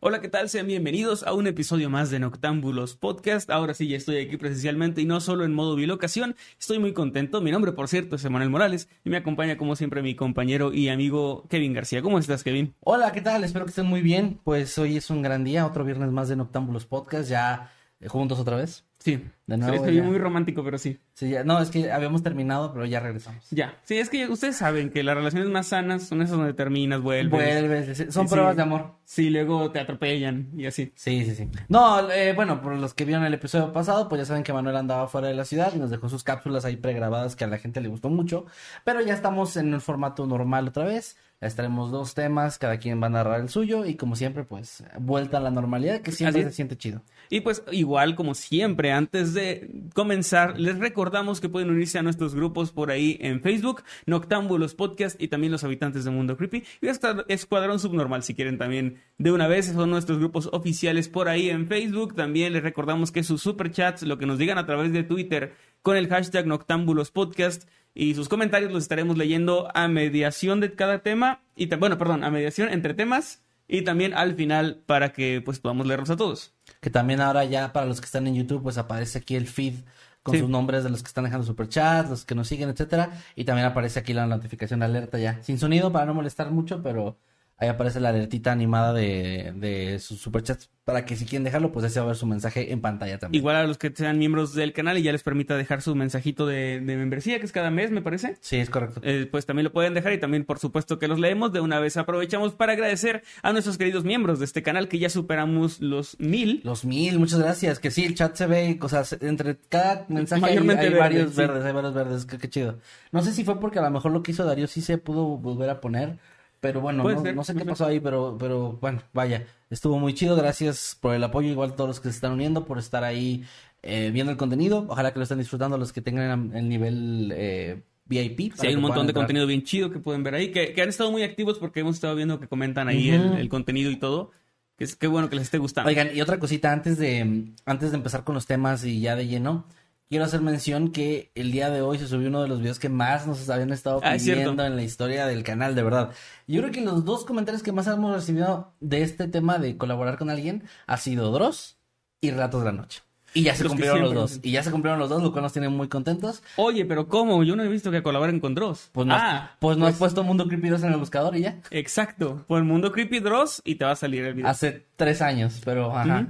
Hola, ¿qué tal? Sean bienvenidos a un episodio más de Noctámbulos Podcast. Ahora sí, ya estoy aquí presencialmente y no solo en modo bilocación. Estoy muy contento. Mi nombre, por cierto, es Emanuel Morales y me acompaña, como siempre, mi compañero y amigo Kevin García. ¿Cómo estás, Kevin? Hola, ¿qué tal? Espero que estén muy bien. Pues hoy es un gran día, otro viernes más de Noctámbulos Podcast, ya eh, juntos otra vez. Sí, De nuevo, estoy ya. muy romántico, pero sí. Sí, ya- no, es que habíamos terminado, pero ya regresamos. Ya. Sí, es que ustedes saben que las relaciones más sanas son esas donde terminas, vuelves. Vuelves, son Sí, pruebas sí. de amor. Sí, luego te atropellan y así. Sí, sí, sí. No, eh, bueno, por los que vieron el episodio pasado, pues ya saben que Manuel andaba fuera de la ciudad y nos dejó sus cápsulas ahí pregrabadas que a la gente le gustó mucho. Pero ya estamos en el formato normal otra vez. Ya estaremos dos temas, cada quien va a narrar el suyo y como siempre, pues vuelta a la normalidad que siempre Así se siente chido. Y pues igual como siempre, antes de comenzar, les recordamos que pueden unirse a nuestros grupos por ahí en Facebook, Noctámbulos Podcast y también los habitantes de Mundo Creepy y hasta Escuadrón Subnormal si quieren también de una vez, son nuestros grupos oficiales por ahí en Facebook. También les recordamos que sus superchats, lo que nos digan a través de Twitter con el hashtag Noctámbulos Podcast y sus comentarios los estaremos leyendo a mediación de cada tema y bueno, perdón, a mediación entre temas y también al final para que pues podamos leerlos a todos. Que también ahora ya para los que están en YouTube, pues aparece aquí el feed con Sí. sus nombres de los que están dejando superchats, los que nos siguen, etcétera. Y también aparece aquí la notificación alerta ya. Sin sonido para no molestar mucho, pero ahí aparece la alertita animada de, de sus superchats para que si quieren dejarlo, pues ahí se va a ver su mensaje en pantalla también. Igual a los que sean miembros del canal y ya les permita dejar su mensajito de, de membresía, que es cada mes, me parece. Sí, es correcto. Eh, pues también lo pueden dejar y también por supuesto que los leemos. De una vez aprovechamos para agradecer a nuestros queridos miembros de este canal que ya superamos los mil. Los mil, muchas gracias. Que sí, el chat se ve, o sea, se- entre cada mensaje hay, Mayormente hay verde, varios sí. verdes, hay varios verdes, qué, qué chido. No sé si fue porque a lo mejor lo que hizo Darío sí se pudo volver a poner, pero bueno, no, ser, no sé qué pasó ahí, pero, pero bueno, vaya, estuvo muy chido, gracias por el apoyo, igual todos los que se están uniendo, por estar ahí eh, viendo el contenido, ojalá que lo estén disfrutando los que tengan el nivel eh, VIP. Sí, hay un montón de contenido bien chido que pueden ver ahí, que, que han estado muy activos porque hemos estado viendo que comentan ahí el, el contenido y todo. Que es qué bueno que les esté gustando. Oigan, y otra cosita antes de antes de empezar con los temas y ya de lleno, quiero hacer mención que el día de hoy se subió uno de los videos que más nos habían estado Ah, es pidiendo en la historia del canal, de verdad. Yo creo que los dos comentarios que más hemos recibido de este tema de colaborar con alguien ha sido Dross y Ratos de la Noche. Y ya se Los cumplieron los dos. Y ya se cumplieron los dos, lo cual nos tiene muy contentos. Oye, pero ¿cómo? Yo no he visto que colaboren con Dross. Pues no, ah, pues no has puesto Mundo Creepy 2 en el buscador y ya. exacto. Pon Mundo Creepy Dross y te va a salir el video. Hace tres años, pero ajá.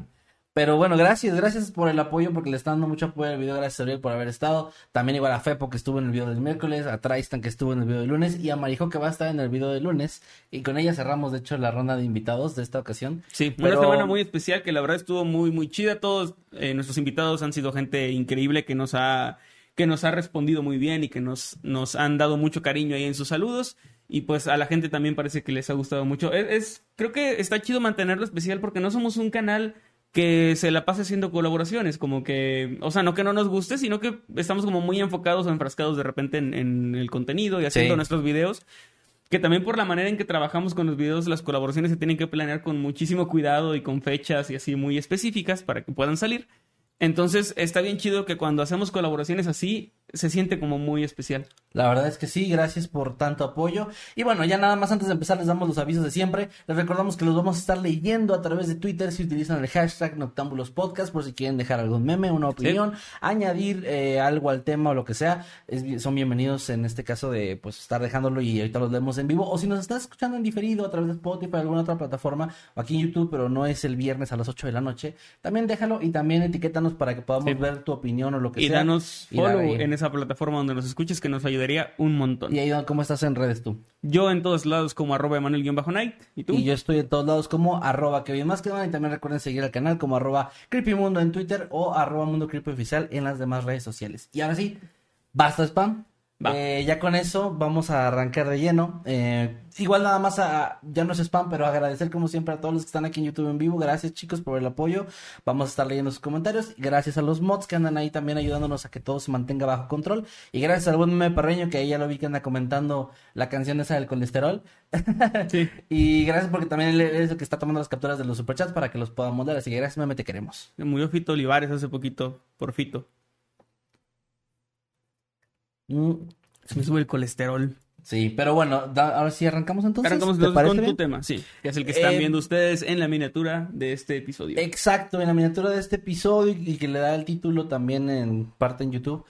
Pero bueno, gracias, gracias por el apoyo, porque le están dando mucho apoyo al video, gracias a Ariel por haber estado. También igual a Fepo que estuvo en el video del miércoles, a Tristan que estuvo en el video del lunes y a Marijo que va a estar en el video del lunes. Y con ella cerramos, de hecho, la ronda de invitados de esta ocasión. Sí, Pero- una semana muy especial que la verdad estuvo muy, muy chida. Todos eh, nuestros invitados han sido gente increíble que nos ha, que nos ha respondido muy bien y que nos, nos han dado mucho cariño ahí en sus saludos. Y pues a la gente también parece que les ha gustado mucho. Es, es- creo que está chido mantenerlo especial porque no somos un canal que se la pase haciendo colaboraciones, como que, o sea, no que no nos guste, sino que estamos como muy enfocados o enfrascados de repente en, en el contenido y haciendo Sí. nuestros videos. Que también por la manera en que trabajamos con los videos, las colaboraciones se tienen que planear con muchísimo cuidado y con fechas y así muy específicas para que puedan salir. Entonces está bien chido que cuando hacemos colaboraciones así, se siente como muy especial. La verdad es que sí, gracias por tanto apoyo. Y bueno, ya nada más antes de empezar les damos los avisos de siempre. Les recordamos que los vamos a estar leyendo a través de Twitter si utilizan el hashtag Noctámbulos Podcast por si quieren dejar algún meme, una opinión, añadir eh, algo al tema o lo que sea. Es, son bienvenidos en este caso de pues estar dejándolo y ahorita los leemos en vivo. O si nos estás escuchando en diferido a través de Spotify alguna otra plataforma o aquí en YouTube, pero no es el viernes a las 8 de la noche, también déjalo y también etiquétanos para que podamos ver tu opinión o lo que y sea. Danos follow en esa plataforma donde nos escuches que nos ayudaría un montón. ¿Y ahí cómo estás en redes tú? Yo en todos lados como arroba Emanuel-Night. ¿Y tú? Y yo estoy en todos lados como arroba que bien más que nada. Y también recuerden seguir al canal como arroba Creepymundo en Twitter o arroba Mundo Creepy Oficial en las demás redes sociales. Y ahora sí, basta spam. Eh, ya con eso vamos a arrancar de lleno. Eh, igual nada más, a, ya no es spam, pero agradecer como siempre a todos los que están aquí en YouTube en vivo. Gracias chicos por el apoyo. Vamos a estar leyendo sus comentarios. Gracias a los mods que andan ahí también ayudándonos a que todo se mantenga bajo control. Y gracias al buen meme parreño que ahí ya lo vi que anda comentando la canción esa del colesterol. Sí. y gracias porque también es el que está tomando las capturas de los superchats para que los podamos dar. Así que gracias meme, te queremos. Murió Fito Olivares hace poquito por Fito. Mm. Se me sube el colesterol. Sí, pero bueno, ahora sí arrancamos entonces. Arrancamos entonces con tu tema, sí, que es el que están eh, viendo ustedes en la miniatura de este episodio. Exacto, en la miniatura de este episodio y que le da el título también en parte en YouTube.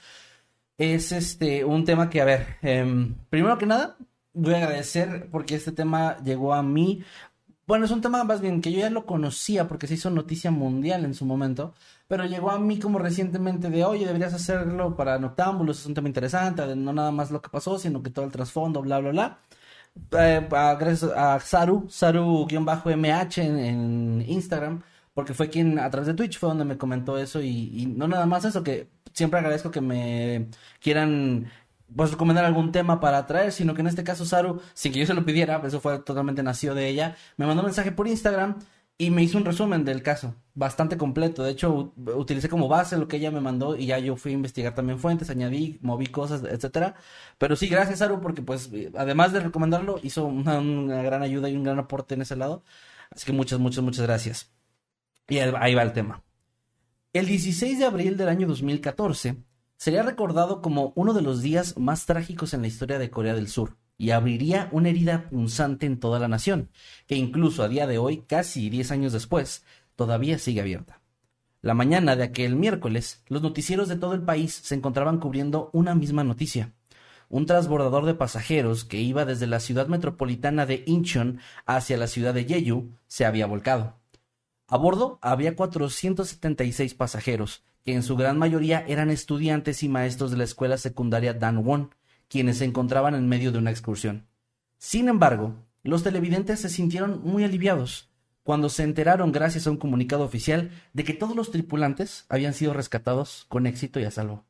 Es este un tema que, a ver, eh, primero que nada, voy a agradecer porque este tema llegó a mí. Bueno, es un tema más bien que yo ya lo conocía porque se hizo noticia mundial en su momento pero llegó a mí como recientemente de, oye, deberías hacerlo para Noctámbulos, es un tema interesante, no nada más lo que pasó, sino que todo el trasfondo, bla, bla, bla. Eh, gracias a Saru, Saru-MH en, en, Instagram, porque fue quien a través de Twitch fue donde me comentó eso y, y no nada más eso, que siempre agradezco que me quieran pues recomendar algún tema para traer, sino que en este caso Saru, sin que yo se lo pidiera, eso fue totalmente nacido de ella, me mandó un mensaje por Instagram y me hizo un resumen del caso, bastante completo. De hecho, utilicé como base lo que ella me mandó y ya yo fui a investigar también fuentes, añadí, moví cosas, etcétera. Pero sí, gracias, Aru, porque pues además de recomendarlo, hizo una, gran ayuda y un gran aporte en ese lado. Así que muchas, muchas, muchas gracias. Y ahí va el tema. El 16 de abril del año 2014 sería recordado como uno de los días más trágicos en la historia de Corea del Sur y abriría una herida punzante en toda la nación, que incluso a día de hoy, casi 10 años después, todavía sigue abierta. La mañana de aquel miércoles, los noticieros de todo el país se encontraban cubriendo una misma noticia. Un transbordador de pasajeros que iba desde la ciudad metropolitana de Incheon hacia la ciudad de Jeju se había volcado. A bordo había 476 pasajeros, que en su gran mayoría eran estudiantes y maestros de la escuela secundaria Danwon, quienes se encontraban en medio de una excursión. Sin embargo, los televidentes se sintieron muy aliviados cuando se enteraron gracias a un comunicado oficial de que todos los tripulantes habían sido rescatados con éxito y a salvo.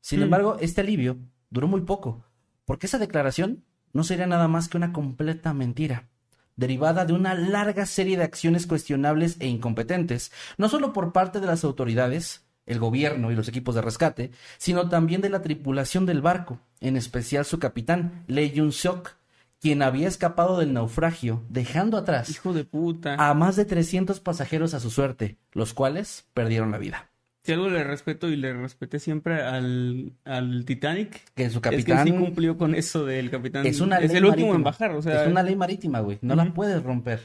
Sin mm. embargo, este alivio duró muy poco, porque esa declaración no sería nada más que una completa mentira, derivada de una larga serie de acciones cuestionables e incompetentes, no solo por parte de las autoridades, el gobierno y los equipos de rescate, sino también de la tripulación del barco, en especial su capitán, Lee Jun-seok, quien había escapado del naufragio, dejando atrás Hijo de puta. a más de 300 pasajeros a su suerte, los cuales perdieron la vida. Si algo le respeto y le respeté siempre al, al Titanic, que su capitán es que sí cumplió con eso del capitán. Es, una es el último en bajar, o sea, es una ley marítima, güey, no la puedes romper.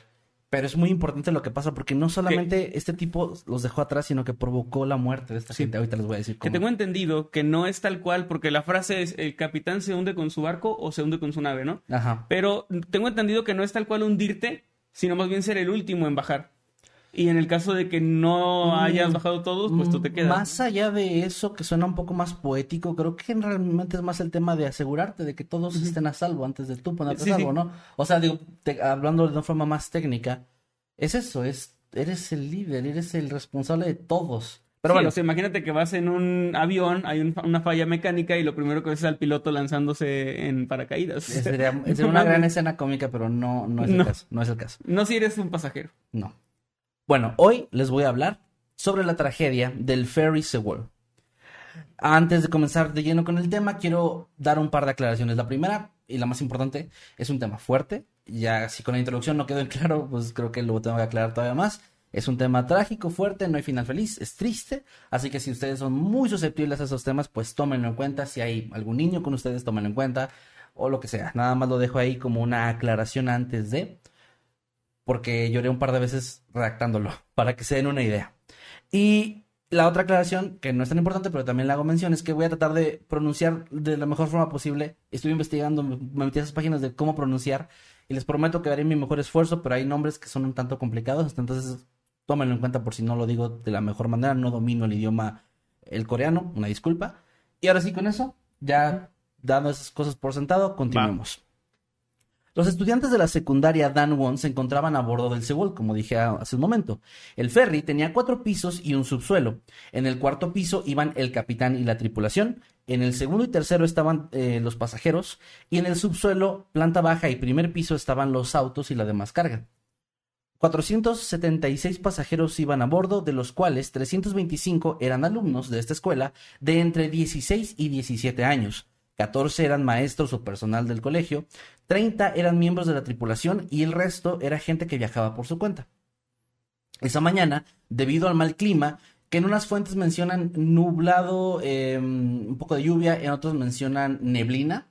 Pero es muy importante lo que pasa porque no solamente este tipo los dejó atrás, sino que provocó la muerte de esta gente. Ahorita les voy a decir cómo. Que tengo entendido que no es tal cual, porque la frase es el capitán se hunde con su barco o se hunde con su nave, ¿no? Ajá. Pero tengo entendido que no es tal cual hundirte, sino más bien ser el último en bajar. Y en el caso de que no mm, hayas bajado todos, pues tú te quedas. Más allá de eso, que suena un poco más poético, creo que realmente es más el tema de asegurarte de que todos estén a salvo antes de tú ponerte a salvo, ¿no? O sea, digo, hablando de una forma más técnica, es eso, es eres el líder, eres el responsable de todos. Pero bueno, imagínate que vas en un avión, hay una falla mecánica y lo primero que ves es al piloto lanzándose en paracaídas. Sería, una gran escena cómica, pero no, no es el caso. No es el caso. No si eres un pasajero. No. Bueno, hoy les voy a hablar sobre la tragedia del Ferry Sewell. Antes de comenzar de lleno con el tema, quiero dar un par de aclaraciones. La primera y la más importante es un tema fuerte. Ya si con la introducción no quedó en claro, pues creo que lo tengo que aclarar todavía más. Es un tema trágico, fuerte, no hay final feliz, es triste. Así que si ustedes son muy susceptibles a esos temas, pues tómenlo en cuenta. Si hay algún niño con ustedes, tómenlo en cuenta. O lo que sea. Nada más lo dejo ahí como una aclaración antes de. Porque lloré un par de veces redactándolo, para que se den una idea. Y la otra aclaración, que no es tan importante, pero también la hago mención, es que voy a tratar de pronunciar de la mejor forma posible. Estuve investigando, me metí a esas páginas de cómo pronunciar y les prometo que haré mi mejor esfuerzo, pero hay nombres que son un tanto complicados, entonces tómenlo en cuenta por si no lo digo de la mejor manera, no domino el idioma el coreano, una disculpa. Y ahora sí, con eso, ya dando esas cosas por sentado, continuemos. Los estudiantes de la secundaria Dan Won se encontraban a bordo del Seoul, como dije hace un momento. El ferry tenía cuatro pisos y un subsuelo. En el cuarto piso iban el capitán y la tripulación. En el segundo y tercero estaban eh, los pasajeros. Y en el subsuelo, planta baja y primer piso estaban los autos y la demás carga. 476 pasajeros iban a bordo, de los cuales 325 eran alumnos de esta escuela de entre 16 y 17 años. 14 eran maestros o personal del colegio, 30 eran miembros de la tripulación y el resto era gente que viajaba por su cuenta. Esa mañana, debido al mal clima, que en unas fuentes mencionan nublado, em, un poco de lluvia, en otros mencionan neblina,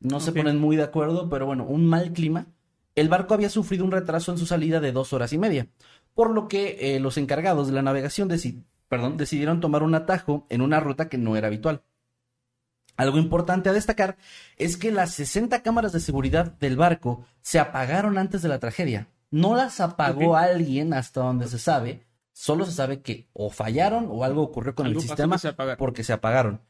no se ponen muy de acuerdo, pero bueno, un mal clima, el barco había sufrido un retraso en su salida de dos horas y media, por lo que eh, los encargados de la navegación decidieron tomar un atajo en una ruta que no era habitual. Algo importante a destacar es que las 60 cámaras de seguridad del barco se apagaron antes de la tragedia. No las apagó alguien hasta donde se sabe, solo se sabe que o fallaron o algo ocurrió con el sistema porque se apagaron.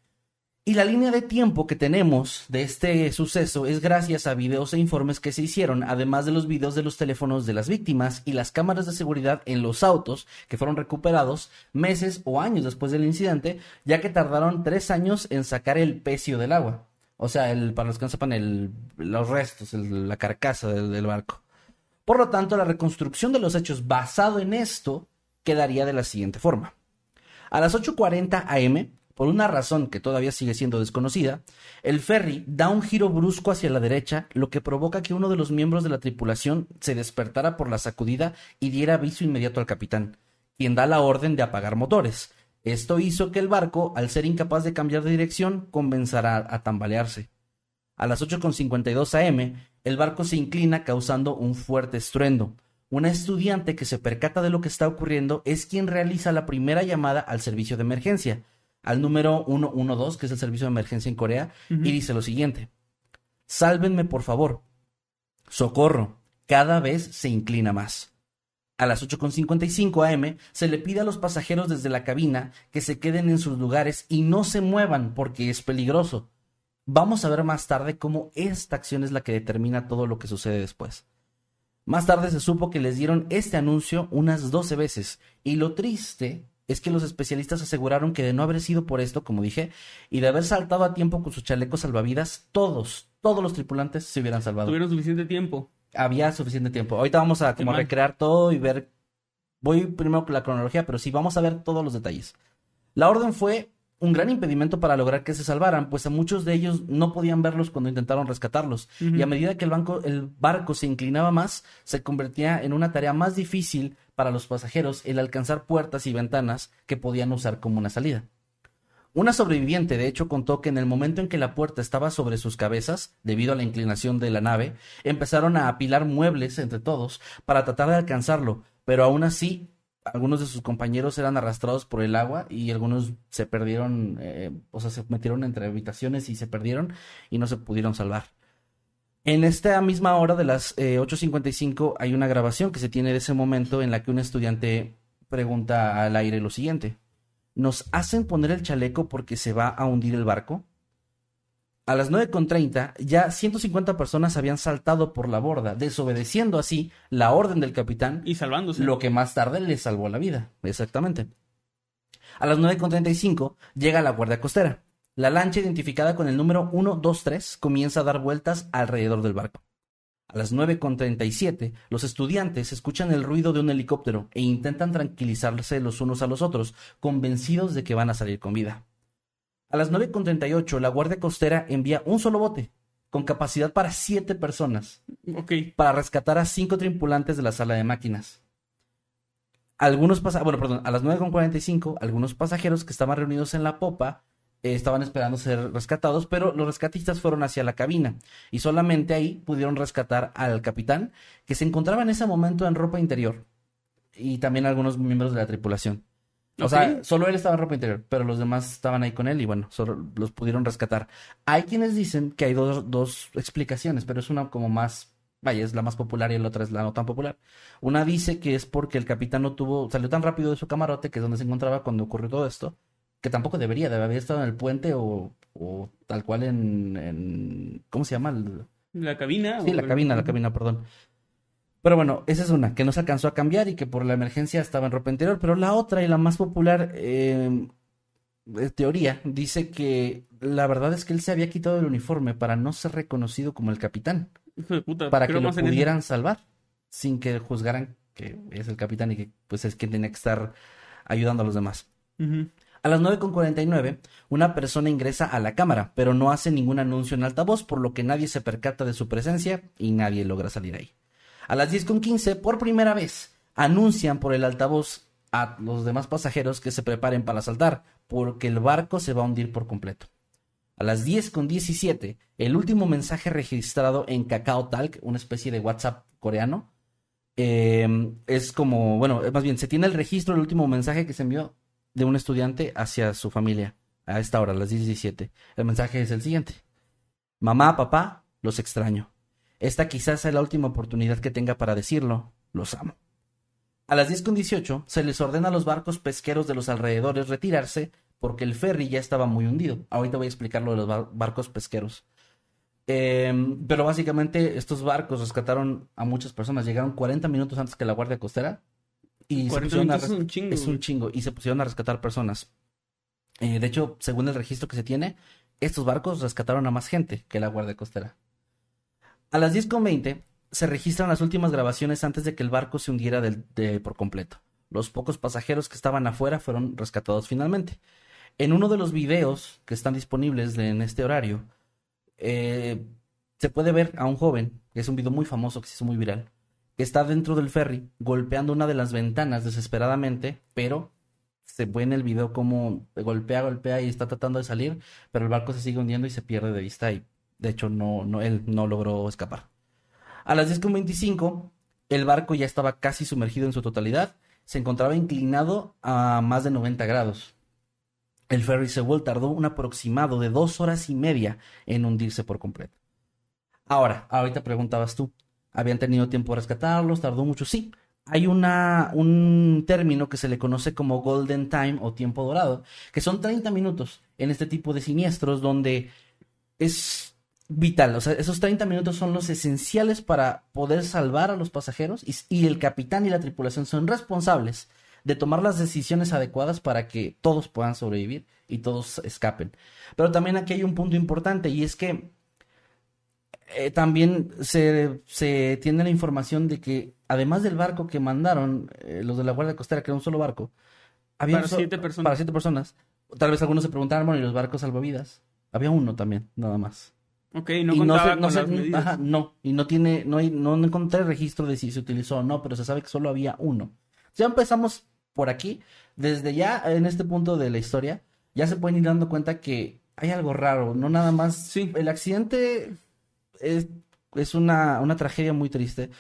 Y la línea de tiempo que tenemos de este suceso es gracias a videos e informes que se hicieron, además de los videos de los teléfonos de las víctimas y las cámaras de seguridad en los autos que fueron recuperados meses o años después del incidente, ya que tardaron tres años en sacar el pecio del agua. O sea, el, para los que no sepan, el, los restos, la carcasa del, del barco. Por lo tanto, la reconstrucción de los hechos basado en esto quedaría de la siguiente forma. A las 8.40 am, por una razón que todavía sigue siendo desconocida, el ferry da un giro brusco hacia la derecha, lo que provoca que uno de los miembros de la tripulación se despertara por la sacudida y diera aviso inmediato al capitán, quien da la orden de apagar motores. Esto hizo que el barco, al ser incapaz de cambiar de dirección, comenzara a tambalearse. A las 8.52 am, el barco se inclina causando un fuerte estruendo. Una estudiante que se percata de lo que está ocurriendo es quien realiza la primera llamada al servicio de emergencia, al número 112, que es el servicio de emergencia en Corea, y dice lo siguiente. Sálvenme, por favor. Socorro. Cada vez se inclina más. A las 8.55 am se le pide a los pasajeros desde la cabina que se queden en sus lugares y no se muevan porque es peligroso. Vamos a ver más tarde cómo esta acción es la que determina todo lo que sucede después. Más tarde se supo que les dieron este anuncio unas 12 veces y lo triste es que los especialistas aseguraron que de no haber sido por esto, como dije, y de haber saltado a tiempo con sus chalecos salvavidas, todos, todos los tripulantes se hubieran salvado. Tuvieron suficiente tiempo. Había suficiente tiempo. Ahorita vamos a como recrear todo y ver. Voy primero con la cronología, pero sí, vamos a ver todos los detalles. La orden fue un gran impedimento para lograr que se salvaran, pues a muchos de ellos no podían verlos cuando intentaron rescatarlos. Y a medida que el, banco, el barco se inclinaba más, se convertía en una tarea más difícil para los pasajeros el alcanzar puertas y ventanas que podían usar como una salida. Una sobreviviente, de hecho, contó que en el momento en que la puerta estaba sobre sus cabezas, debido a la inclinación de la nave, empezaron a apilar muebles entre todos para tratar de alcanzarlo, pero aún así algunos de sus compañeros eran arrastrados por el agua y algunos se perdieron, eh, o sea, se metieron entre habitaciones y se perdieron y no se pudieron salvar. En esta misma hora de las 8.55 eh, hay una grabación que se tiene de ese momento en la que un estudiante pregunta al aire lo siguiente. ¿Nos hacen poner el chaleco porque se va a hundir el barco? A las 9.30 ya 150 personas habían saltado por la borda, desobedeciendo así la orden del capitán. Y salvándose. Lo que más tarde les salvó la vida. Exactamente. A las 9.35 llega la guardia costera. La lancha identificada con el número 123 comienza a dar vueltas alrededor del barco. A las 9.37, los estudiantes escuchan el ruido de un helicóptero e intentan tranquilizarse los unos a los otros, convencidos de que van a salir con vida. A las 9.38, la Guardia Costera envía un solo bote, con capacidad para siete personas, para rescatar a cinco tripulantes de la sala de máquinas. algunos pasajeros, bueno, perdón, a las 9.45, algunos pasajeros que estaban reunidos en la popa eh, estaban esperando ser rescatados, pero los rescatistas fueron hacia la cabina y solamente ahí pudieron rescatar al capitán, que se encontraba en ese momento en ropa interior, y también algunos miembros de la tripulación. O sea, solo él estaba en ropa interior, pero los demás estaban ahí con él y bueno, solo los pudieron rescatar. Hay quienes dicen que hay dos, dos explicaciones, pero es una como más, vaya, es la más popular y la otra es la no tan popular. Una dice que es porque el capitán no tuvo, salió tan rápido de su camarote, que es donde se encontraba cuando ocurrió todo esto, que tampoco debería de haber estado en el puente o, o tal cual en, en, ¿cómo se llama? La cabina. Sí, la cabina, la cabina, perdón. Pero bueno, esa es una, que no se alcanzó a cambiar y que por la emergencia estaba en ropa interior. Pero la otra y la más popular eh, teoría dice que la verdad es que él se había quitado el uniforme para no ser reconocido como el capitán. Puta, Para ¿qué que lo eso? pudieran salvar sin que juzgaran que es el capitán y que pues es quien tenía que estar ayudando a los demás. Ujú. A las 9.49, una persona ingresa a la cámara, pero no hace ningún anuncio en altavoz, por lo que nadie se percata de su presencia y nadie logra salir ahí. A las 10.15, por primera vez, anuncian por el altavoz a los demás pasajeros que se preparen para saltar, porque el barco se va a hundir por completo. A las 10.17, el último mensaje registrado en Kakao Talk, una especie de WhatsApp coreano, eh, es como, bueno, más bien, se tiene el registro del último mensaje que se envió de un estudiante hacia su familia a esta hora, a las 10.17. El mensaje es el siguiente. Mamá, papá, los extraño. Esta quizás sea la última oportunidad que tenga para decirlo. Los amo. A las 10.18 se les ordena a los barcos pesqueros de los alrededores retirarse porque el ferry ya estaba muy hundido. Ahorita voy a explicar lo de los bar- barcos pesqueros. Eh, pero básicamente estos barcos rescataron a muchas personas. Llegaron 40 minutos antes que la Guardia Costera. Y se 40 pusieron a minutos es res- un chingo, Es un chingo. Y se pusieron a rescatar personas. Eh, de hecho, según el registro que se tiene, estos barcos rescataron a más gente que la Guardia Costera. A las 10.20 se registran las últimas grabaciones antes de que el barco se hundiera por completo. Los pocos pasajeros que estaban afuera fueron rescatados finalmente. En uno de los videos que están disponibles en este horario, eh, se puede ver a un joven, que es un video muy famoso que se hizo muy viral, que está dentro del ferry golpeando una de las ventanas desesperadamente, pero se ve en el video como golpea, golpea y está tratando de salir, pero el barco se sigue hundiendo y se pierde de vista y de hecho no, no, él no logró escapar. A las 10.25 el barco ya estaba casi sumergido en su totalidad, se encontraba inclinado a más de 90 grados. El ferry Sewell tardó un aproximado de dos horas y media en hundirse por completo. Ahora, ahorita preguntabas tú, ¿habían tenido tiempo de rescatarlos? ¿Tardó mucho? Sí. Hay una, un término que se le conoce como golden time o tiempo dorado, que son 30 minutos en este tipo de siniestros donde es vital. O sea, esos 30 minutos son los esenciales para poder salvar a los pasajeros y, y el capitán y la tripulación son responsables de tomar las decisiones adecuadas para que todos puedan sobrevivir y todos escapen. Pero también aquí hay un punto importante y es que eh, también se, se tiene la información de que además del barco que mandaron eh, los de la Guardia Costera, que era un solo barco, había Para so- siete personas. Para siete personas. Tal vez algunos se preguntaron, bueno, ¿y los barcos salvavidas? Había uno también, nada más. Ok, no y contaba se- no con se- las ajá, no, y no tiene, no, hay, no encontré registro de si se utilizó o no, pero se sabe que solo había uno. Ya empezamos por aquí, desde ya en este punto de la historia, ya se pueden ir dando cuenta que hay algo raro, no nada más. Sí. El accidente es, es una, una tragedia muy triste,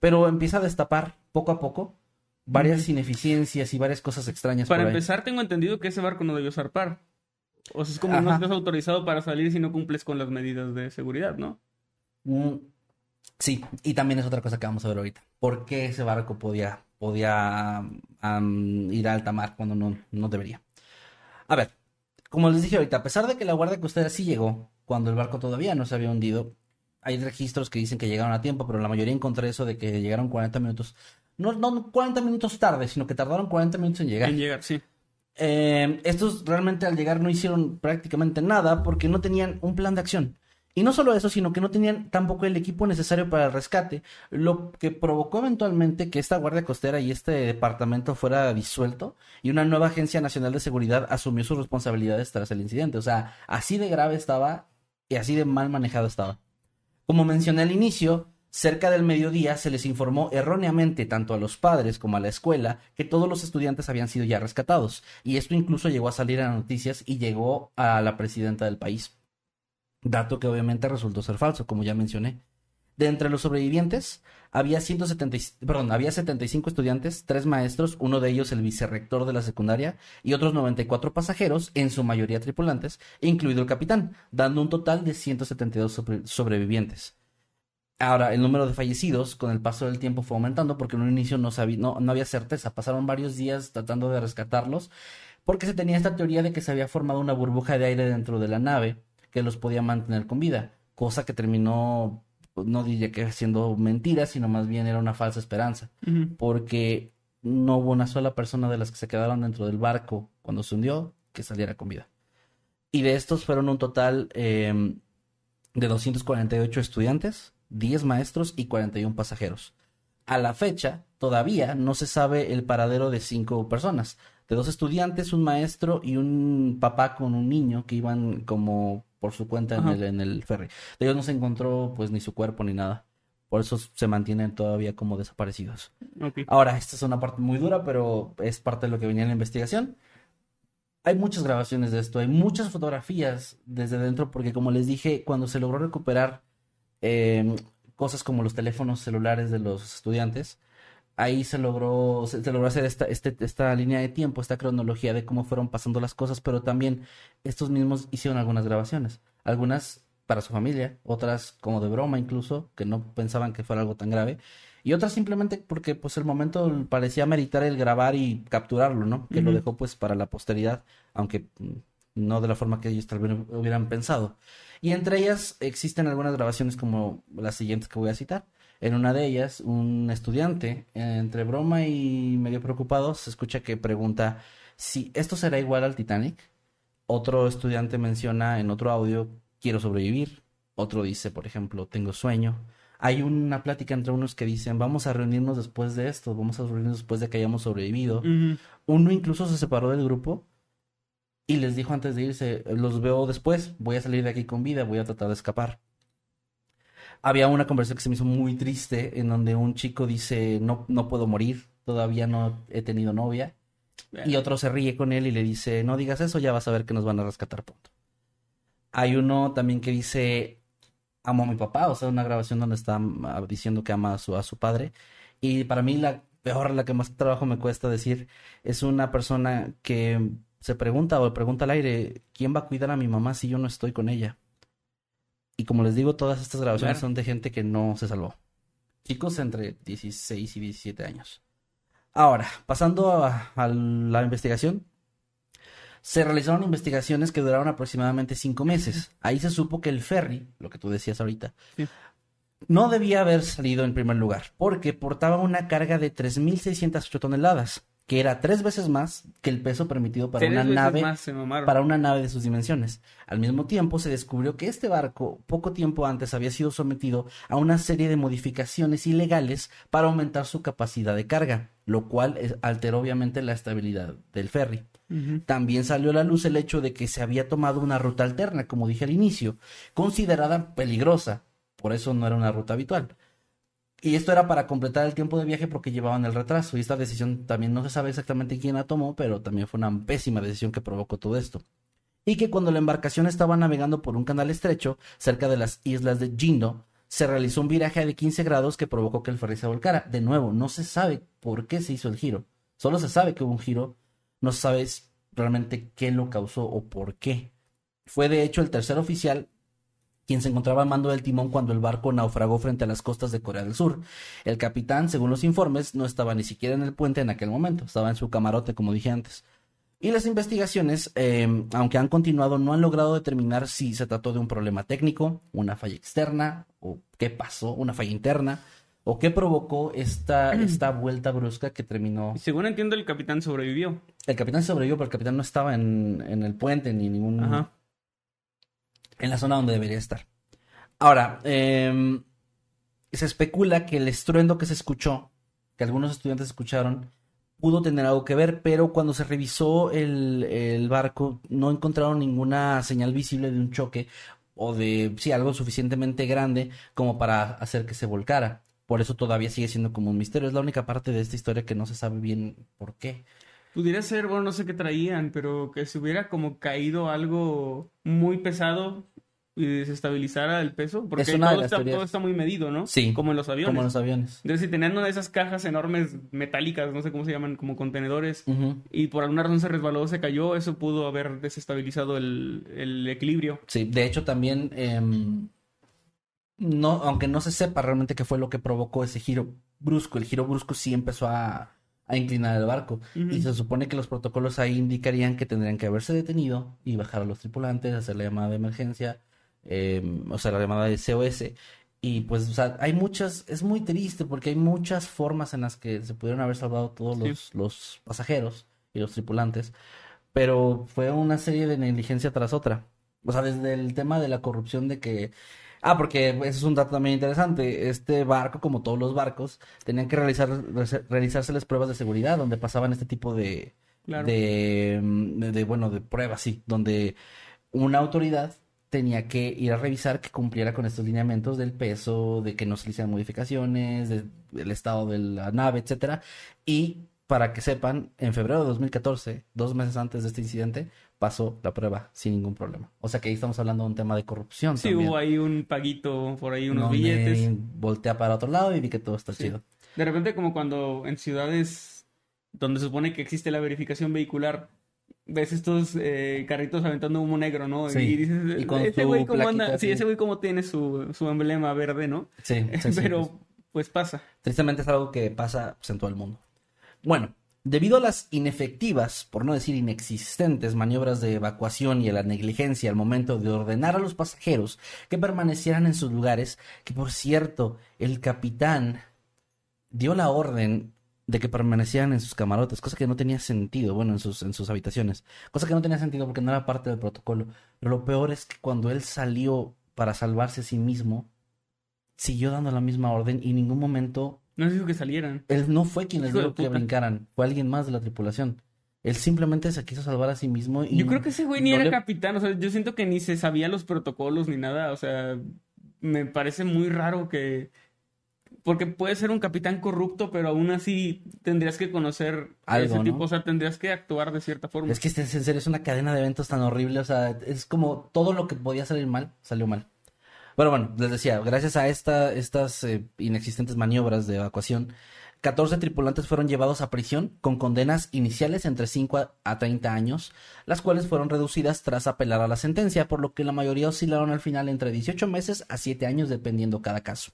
pero empieza a destapar poco a poco varias ineficiencias y varias cosas extrañas Para por ahí. empezar, tengo entendido que ese barco no debió zarpar. O sea, es como no estás autorizado para salir si no cumples con las medidas de seguridad, ¿no? Mm, Sí, y también es otra cosa que vamos a ver ahorita. ¿Por qué ese barco podía, podía ir a alta mar cuando no, no debería? A ver, como les dije ahorita, a pesar de que la Guardia Costera sí llegó cuando el barco todavía no se había hundido, hay registros que dicen que llegaron a tiempo, pero la mayoría encontré eso de que llegaron 40 minutos. No, no 40 minutos tarde, sino que tardaron 40 minutos en llegar. En llegar, sí. Eh, estos realmente al llegar no hicieron prácticamente nada porque no tenían un plan de acción. Y no solo eso, sino que no tenían tampoco el equipo necesario para el rescate, lo que provocó eventualmente que esta Guardia Costera y este departamento fuera disuelto y una nueva Agencia Nacional de Seguridad asumió sus responsabilidades tras el incidente. O sea, así de grave estaba y así de mal manejado estaba. Como mencioné al inicio, Cerca del mediodía se les informó erróneamente tanto a los padres como a la escuela que todos los estudiantes habían sido ya rescatados, y esto incluso llegó a salir a noticias y llegó a la presidenta del país. Dato que obviamente resultó ser falso, como ya mencioné. De entre los sobrevivientes, había, 170, perdón, había 75 estudiantes, tres maestros, uno de ellos el vicerrector de la secundaria, y otros 94 pasajeros, en su mayoría tripulantes, incluido el capitán, dando un total de 172 sobrevivientes. Ahora, el número de fallecidos con el paso del tiempo fue aumentando porque en un inicio no, sabía, no, no había certeza. Pasaron varios días tratando de rescatarlos porque se tenía esta teoría de que se había formado una burbuja de aire dentro de la nave que los podía mantener con vida, cosa que terminó no diría que siendo mentira, sino más bien era una falsa esperanza, porque no hubo una sola persona de las que se quedaron dentro del barco cuando se hundió que saliera con vida. Y de estos fueron un total em, de 248 estudiantes, 10 maestros y 41 pasajeros. A la fecha, todavía no se sabe el paradero de cinco personas, de dos estudiantes, un maestro y un papá con un niño que iban como por su cuenta en el, en el, ferry. De ellos no se encontró pues ni su cuerpo ni nada. Por eso se mantienen todavía como desaparecidos. Ahora, esta es una parte muy dura, pero es parte de lo que venía en la investigación. Hay muchas grabaciones de esto, hay muchas fotografías desde dentro, porque como les dije, cuando se logró recuperar em, cosas como los teléfonos celulares de los estudiantes, ahí se logró, se, logró hacer esta, este, esta línea de tiempo, esta cronología de cómo fueron pasando las cosas, pero también estos mismos hicieron algunas grabaciones, algunas para su familia, otras como de broma incluso, que no pensaban que fuera algo tan grave, y otras simplemente porque pues el momento parecía meritar el grabar y capturarlo, ¿no? Que lo dejó pues para la posteridad, aunque no de la forma que ellos tal vez hubieran pensado. Y entre ellas existen algunas grabaciones como las siguientes que voy a citar. En una de ellas, un estudiante, entre broma y medio preocupado, se escucha que pregunta si esto será igual al Titanic. Otro estudiante menciona en otro audio, quiero sobrevivir. Otro dice, por ejemplo, tengo sueño. Hay una plática entre unos que dicen, vamos a reunirnos después de esto, vamos a reunirnos después de que hayamos sobrevivido. Uno incluso se separó del grupo y les dijo antes de irse, los veo después, voy a salir de aquí con vida, voy a tratar de escapar había una conversación que se me hizo muy triste en donde un chico dice, no, no puedo morir, todavía no he tenido novia. Y otro se ríe con él y le dice, no digas eso, ya vas a ver que nos van a rescatar pronto. Hay uno también que dice, amo a mi papá, o sea, una grabación donde está ah, diciendo que ama a su, a su padre. Y para mí la peor, la que más trabajo me cuesta decir, es una persona que se pregunta o pregunta al aire, ¿quién va a cuidar a mi mamá si yo no estoy con ella? Y como les digo, todas estas grabaciones son de gente que no se salvó. Chicos entre 16 y 17 años. Ahora, pasando a, la investigación, se realizaron investigaciones que duraron aproximadamente cinco meses. Ahí se supo que el ferry, lo que tú decías ahorita, no debía haber salido en primer lugar, porque portaba una carga de 3.608 toneladas que era tres veces más que el peso permitido para una nave para una nave de sus dimensiones. Al mismo tiempo se descubrió que este barco poco tiempo antes había sido sometido a una serie de modificaciones ilegales para aumentar su capacidad de carga, lo cual alteró obviamente la estabilidad del ferry. También salió a la luz el hecho de que se había tomado una ruta alterna, como dije al inicio, considerada peligrosa, por eso no era una ruta habitual. Y esto era para completar el tiempo de viaje porque llevaban el retraso. Y esta decisión también no se sabe exactamente quién la tomó, pero también fue una pésima decisión que provocó todo esto. Y que cuando la embarcación estaba navegando por un canal estrecho cerca de las islas de Jindo, se realizó un viraje de 15 grados que provocó que el ferry se volcara. De nuevo, no se sabe por qué se hizo el giro. Solo se sabe que hubo un giro. No se sabe realmente qué lo causó o por qué. Fue de hecho el tercer oficial quien se encontraba al mando del timón cuando el barco naufragó frente a las costas de Corea del Sur. El capitán, según los informes, no estaba ni siquiera en el puente en aquel momento, estaba en su camarote, como dije antes. Y las investigaciones, em, aunque han continuado, no han logrado determinar si se trató de un problema técnico, una falla externa, o qué pasó, una falla interna, o qué provocó esta, esta vuelta brusca que terminó. según entiendo, el capitán sobrevivió. El capitán sobrevivió, pero el capitán no estaba en, en el puente ni ningún. Ajá en la zona donde debería estar. Ahora, em, se especula que el estruendo que se escuchó, que algunos estudiantes escucharon, pudo tener algo que ver, pero cuando se revisó el, barco no encontraron ninguna señal visible de un choque o de, sí, algo suficientemente grande como para hacer que se volcara. Por eso todavía sigue siendo como un misterio. Es la única parte de esta historia que no se sabe bien por qué. Pudiera ser, bueno, no sé qué traían, pero que se hubiera como caído algo muy pesado y desestabilizara el peso, porque Es una de todo, las está, todo está muy medido, ¿no? Sí. Como en los aviones. Como en los aviones. Entonces, si tenían una de esas cajas enormes metálicas, no sé cómo se llaman, como contenedores, y por alguna razón se resbaló, se cayó, eso pudo haber desestabilizado el, el equilibrio. Sí, de hecho también, em, no, aunque no se sepa realmente qué fue lo que provocó ese giro brusco, el giro brusco sí empezó a, a inclinar el barco. Y se supone que los protocolos ahí indicarían que tendrían que haberse detenido y bajar a los tripulantes, hacer la llamada de emergencia, em, o sea, la llamada de COS. Y pues, o sea, hay muchas, es muy triste porque hay muchas formas en las que se pudieron haber salvado todos Sí. los, los pasajeros y los tripulantes, pero fue una serie de negligencia tras otra. O sea, desde el tema de la corrupción de que... Ah, porque ese es un dato también interesante. Este barco, como todos los barcos, tenían que realizar, realizárseles pruebas de seguridad donde pasaban este tipo de, Claro. de, mm, de, de, bueno, de pruebas, sí, donde una autoridad tenía que ir a revisar que cumpliera con estos lineamientos del peso, de que no se le hicieran modificaciones, de- del estado de la nave, etcétera. Y para que sepan, en febrero de 2014, dos meses antes de este incidente, pasó la prueba sin ningún problema. O sea que ahí estamos hablando de un tema de corrupción Sí, también. hubo ahí un paguito, por ahí unos donde billetes. Voltea para otro lado y vi que todo está Sí. chido. De repente, como cuando en ciudades donde se supone que existe la verificación vehicular, ves estos eh, carritos aventando humo negro, ¿no? Sí. Y dices, Y con ese güey cómo anda, sí, ese güey cómo tiene su, su emblema verde, ¿no? Sí, sí, Pero, pues. pues pasa. Tristemente es algo que pasa pues, en todo el mundo. Bueno, debido a las inefectivas, por no decir inexistentes, maniobras de evacuación y a la negligencia al momento de ordenar a los pasajeros que permanecieran en sus lugares, que por cierto, el capitán dio la orden de que permanecieran en sus camarotes, cosa que no tenía sentido, bueno, en sus, en sus habitaciones, cosa que no tenía sentido porque no era parte del protocolo. Pero lo peor es que cuando él salió para salvarse a sí mismo, siguió dando la misma orden y en ningún momento No dijo que salieran. él no fue quien les dijo que brincaran, fue alguien más de la tripulación. Él simplemente se quiso salvar a sí mismo y Yo creo que ese güey ni no era le- capitán, o sea, yo siento que ni se sabía los protocolos ni nada, o sea, me parece muy raro que... Porque puede ser un capitán corrupto, pero aún así tendrías que conocer a Algo, ese tipo, ¿no? o sea, tendrías que actuar de cierta forma. Es que este, en serio es una cadena de eventos tan horrible, o sea, es como todo lo que podía salir mal, salió mal. Pero bueno, les decía, gracias a esta, estas eh, inexistentes maniobras de evacuación, 14 tripulantes fueron llevados a prisión con condenas iniciales entre 5 a- a 30 años, las cuales fueron reducidas tras apelar a la sentencia, por lo que la mayoría oscilaron al final entre 18 meses a 7 años dependiendo cada caso.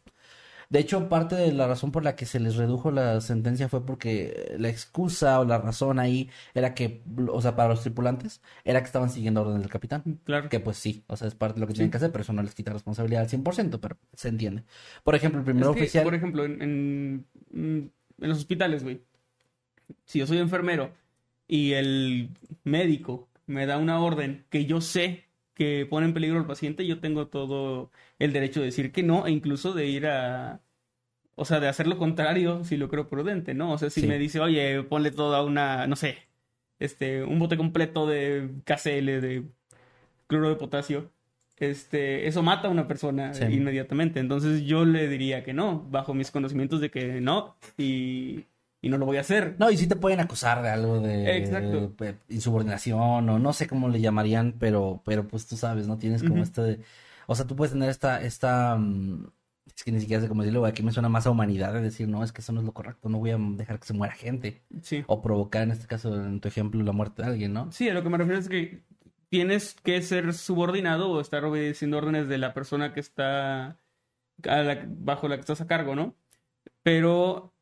De hecho, parte de la razón por la que se les redujo la sentencia fue porque la excusa o la razón ahí era que, o sea, para los tripulantes, era que estaban siguiendo órdenes del capitán. Claro. Que pues sí, o sea, es parte de lo que tienen que hacer, pero eso no les quita responsabilidad al 100%, pero se entiende. Por ejemplo, el primer Es que, oficial... por ejemplo, en, en, en los hospitales, güey, si yo soy enfermero y el médico me da una orden que yo sé que pone en peligro al paciente, yo tengo todo el derecho de decir que no e incluso de ir a... O sea, de hacer lo contrario si lo creo prudente, ¿no? O sea, si Sí. me dice, oye, ponle toda una, no sé, este, un bote completo de KCL, de cloro de potasio, este, eso mata a una persona Sí. inmediatamente. Entonces yo le diría que no, bajo mis conocimientos de que no, y, y no lo voy a hacer. No, y sí te pueden acusar de algo de, Exacto. de insubordinación o no sé cómo le llamarían, pero, pero pues tú sabes, ¿no? Tienes como Ujú. este... O sea, tú puedes tener esta... esta mm, es que ni siquiera sé cómo decirlo, aquí me suena más a humanidad de decir, no, es que eso no es lo correcto, no voy a dejar que se muera gente. Sí. O provocar, en este caso, en tu ejemplo, la muerte de alguien, ¿no? Sí, a lo que me refiero es que tienes que ser subordinado o estar obedeciendo órdenes de la persona que está a la- bajo la que estás a cargo, ¿no? Pero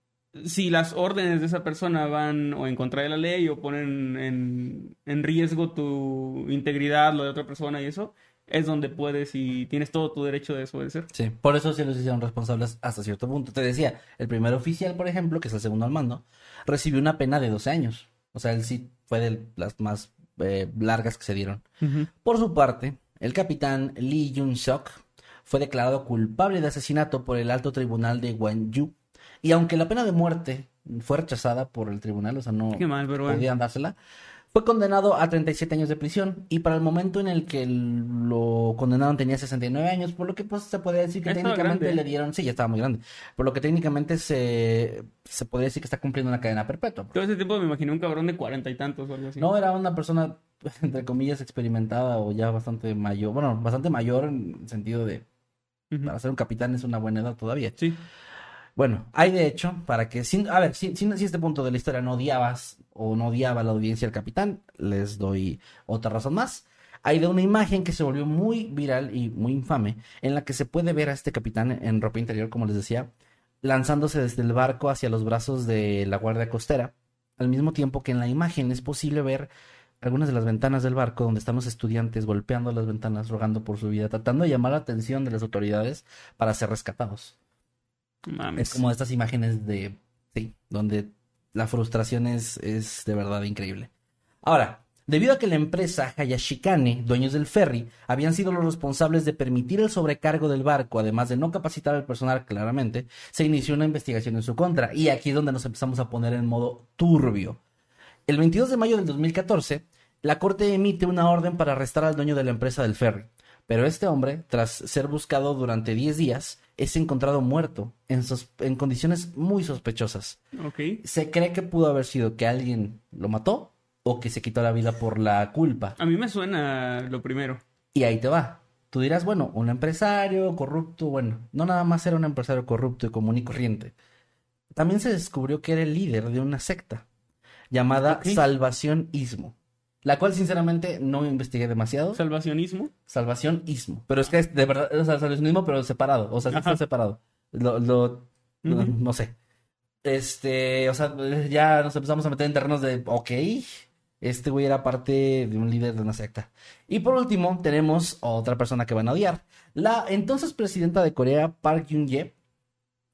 si las órdenes de esa persona van o en contra de la ley o ponen en, en riesgo tu integridad, lo de otra persona y eso, es donde puedes y tienes todo tu derecho de desobedecer. Sí, por eso sí los hicieron responsables hasta cierto punto. Te decía, el primer oficial, por ejemplo, que es el segundo al mando, recibió una pena de 12 años. O sea, él sí fue de las más eh, largas que se dieron. Por su parte, el capitán Lee Jun-seok fue declarado culpable de asesinato por el alto tribunal de Gwangju. Y aunque la pena de muerte fue rechazada por el tribunal, o sea, no mal, pero bueno. podían dársela, Fue condenado a 37 años de prisión y para el momento en el que lo condenaron tenía 69 años, por lo que pues se podría decir que Ya técnicamente le dieron, sí, ya estaba muy grande, por lo que técnicamente se, se podría decir que está cumpliendo una cadena perpetua. Todo ese tiempo me imaginé un cabrón de cuarenta y tantos o algo así. No, era una persona, entre comillas, experimentada o ya bastante mayor, bueno, bastante mayor en el sentido de, para ser un capitán es una buena edad todavía. Sí. Bueno, hay de hecho, para que, sin, a ver, si, si, este punto de la historia no odiabas o no odiaba la audiencia del capitán, les doy otra razón más. Hay de una imagen que se volvió muy viral y muy infame, en la que se puede ver a este capitán en ropa interior, como les decía, lanzándose desde el barco hacia los brazos de la guardia costera, al mismo tiempo que en la imagen es posible ver algunas de las ventanas del barco donde están los estudiantes golpeando las ventanas, rogando por su vida, tratando de llamar la atención de las autoridades para ser rescatados. Es como estas imágenes de, sí, donde la frustración es, es de verdad increíble. Ahora, debido a que la empresa Hayashikane, dueños del ferry, habían sido los responsables de permitir el sobrecargo del barco, además de no capacitar al personal claramente, se inició una investigación en su contra. Y aquí es donde nos empezamos a poner en modo turbio. El 22 de mayo del 2014, la corte emite una orden para arrestar al dueño de la empresa del ferry. Pero este hombre, tras ser buscado durante 10 días, es encontrado muerto en, en condiciones muy sospechosas. Se cree que pudo haber sido que alguien lo mató o que se quitó la vida por la culpa. A mí me suena lo primero. Y ahí te va. Tú dirás, bueno, un empresario corrupto, bueno, no nada más era un empresario corrupto y común y corriente. También se descubrió que era el líder de una secta llamada Ok. Salvación Ismo, la cual sinceramente no investigué demasiado. Salvacionismo. Salvación Ismo. Pero es que es de verdad, o sea, salvacionismo, pero separado. O sea, sí está Ajá. separado. Lo, lo- no, no sé. Este, o sea, ya nos empezamos a meter en terrenos de, ok, este güey era parte de un líder de una secta. Y por último, tenemos otra persona que van a odiar. La entonces presidenta de Corea, Park Geun-hye,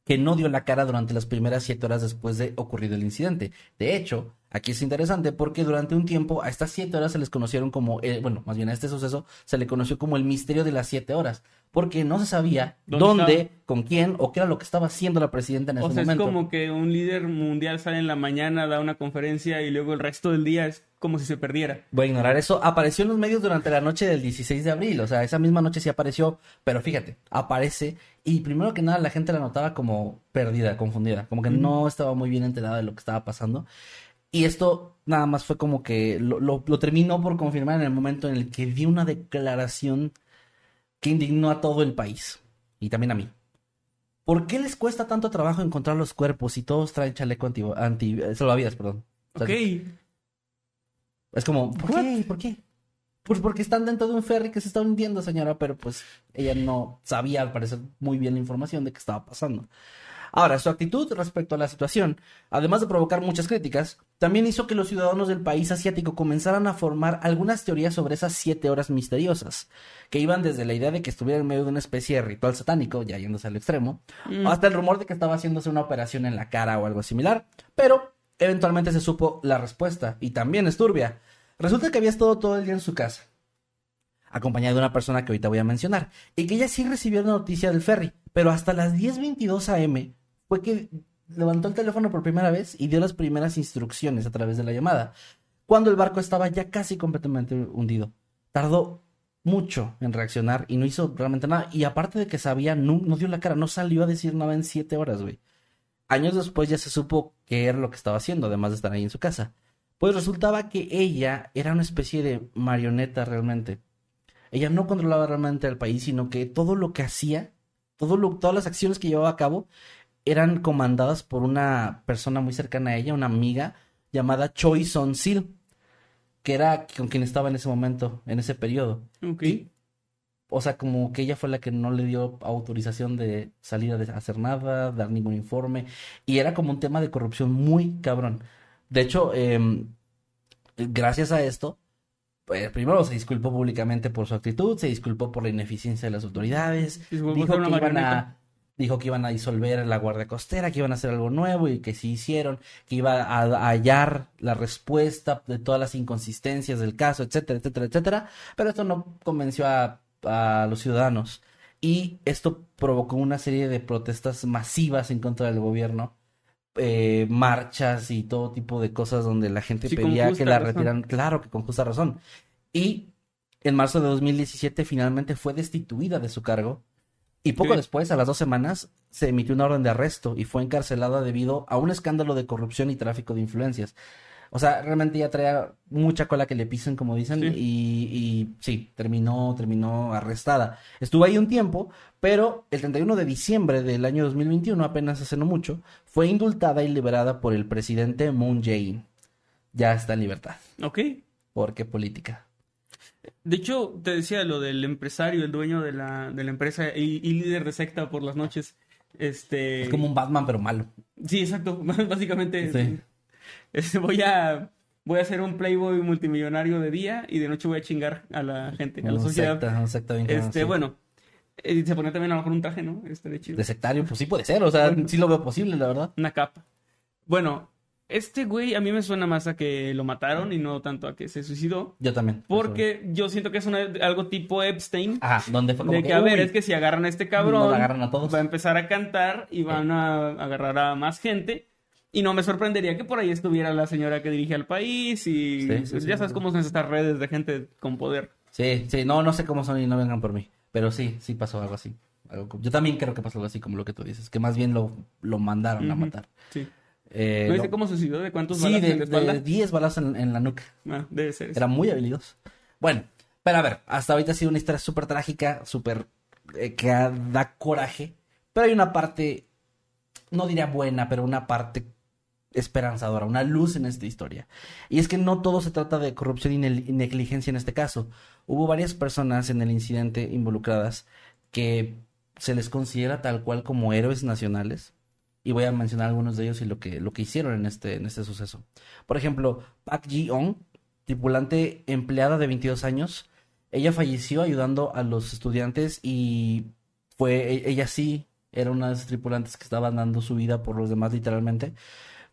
que no dio la cara durante las primeras siete horas después de ocurrido el incidente. De hecho, aquí es interesante porque durante un tiempo a estas siete horas se les conocieron como, eh, bueno, más bien a este suceso se le conoció como el misterio de las siete horas, porque no se sabía ¿Dónde con quién o qué era lo que estaba haciendo la presidenta en O ese sea, es como que un líder mundial sale en la mañana, da una conferencia y luego el resto del día es como si se perdiera. Voy a ignorar eso. Apareció en los medios durante la noche del 16 de abril. O sea, esa misma noche sí apareció. Pero fíjate, aparece. Y primero que nada, la gente la notaba como perdida, confundida. Como que no estaba muy bien enterada de lo que estaba pasando. Y esto nada más fue como que lo, lo, lo terminó por confirmar en el momento en el que dio una declaración que indignó a todo el país. Y también a mí. ¿Por qué les cuesta tanto trabajo encontrar los cuerpos si todos traen chaleco anti, anti eh, salvavidas, perdón? O sea, Ok. es como, ¿por What? qué? ¿Por qué? Pues porque están dentro de un ferry que se está hundiendo, señora, pero pues ella no sabía, al parecer, muy bien la información de qué estaba pasando. Ahora, su actitud respecto a la situación, además de provocar muchas críticas, también hizo que los ciudadanos del país asiático comenzaran a formar algunas teorías sobre esas siete horas misteriosas, que iban desde la idea de que estuviera en medio de una especie de ritual satánico, ya yéndose al extremo, Mm. hasta el rumor de que estaba haciéndose una operación en la cara o algo similar, pero eventualmente se supo la respuesta, y también es turbia. Resulta que había estado todo el día en su casa, acompañada de una persona que ahorita voy a mencionar, y que ella sí recibió la noticia del ferry, pero hasta las 10.22 am fue que levantó el teléfono por primera vez y dio las primeras instrucciones a través de la llamada, cuando el barco estaba ya casi completamente hundido. Tardó mucho en reaccionar y no hizo realmente nada, y aparte de que sabía, no, dio la cara, no salió a decir nada en siete horas, güey. Años después ya se supo qué era lo que estaba haciendo, además de estar ahí en su casa. Pues resultaba que ella era una especie de marioneta realmente. Ella no controlaba realmente al país, sino que todo lo que hacía, todo lo, todas las acciones que llevaba a cabo, eran comandadas por una persona muy cercana a ella, una amiga llamada Choi Son Sil, que era con quien estaba en ese momento, en ese periodo. Ok. Y, o sea, como que ella fue la que no le dio autorización de salir a hacer nada, dar ningún informe. Y era como un tema de corrupción muy cabrón. De hecho, em, gracias a esto, pues, primero se disculpó públicamente por su actitud, se disculpó por la ineficiencia de las autoridades, dijo que, iban a, dijo que iban a disolver la Guardia Costera, que iban a hacer algo nuevo y que sí hicieron, que iba a, a hallar la respuesta de todas las inconsistencias del caso, etcétera, etcétera, etcétera. Pero esto no convenció a, a los ciudadanos. Y esto provocó una serie de protestas masivas en contra del gobierno eh, marchas y todo tipo de cosas donde la gente Sí, pedía que la razón. retiraran. Claro que con justa razón. Y en marzo de 2017 finalmente fue destituida de su cargo. Y poco Sí. después, a las dos semanas, se emitió una orden de arresto y fue encarcelada debido a un escándalo de corrupción y tráfico de influencias. O sea, realmente ya traía mucha cola que le pisen, como dicen, Sí. y, y sí, terminó, terminó arrestada. Estuvo ahí un tiempo, pero el 31 de diciembre del año 2021, apenas hace no mucho, fue indultada y liberada por el presidente Moon Jae-in. Ya está en libertad. Ok. Porque política. De hecho, te decía lo del empresario, el dueño de la, de la empresa y, y líder de secta por las noches. Este. Es como un Batman, pero malo. Sí, exacto. Básicamente. Sí. voy a. Voy a ser un playboy multimillonario de día y de noche voy a chingar a la gente, a la sociedad. secta, un secta bien Este, conocido. bueno. eh, se ponía también a lo mejor un traje, ¿no? Este de chido. De sectario, pues sí puede ser, o sea, sí lo veo posible, la verdad. Una capa. Bueno, este güey a mí me suena más a que lo mataron y no tanto a que se suicidó. Yo también. Porque yo siento que es una- algo tipo Epstein. Ajá, donde fue como De que, a ver, es que si agarran a este cabrón, Nos agarran a todos. va a empezar a cantar y van a agarrar a más gente. Y no me sorprendería que por ahí estuviera la señora que dirige al país y Sí, sí, pues, ya sabes cómo son estas redes de gente con poder. Sí, sí, no, no sé cómo son y no vengan por mí. Pero sí, sí pasó algo así. Algo como- Yo también creo que pasó algo así como lo que tú dices, que más bien lo, lo mandaron a matar. Sí. Eh, ¿No dice lo- cómo suicidó? ¿De cuántos Sí, de, de 10 balazos en, en la nuca. Ah, debe ser eso. Era muy habilidoso. Bueno, pero a ver, hasta ahorita ha sido una historia súper trágica, súper eh, que da coraje. Pero hay una parte, no diría buena, pero una parte esperanzadora, una luz en esta historia. Y es que no todo se trata de corrupción y negligencia en este caso. Hubo varias personas en el incidente involucradas que se les considera tal cual como héroes nacionales. Y voy a mencionar algunos de ellos y lo que, lo que hicieron en este, en este suceso. Por ejemplo, Park Ji-ong, tripulante empleada de 22 años. Ella falleció ayudando a los estudiantes y fue, e- ella sí era una de esas tripulantes que estaban dando su vida por los demás literalmente.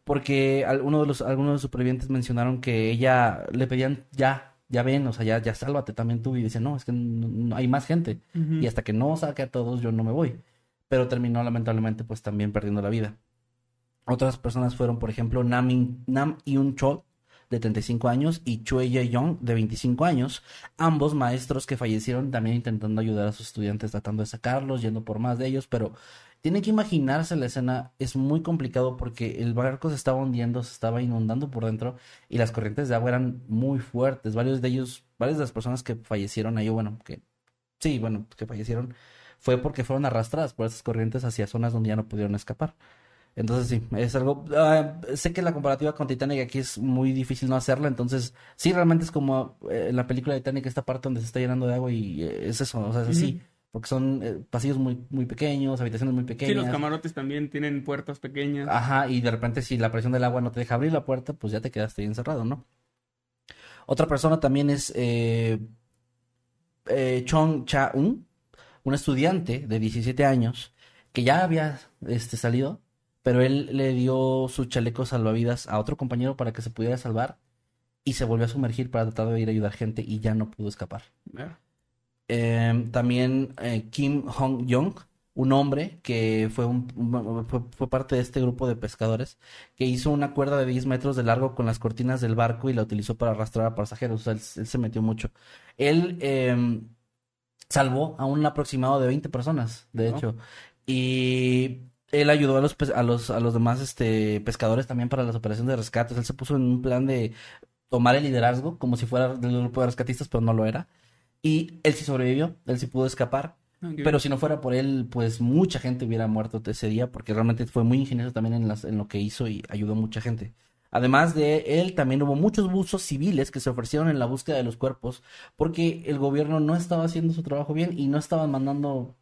Porque algunos de los, algunos de los supervivientes mencionaron que ella le pedían ya, ya ven, o sea, ya, ya sálvate también tú. Y decía, no, es que no- no hay más gente. Y hasta que no saque a todos, yo no me voy. Pero terminó lamentablemente pues también perdiendo la vida. Otras personas fueron, por ejemplo, Nam, Nam Yun Chol, de 35 años, y Chue Ye Young, de 25 años. Ambos maestros que fallecieron también intentando ayudar a sus estudiantes, tratando de sacarlos, yendo por más de ellos. Pero tienen que imaginarse la escena, es muy complicado porque el barco se estaba hundiendo, se estaba inundando por dentro, y las corrientes de agua eran muy fuertes. Varios de ellos, varias de las personas que fallecieron ahí, bueno, que sí, bueno, que fallecieron, fue porque fueron arrastradas por esas corrientes hacia zonas donde ya no pudieron escapar. Entonces sí, es algo... ah, sé que la comparativa con Titanic aquí es muy difícil no hacerla, entonces sí, realmente es como eh, en la película de Titanic, esta parte donde se está llenando de agua y eh, es eso, o sea, es así, porque son eh, pasillos muy, muy pequeños, habitaciones muy Sí, los pequeñas. camarotes también tienen puertas pequeñas. Ajá, y de repente si la presión del agua no te deja abrir la puerta, pues ya te quedaste ahí encerrado, ¿no? Otra persona también es eh, eh, Chong Cha-un, un estudiante de 17 años que ya había este, salido, pero él le dio su chaleco salvavidas a otro compañero para que se pudiera salvar y se volvió a sumergir para tratar de ir a ayudar gente y ya no pudo escapar. Eh, también eh, Kim Hong Young, un hombre que fue, un, un- fue, fue parte de este grupo de pescadores, que hizo una cuerda de 10 metros de largo con las cortinas del barco y la utilizó para arrastrar a pasajeros. O sea, él, él se metió mucho. Él eh, salvó a un aproximado de 20 personas, de hecho. Y él ayudó a los, a los, a los demás este, pescadores también para las operaciones de rescate. Él se puso en un plan de tomar el liderazgo, como si fuera del grupo de rescatistas, pero no lo era. Y él sí sobrevivió, él sí pudo escapar. ah, Pero si no fuera por él, pues mucha gente hubiera muerto ese día, porque realmente fue muy ingenioso también en, las, en lo que hizo y ayudó a mucha gente. Además de él, también hubo muchos buzos civiles que se ofrecieron en la búsqueda de los cuerpos, porque el gobierno no estaba haciendo su trabajo bien y no estaban mandando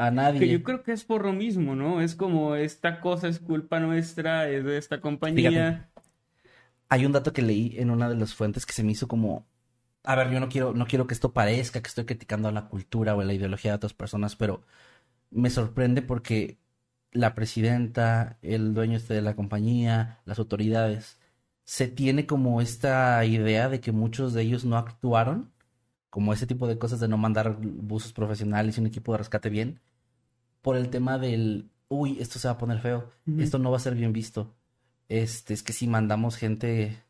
a nadie. Que yo creo que es por lo mismo, ¿no? Es como esta cosa es culpa nuestra, es de esta compañía. Fíjate. Hay un dato que leí en una de las fuentes que se me hizo como, a ver, yo no quiero, no quiero que esto parezca que estoy criticando a la cultura o a la ideología de otras personas, pero me sorprende porque la presidenta, el dueño este de la compañía, las autoridades, se tiene como esta idea de que muchos de ellos no actuaron, como ese tipo de cosas de no mandar buzos profesionales y un equipo de rescate bien, por el tema del uy, esto se va a poner feo, esto no va a ser bien visto. Este, es que si mandamos gente,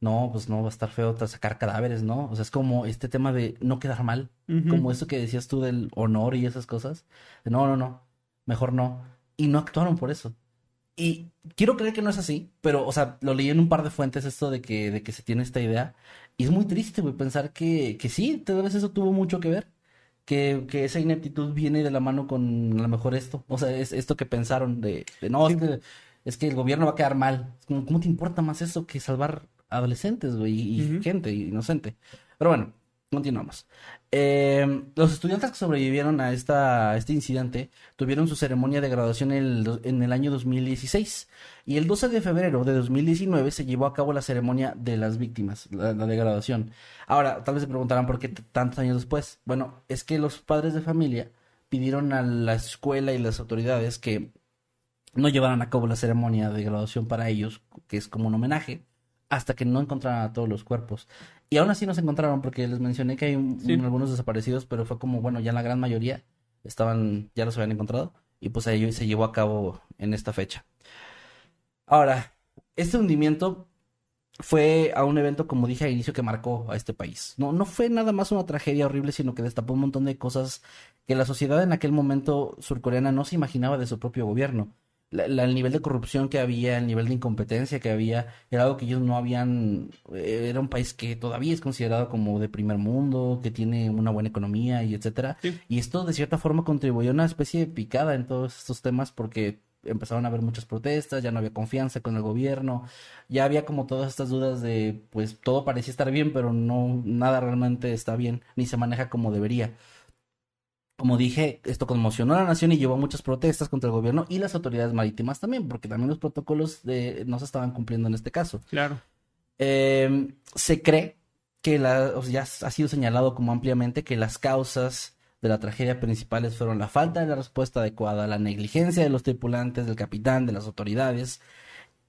no, pues no va a estar feo sacar cadáveres, ¿no? O sea, es como este tema de no quedar mal, como eso que decías tú del honor y esas cosas. No, no, no, mejor no. Y no actuaron por eso. Y quiero creer que no es así, pero, o sea, lo leí en un par de fuentes esto de que, de que se tiene esta idea. Y es muy triste, güey, pensar que, que sí, tal vez eso tuvo mucho que ver. Que, que, esa ineptitud viene de la mano con a lo mejor esto. O sea, es esto que pensaron de, de no, es, que, es, que, el gobierno va a quedar mal. ¿Cómo te importa más eso que salvar adolescentes, güey, y gente inocente? Pero bueno, Continuamos. Eh, los estudiantes que sobrevivieron a, esta, este incidente tuvieron su ceremonia de graduación en el, en el, año 2016 y el 12 de febrero de 2019 se llevó a cabo la ceremonia de las víctimas, la, de graduación. Ahora, tal vez se preguntarán por qué tantos años después. Bueno, es que los padres de familia pidieron a la escuela y las autoridades que no llevaran a cabo la ceremonia de graduación para ellos, que es como un homenaje, hasta que no encontraran a todos los cuerpos. Y aún así no se encontraron porque les mencioné que hay algunos desaparecidos, pero fue como, bueno, ya la gran mayoría estaban, ya los habían encontrado y pues ahí se llevó a cabo en esta fecha. Ahora, este hundimiento fue a un evento, como dije al inicio, que marcó a este país. No, no fue nada más una tragedia horrible, sino que destapó un montón de cosas que la sociedad en aquel momento surcoreana no se imaginaba de su propio gobierno el nivel de corrupción que había, el nivel de incompetencia que había, era algo que ellos no habían, eh, era un país que todavía es considerado como de primer mundo, que tiene una buena economía y etcétera. Y esto de cierta forma contribuyó a una especie de picada en todos estos temas porque empezaron a haber muchas protestas, ya no había confianza con el gobierno, ya había como todas estas dudas de pues todo parecía estar bien, pero no nada realmente está bien, ni se maneja como debería. Como dije, esto conmocionó a la nación y llevó a muchas protestas contra el gobierno y las autoridades marítimas también, porque también los protocolos de, no se estaban cumpliendo en este caso. Claro. Em, se cree que la, ya ha sido señalado como ampliamente que las causas de la tragedia principales fueron la falta de la respuesta adecuada, la negligencia de los tripulantes, del capitán, de las autoridades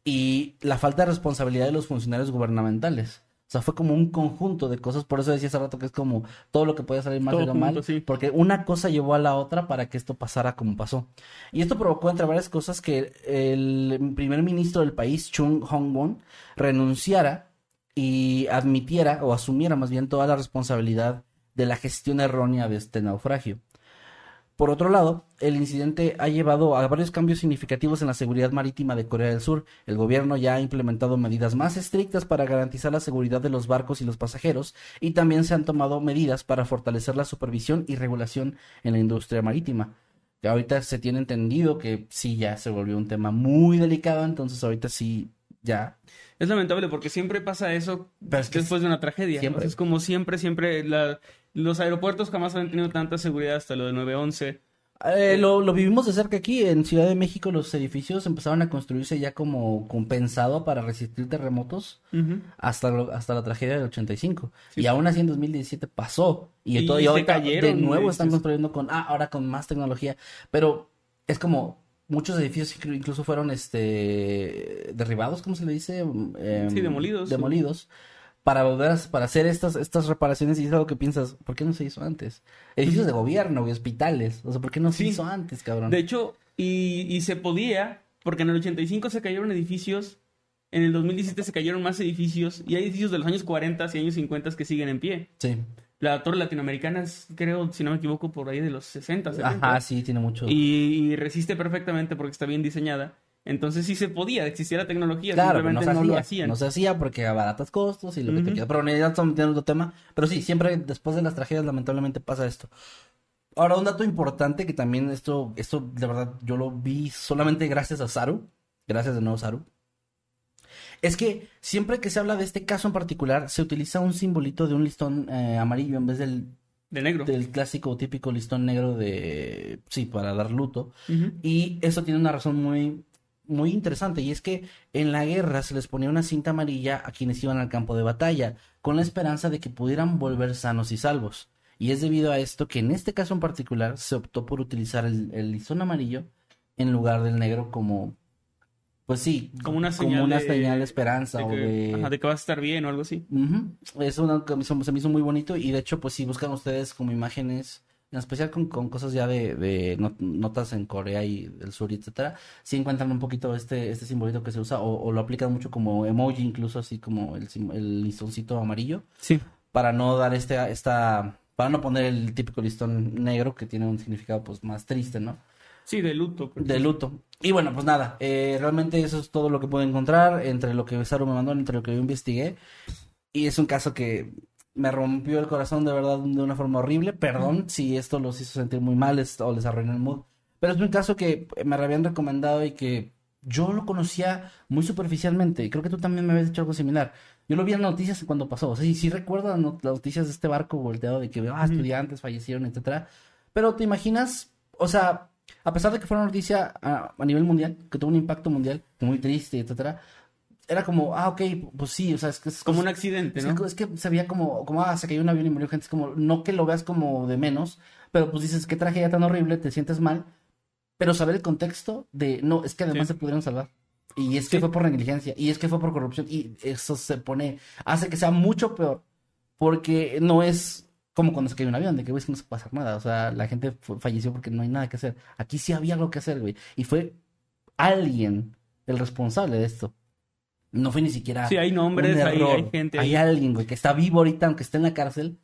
y la falta de responsabilidad de los funcionarios gubernamentales. O sea, fue como un conjunto de cosas. Por eso decía hace rato que es como todo lo que podía salir mal salió mal. Porque una cosa llevó a la otra para que esto pasara como pasó. Y esto provocó, entre varias cosas, que el primer ministro del país, Chung Hong-won, renunciara y admitiera o asumiera más bien toda la responsabilidad de la gestión errónea de este naufragio. Por otro lado, el incidente ha llevado a varios cambios significativos en la seguridad marítima de Corea del Sur. El gobierno ya ha implementado medidas más estrictas para garantizar la seguridad de los barcos y los pasajeros y también se han tomado medidas para fortalecer la supervisión y regulación en la industria marítima. Ya ahorita se tiene entendido que sí, ya se volvió un tema muy delicado, entonces ahorita sí, ya. Es lamentable porque siempre pasa eso después de una tragedia. Es como siempre, siempre la, los aeropuertos jamás han tenido tanta seguridad hasta lo de 911. Eh, lo, lo, vivimos de cerca aquí. En Ciudad de México los edificios empezaron a construirse ya como compensado para resistir terremotos hasta, hasta la tragedia del 85. y aún así en 2017 pasó. Y, todo, de nuevo están construyendo con, ah, ahora con más tecnología. Pero es como muchos edificios incluso fueron este derribados, ¿cómo se le dice? Em, sí, demolidos. Demolidos para volver a, para hacer estas, estas reparaciones y es algo que piensas, ¿por qué no se hizo antes? Edificios de gobierno y hospitales, o sea, ¿por qué no se hizo antes, cabrón? De hecho, y, y se podía, porque en el 85 se cayeron edificios, en el 2017 se cayeron más edificios, y hay edificios de los años 40 y años 50 que siguen en pie. Sí. La torre latinoamericana es, creo, si no me equivoco, por ahí de los 60, 70. Ajá, sí, tiene mucho. y resiste perfectamente porque está bien diseñada. Entonces sí se podía, existía la tecnología, claro, simplemente no, lo hacían. No se hacía porque baratas costos y lo que te queda. Pero ya estamos metiendo otro tema. Pero sí, siempre después de las tragedias lamentablemente pasa esto. Ahora, un dato importante que también esto, esto de verdad yo lo vi solamente gracias a Saru. Gracias de nuevo, Saru. Es que siempre que se habla de este caso en particular, se utiliza un simbolito de un listón eh, amarillo en vez del de negro. Del clásico típico listón negro de. Sí, para dar luto. Y eso tiene una razón muy muy interesante y es que en la guerra se les ponía una cinta amarilla a quienes iban al campo de batalla con la esperanza de que pudieran volver sanos y salvos. Y es debido a esto que en este caso en particular se optó por utilizar el, listón amarillo en lugar del negro como pues sí, como una señal, de, esperanza o de... de que vas a estar bien o algo así. Es una que se me hizo muy bonito y de hecho pues si buscan ustedes como imágenes en especial con, con cosas ya de, de not- notas en Corea y del sur, etcétera, sí encuentran un poquito este, este simbolito que se usa, o, o lo aplican mucho como emoji, incluso así como el, el listoncito amarillo, Sí. para no dar este, esta, para no poner el típico listón negro que tiene un significado pues más triste, ¿no? Sí, de luto. de luto. Y bueno, pues nada, eh, realmente eso es todo lo que puedo encontrar entre lo que Saru me mandó, entre lo que yo investigué. Y es un caso que me rompió el corazón de verdad de una forma horrible. Perdón si esto los hizo sentir muy mal o les arruinó el mood. Pero es un caso que me habían recomendado y que yo lo conocía muy superficialmente. Y creo que tú también me habías dicho algo similar. Yo lo vi en las noticias cuando pasó. O sea, sí, sí recuerdo las not- las noticias de este barco volteado de que ah, estudiantes fallecieron, etcétera. Pero te imaginas, o sea, a pesar de que fue una noticia a, a nivel mundial, que tuvo un impacto mundial muy triste, etcétera, era como, ah, ok, pues sí, o sea, es que es Como un accidente, es ¿no? que, es que se veía como, como, ah, se cayó un avión y murió gente, es como, no que lo veas como de menos, pero pues dices, qué tragedia tan horrible, te sientes mal, pero saber el contexto de, no, es que además Sí. se pudieron salvar. Y es que Sí. fue por negligencia, y es que fue por corrupción, y eso se pone, hace que sea mucho peor, porque no es como cuando se cayó un avión, de que, güey, es que no se puede hacer nada, o sea, la gente falleció porque no hay nada que hacer. Aquí sí había algo que hacer, güey, y fue alguien el responsable de esto. No fue ni siquiera Sí, hay nombres, un hay, error. hay gente. Hay alguien, güey, que está vivo ahorita, aunque esté en la cárcel,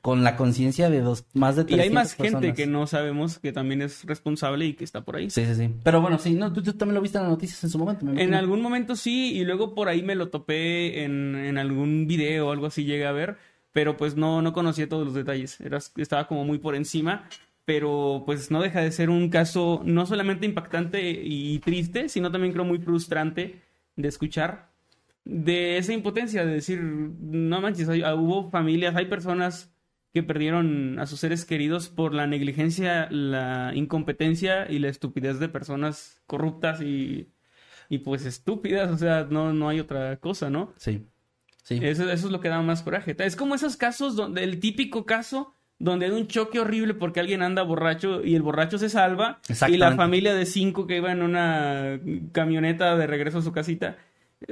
con la conciencia de dos, más de Y hay 300 más gente que no sabemos que también es responsable y que está por ahí. Sí, sí, sí. Pero bueno, sí, no, tú, tú también lo viste en las noticias en su momento. me En algún momento sí, y luego por ahí me lo topé en, en algún video o algo así llegué a ver, pero pues no, no conocía todos los detalles. Era, estaba como muy por encima, pero pues no deja de ser un caso no solamente impactante y triste, sino también creo muy frustrante de escuchar. De esa impotencia, de decir, no manches, hay- ah, hubo familias, hay personas que perdieron a sus seres queridos por la negligencia, la incompetencia y la estupidez de personas corruptas y, y pues estúpidas, o sea, no, no hay otra cosa, ¿no? Sí. Sí. Eso, eso es lo que da más coraje. Es como esos casos donde el típico caso donde hay un choque horrible porque alguien anda borracho y el borracho se salva y la familia de cinco que iba en una camioneta de regreso a su casita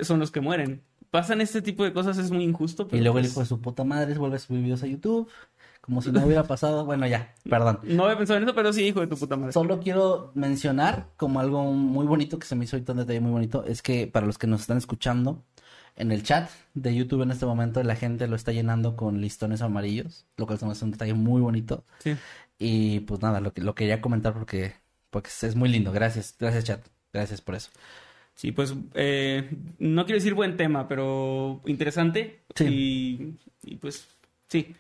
son los que mueren. Pasan este tipo de cosas, es muy injusto. y pero, luego el pues, hijo de su puta madre vuelve a subir videos a YouTube, como si no hubiera pasado. Bueno, ya, perdón. No había pensado en eso, pero sí, hijo de tu puta madre. Solo quiero mencionar como algo muy bonito que se me hizo ahorita un detalle muy bonito, es que para los que nos están escuchando, en el chat de YouTube en este momento la gente lo está llenando con listones amarillos, lo cual hace un detalle muy bonito. Sí. Y pues nada, lo, que- lo quería comentar porque, porque es muy lindo. Gracias, gracias chat. Gracias por eso. Sí, pues eh, no quiero decir buen tema, pero interesante. Sí. Y, y pues sí.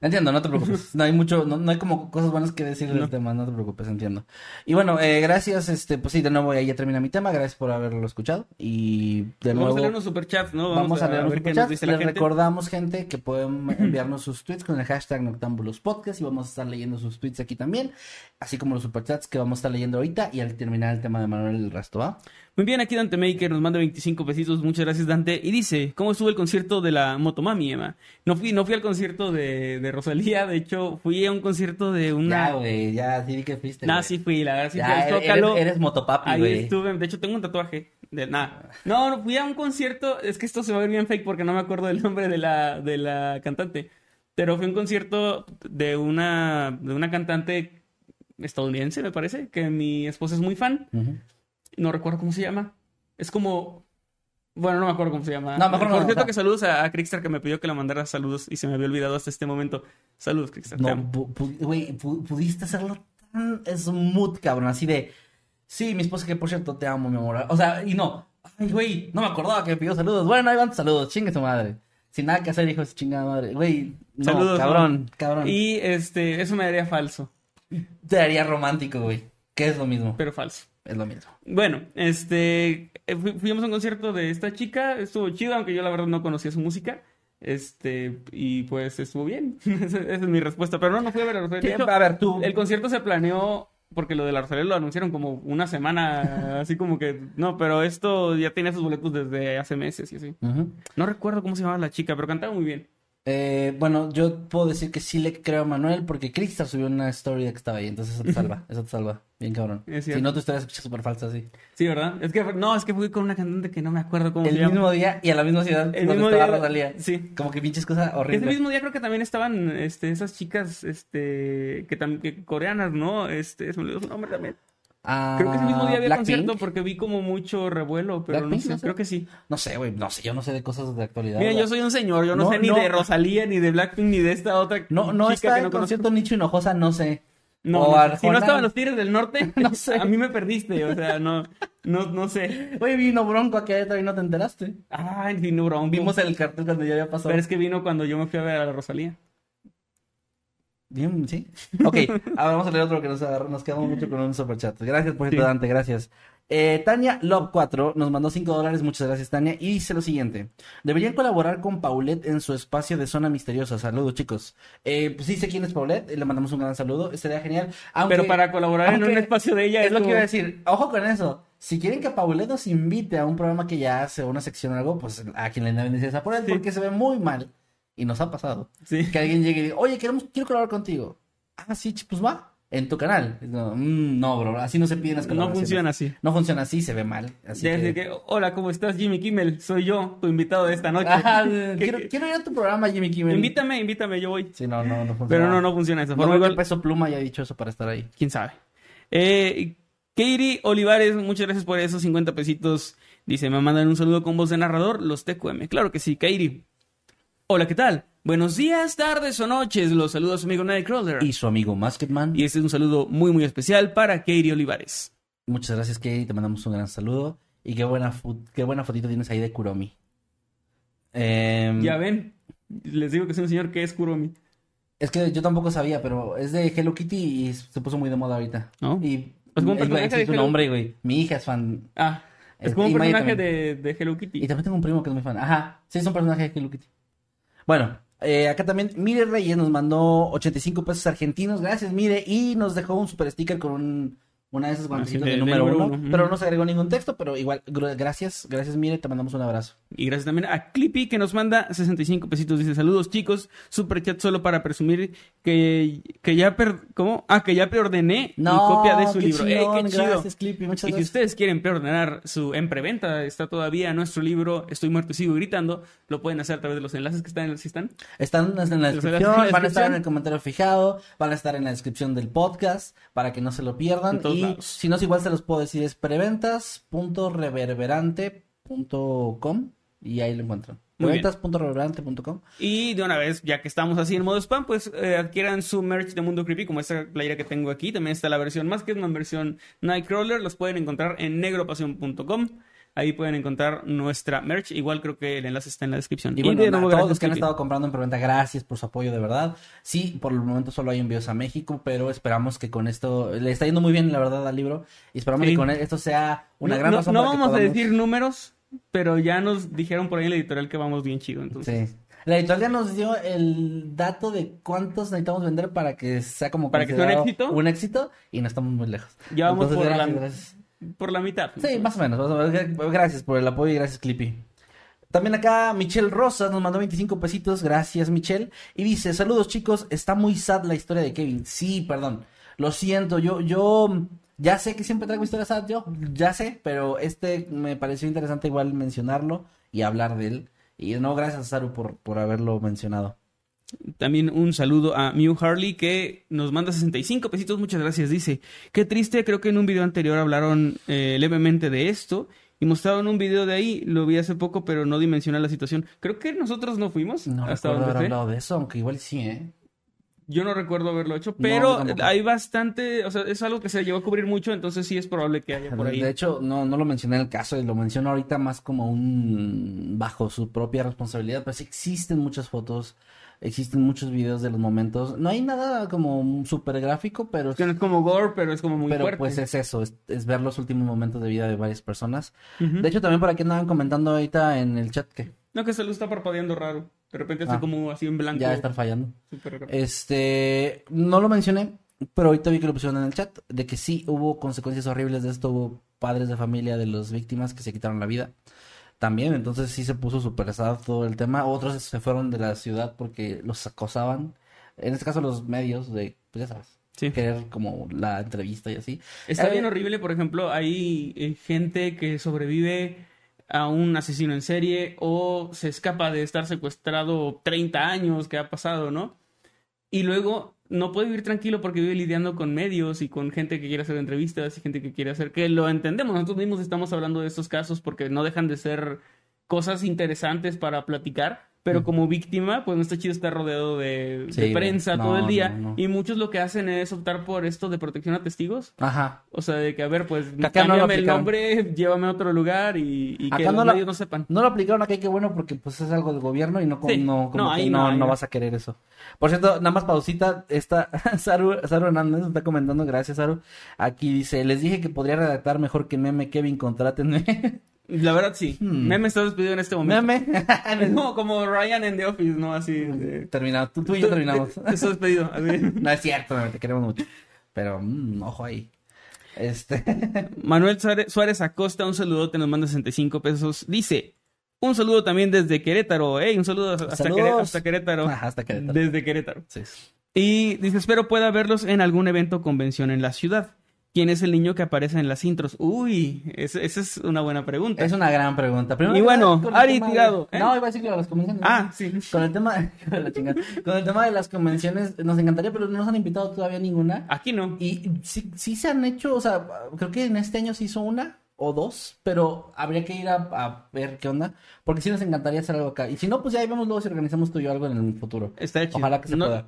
Entiendo, no te preocupes. No hay mucho, no, no hay como cosas buenas que decir del No. tema, no te preocupes, entiendo. Y bueno, eh, gracias, este, pues sí, de nuevo ahí ya termina mi tema, gracias por haberlo escuchado. Y de Vamos nuevo. a leer unos superchats, ¿no? Vamos, a leer los ver qué nos superchats. Les gente. recordamos, gente, que pueden enviarnos sus tweets con el hashtag Noctambulos Podcast y vamos a estar leyendo sus tweets aquí también, así como los superchats que vamos a estar leyendo ahorita y al terminar el tema de Manuel el resto, ¿va? Muy bien, aquí Dante Maker nos manda 25 pesitos, muchas gracias Dante. Y dice, ¿cómo estuvo el concierto de la Motomami, Emma? No fui, no fui al concierto de, de Rosalía, de hecho fui a un concierto de una... Ya, güey, ya, sí vi que fuiste. Nah, güey. sí fui, la verdad sí Ya, fui al eres, eres motopapi, Ahí güey. estuve, de hecho tengo un tatuaje de nada. No, no, fui a un concierto, es que esto se va a ver bien fake porque no me acuerdo del nombre de la, de la cantante. Pero fue un concierto de una, de una cantante estadounidense, me parece, que mi esposa es muy fan. Ujú. No recuerdo cómo se llama. Es como. Bueno, no me acuerdo cómo se llama. No, mejor Por cierto, que saludos a, a que me pidió que le mandara saludos y se me había olvidado hasta este momento. Saludos, te No, amo. pu- pu- güey, pu- pudiste hacerlo tan smooth, cabrón, así de, sí, mi esposa que por cierto te amo, mi amor. O sea, y no, ay, güey, no me acordaba que me pidió saludos. Bueno, ahí van tus saludos, chingue su madre. Sin nada que hacer, hijo de su chingada madre. Güey, no, Saludos, cabrón, cabrón. Y este, eso me daría falso, Te daría romántico, güey. Que es lo mismo. pero falso. Es lo mismo. Bueno, este, eh, fu- fuimos a un concierto de esta chica, estuvo chido, aunque yo la verdad no conocía su música. Este, y pues estuvo bien. esa, es mi respuesta. Pero no, no fui a ver a Rosalía. A ver, tú. El concierto se planeó porque lo de la Rosalía lo anunciaron como una semana, así como que no, pero esto ya tenía sus boletos desde hace meses y así. No recuerdo cómo se llamaba la chica, pero cantaba muy bien. Eh, bueno, yo puedo decir que sí le creo a Manuel porque Crystal subió una story de que estaba ahí, entonces eso te salva, eso te salva. Bien cabrón. Si no, tu historia se escucha súper falsa, sí. Sí, ¿verdad? Es que, no, es que fui con una cantante que no me acuerdo cómo El se llama. mismo día y a la misma ciudad El donde mismo estaba día- Rosalía. Sí. Como que pinches cosas Ese horribles. mismo día creo que también estaban este, esas chicas este, que, que coreanas, ¿no? Este, se me olvidó su nombre también. Ah, Creo que ese mismo día había concierto porque vi como mucho revuelo, pero no sé, no sé. creo que sí. No sé, güey, no sé, yo no sé de cosas de actualidad. Mira, yo soy un señor, yo no, No, sé ni no. de Rosalía, ni de Blackpink, ni de esta otra No, no chica está que no conozco. concierto Nicho Hinojosa, no sé. No, O. Arjona. si no estaban los Tigres del Norte, No sé. a mí me perdiste, o sea, no, no, no sé. Oye, vino Bronco aquí adentro y no te enteraste. Ay, vino Bronco. Vimos el cartel cuando ya había pasado. Pero es que vino cuando yo me fui a ver a la Rosalía. Bien, sí. Ok, ahora vamos a leer otro que nos. Nos quedamos mucho con un superchat. Gracias por Sí. esto, Dante, gracias. Eh, Tania Love 4 nos mandó 5 dólares. Muchas gracias, Tania. Y dice lo siguiente: Deberían colaborar con Paulette en su espacio de zona misteriosa. Saludos, chicos. Eh, pues sí sé quién es Paulette. Le mandamos un gran saludo. Estaría genial. Aunque- Pero para colaborar en un espacio de ella Es es lo que iba a decir. Ojo con eso. Si quieren que Paulette nos invite a un programa que ya hace, una sección o algo, pues a quien le deben decir es a Paulette, Sí. porque se ve muy mal. Y nos ha pasado. Sí. Que alguien llegue y diga, oye, queremos, quiero colaborar contigo. Ah, sí, pues va. En tu canal. No, mm, no, bro, así no se piden las No colaboraciones. funciona así. No funciona así, se ve mal. Así Ya que... hola, ¿cómo estás, Jimmy Kimmel? Soy yo, tu invitado de esta noche. ¿Qué- quiero, quiero ir a tu programa, Jimmy Kimmel. Invítame, invítame, yo voy. Sí, no, no, no funciona. Pero no, no funciona de esa No forma. que Igual- el peso pluma haya dicho eso para estar ahí. quién sabe. Eh, Katie Olivares, muchas gracias por esos 50 pesitos. Dice, me mandan un saludo con voz de narrador, los TQM. Claro que sí, Katie. Hola, ¿qué tal? Buenos días, tardes o noches. Los saludos a su amigo Nightcrawler. Y su amigo Masketman. Y este es un saludo muy, muy especial para Katie Olivares. Muchas gracias, Katie. Te mandamos un gran saludo. Y qué buena, qué buena fotito tienes ahí de Kuromi. Em, Ya ven, les digo que soy un señor que es Kuromi. Es que yo tampoco sabía, pero es de Hello Kitty y se puso muy de moda ahorita. ¿No? Y Es como un personaje de es Hello- nombre, güey. Mi hija es fan. Ah, es Eh, como un personaje de, de Hello Kitty. Y también tengo un primo que es muy fan. Ajá, sí, es un personaje de Hello Kitty. Bueno, eh, acá también Mire Reyes nos mandó 85 pesos argentinos. Gracias, Mire. Y nos dejó un super sticker con un- una de esas guantecitos de- del de número número uno. uno, Pero no se agregó ningún texto, pero igual, gr- gracias. Gracias, Mire. Te mandamos un abrazo. Y gracias también a Clippy que nos manda 65 pesitos. Dice, saludos chicos, super chat solo para presumir que, que ya per- ¿cómo? Ah, que ya preordené mi copia de su qué libro. ¡Eh, chingón, qué chido! Gracias, Clippy. Muchas Y si ustedes quieren preordenar su en preventa, está todavía nuestro libro Estoy muerto y sigo gritando, lo pueden hacer a través de los enlaces que están en el si están. Están en la descripción, van a estar en el comentario fijado, van a estar en la descripción del podcast para que no se lo pierdan. En todos Y lados. si no, igual se los puedo decir, es preventas.reverberante.com y ahí lo encuentran. Preventas.reverberante.com. Y de una vez, ya que estamos así en modo spam, pues eh, adquieran su merch de Mundo Creepy, como esta playera que tengo aquí. También está la versión más que es una versión Nightcrawler. Los pueden encontrar en negropasión.com. Ahí pueden encontrar nuestra merch. Igual creo que el enlace está en la descripción. Y bueno, de a nuevo, todos gracias, los que han estado comprando en preventa, gracias por su apoyo de verdad. Sí, por el momento solo hay envíos a México, pero esperamos que con esto le está yendo muy bien, la verdad, al libro. Y esperamos Sí. que con esto sea una no, gran razón no para que vamos a decir números, pero ya nos dijeron por ahí en la editorial que vamos bien chido. Entonces, Sí. La editorial ya nos dio el dato de cuántos necesitamos vender para que sea como ¿Para que sea un éxito? Un éxito y no estamos muy lejos. Ya vamos Entonces, por la- gracias. Por la mitad. Sí, más o menos. Gracias por el apoyo y gracias, Clippy. También acá Michelle Rosas nos mandó 25 pesitos. Gracias, Michelle. Y dice, saludos chicos, está muy sad la historia de Kevin. Sí, perdón. Lo siento, yo, yo ya sé que siempre traigo historias sad, yo ya sé, pero este me pareció interesante igual mencionarlo y hablar de él. Y no, gracias Saru por, por haberlo mencionado. También un saludo a Mew Harley que nos manda 65 pesitos. Muchas gracias. Dice, qué triste, creo que en un video anterior hablaron eh, levemente de esto y mostraron un video de ahí. Lo vi hace poco, pero no dimensioné la situación. Creo que nosotros no fuimos No hasta recuerdo haber hablado de eso, aunque igual sí, ¿eh? Yo no recuerdo haberlo hecho, pero hay bastante, o sea, es algo que se llegó a cubrir mucho, entonces sí es probable que haya por ahí. De hecho, no, no lo mencioné en el caso, lo menciono ahorita más como un bajo su propia responsabilidad, pero sí existen muchas fotos, existen muchos videos de los momentos. No hay nada como súper gráfico, pero, Es que no es como gore, pero es como muy pero fuerte. pues es eso, es, es ver los últimos momentos de vida de varias personas. De hecho, también por aquí andaban comentando ahorita en el chat que No, que se lo está parpadeando raro. De repente está Ah. como así en blanco. ya están fallando. súper raro. Este, no lo mencioné, pero ahorita vi que lo pusieron en el chat, de que sí hubo consecuencias horribles de esto, hubo padres de familia de las víctimas que se quitaron la vida. También, entonces sí se puso súper pesado todo el tema. Otros se fueron de la ciudad porque los acosaban. En este caso los medios de, pues ya sabes, Sí. querer como la entrevista y así. Está Eh, bien horrible, por ejemplo, hay eh, gente que sobrevive a un asesino en serie o se escapa de estar secuestrado 30 años que ha pasado, ¿no? Y luego no puede vivir tranquilo porque vive lidiando con medios y con gente que quiere hacer entrevistas y gente que quiere hacer que lo entendemos. Nosotros mismos estamos hablando de estos casos porque no dejan de ser cosas interesantes para platicar. Pero como víctima, pues no está chido estar rodeado de, prensa no, todo el día. no, no. Y muchos lo que hacen es optar por esto de protección a testigos. Ajá. O sea, de que, a ver, pues, cámbiame el nombre, llévame a otro lugar y, y que los la- medios no sepan. No lo aplicaron acá, qué bueno, porque pues es algo del gobierno y no, como- Sí. no, como No, que ahí no, vas a querer eso. Por cierto, nada más pausita, esta Saru, Saru Hernández nos está comentando, gracias Saru. Aquí dice, les dije que podría redactar mejor que meme, Kevin, contrátenme. La verdad, sí. Hmm. Meme está despedido en este momento. meme. No, como Ryan en The Office, ¿no? Así. de- Terminado, tú, tú y yo terminamos. Está despedido. así. no es cierto, te queremos mucho. Pero, mm, ojo ahí. Este, Manuel Suárez, Suárez Acosta, un saludote, nos manda 65 pesos. Dice, un saludo también desde Querétaro. Ey, un saludo hasta, Saludos. Queré- hasta Querétaro. Ajá, hasta Querétaro. Desde Querétaro. sí. Y dice, espero pueda verlos en algún evento o convención en la ciudad. ¿Quién es el niño que aparece en las intros? Uy, esa es una buena pregunta. Es una gran pregunta. Primero Y bueno, Ari de- Tirado, ¿eh? No, iba a decir que las convenciones. Ah, sí. Con el tema. Con el tema de las convenciones, nos encantaría, pero no nos han invitado todavía ninguna. Aquí no. Y sí, sí se han hecho, o sea, creo que en este año se hizo una o dos, pero habría que ir a, a ver qué onda, porque sí nos encantaría hacer algo acá. Y si no, pues ya ahí vemos luego si organizamos tú y yo algo en el futuro. Está chido. Ojalá que se No- pueda.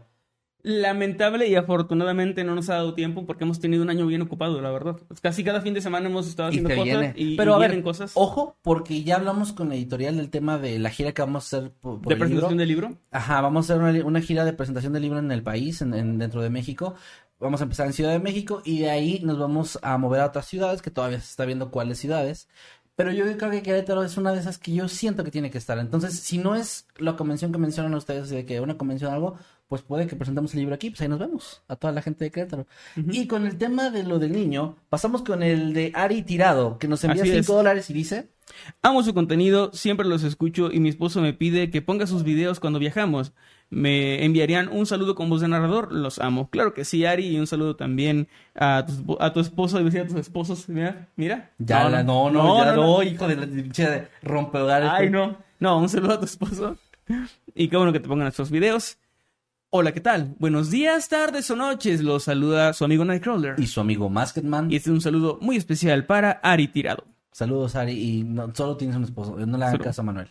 Lamentable y afortunadamente no nos ha dado tiempo porque hemos tenido un año bien ocupado, la verdad. Casi cada fin de semana hemos estado Y haciendo te cosas viene. y, pero y a ver, cosas ojo, porque ya hablamos con la editorial del tema de la gira que vamos a hacer por, por de el presentación libro. del libro. Ajá, vamos a hacer una, una gira de presentación del libro en el país, en, en- dentro de México. Vamos a empezar en Ciudad de México y de ahí nos vamos a mover a otras ciudades, que todavía se está viendo cuáles ciudades. Pero yo creo que Querétaro es una de esas que yo siento que tiene que estar. Entonces, si no es la convención que mencionan ustedes de que una convención o algo, pues puede que presentemos el libro aquí, pues ahí nos vemos, a toda la gente de Querétaro. Y con el tema de lo del niño, pasamos con el de Ari Tirado, que nos envía Así 5 es. dólares y dice... Amo su contenido, siempre los escucho y mi esposo me pide que ponga sus videos cuando viajamos. Me enviarían un saludo con voz de narrador, los amo. Claro que sí, Ari, y un saludo también a tu, a tu esposo, decía a tus esposos. Mira, mira. Ya, la- no, no, ya no, no. hijo de la pinche rompehogares. Ay, no. No, un saludo a tu esposo. Y qué bueno que te pongan estos videos. Hola, ¿qué tal? Buenos días, tardes o noches. Los saluda su amigo Nightcrawler. Y su amigo Masketman. Y este es un saludo muy especial para Ari Tirado. Saludos, Ari. Y no, solo tienes un esposo. No le hagan Solo- caso a Manuel.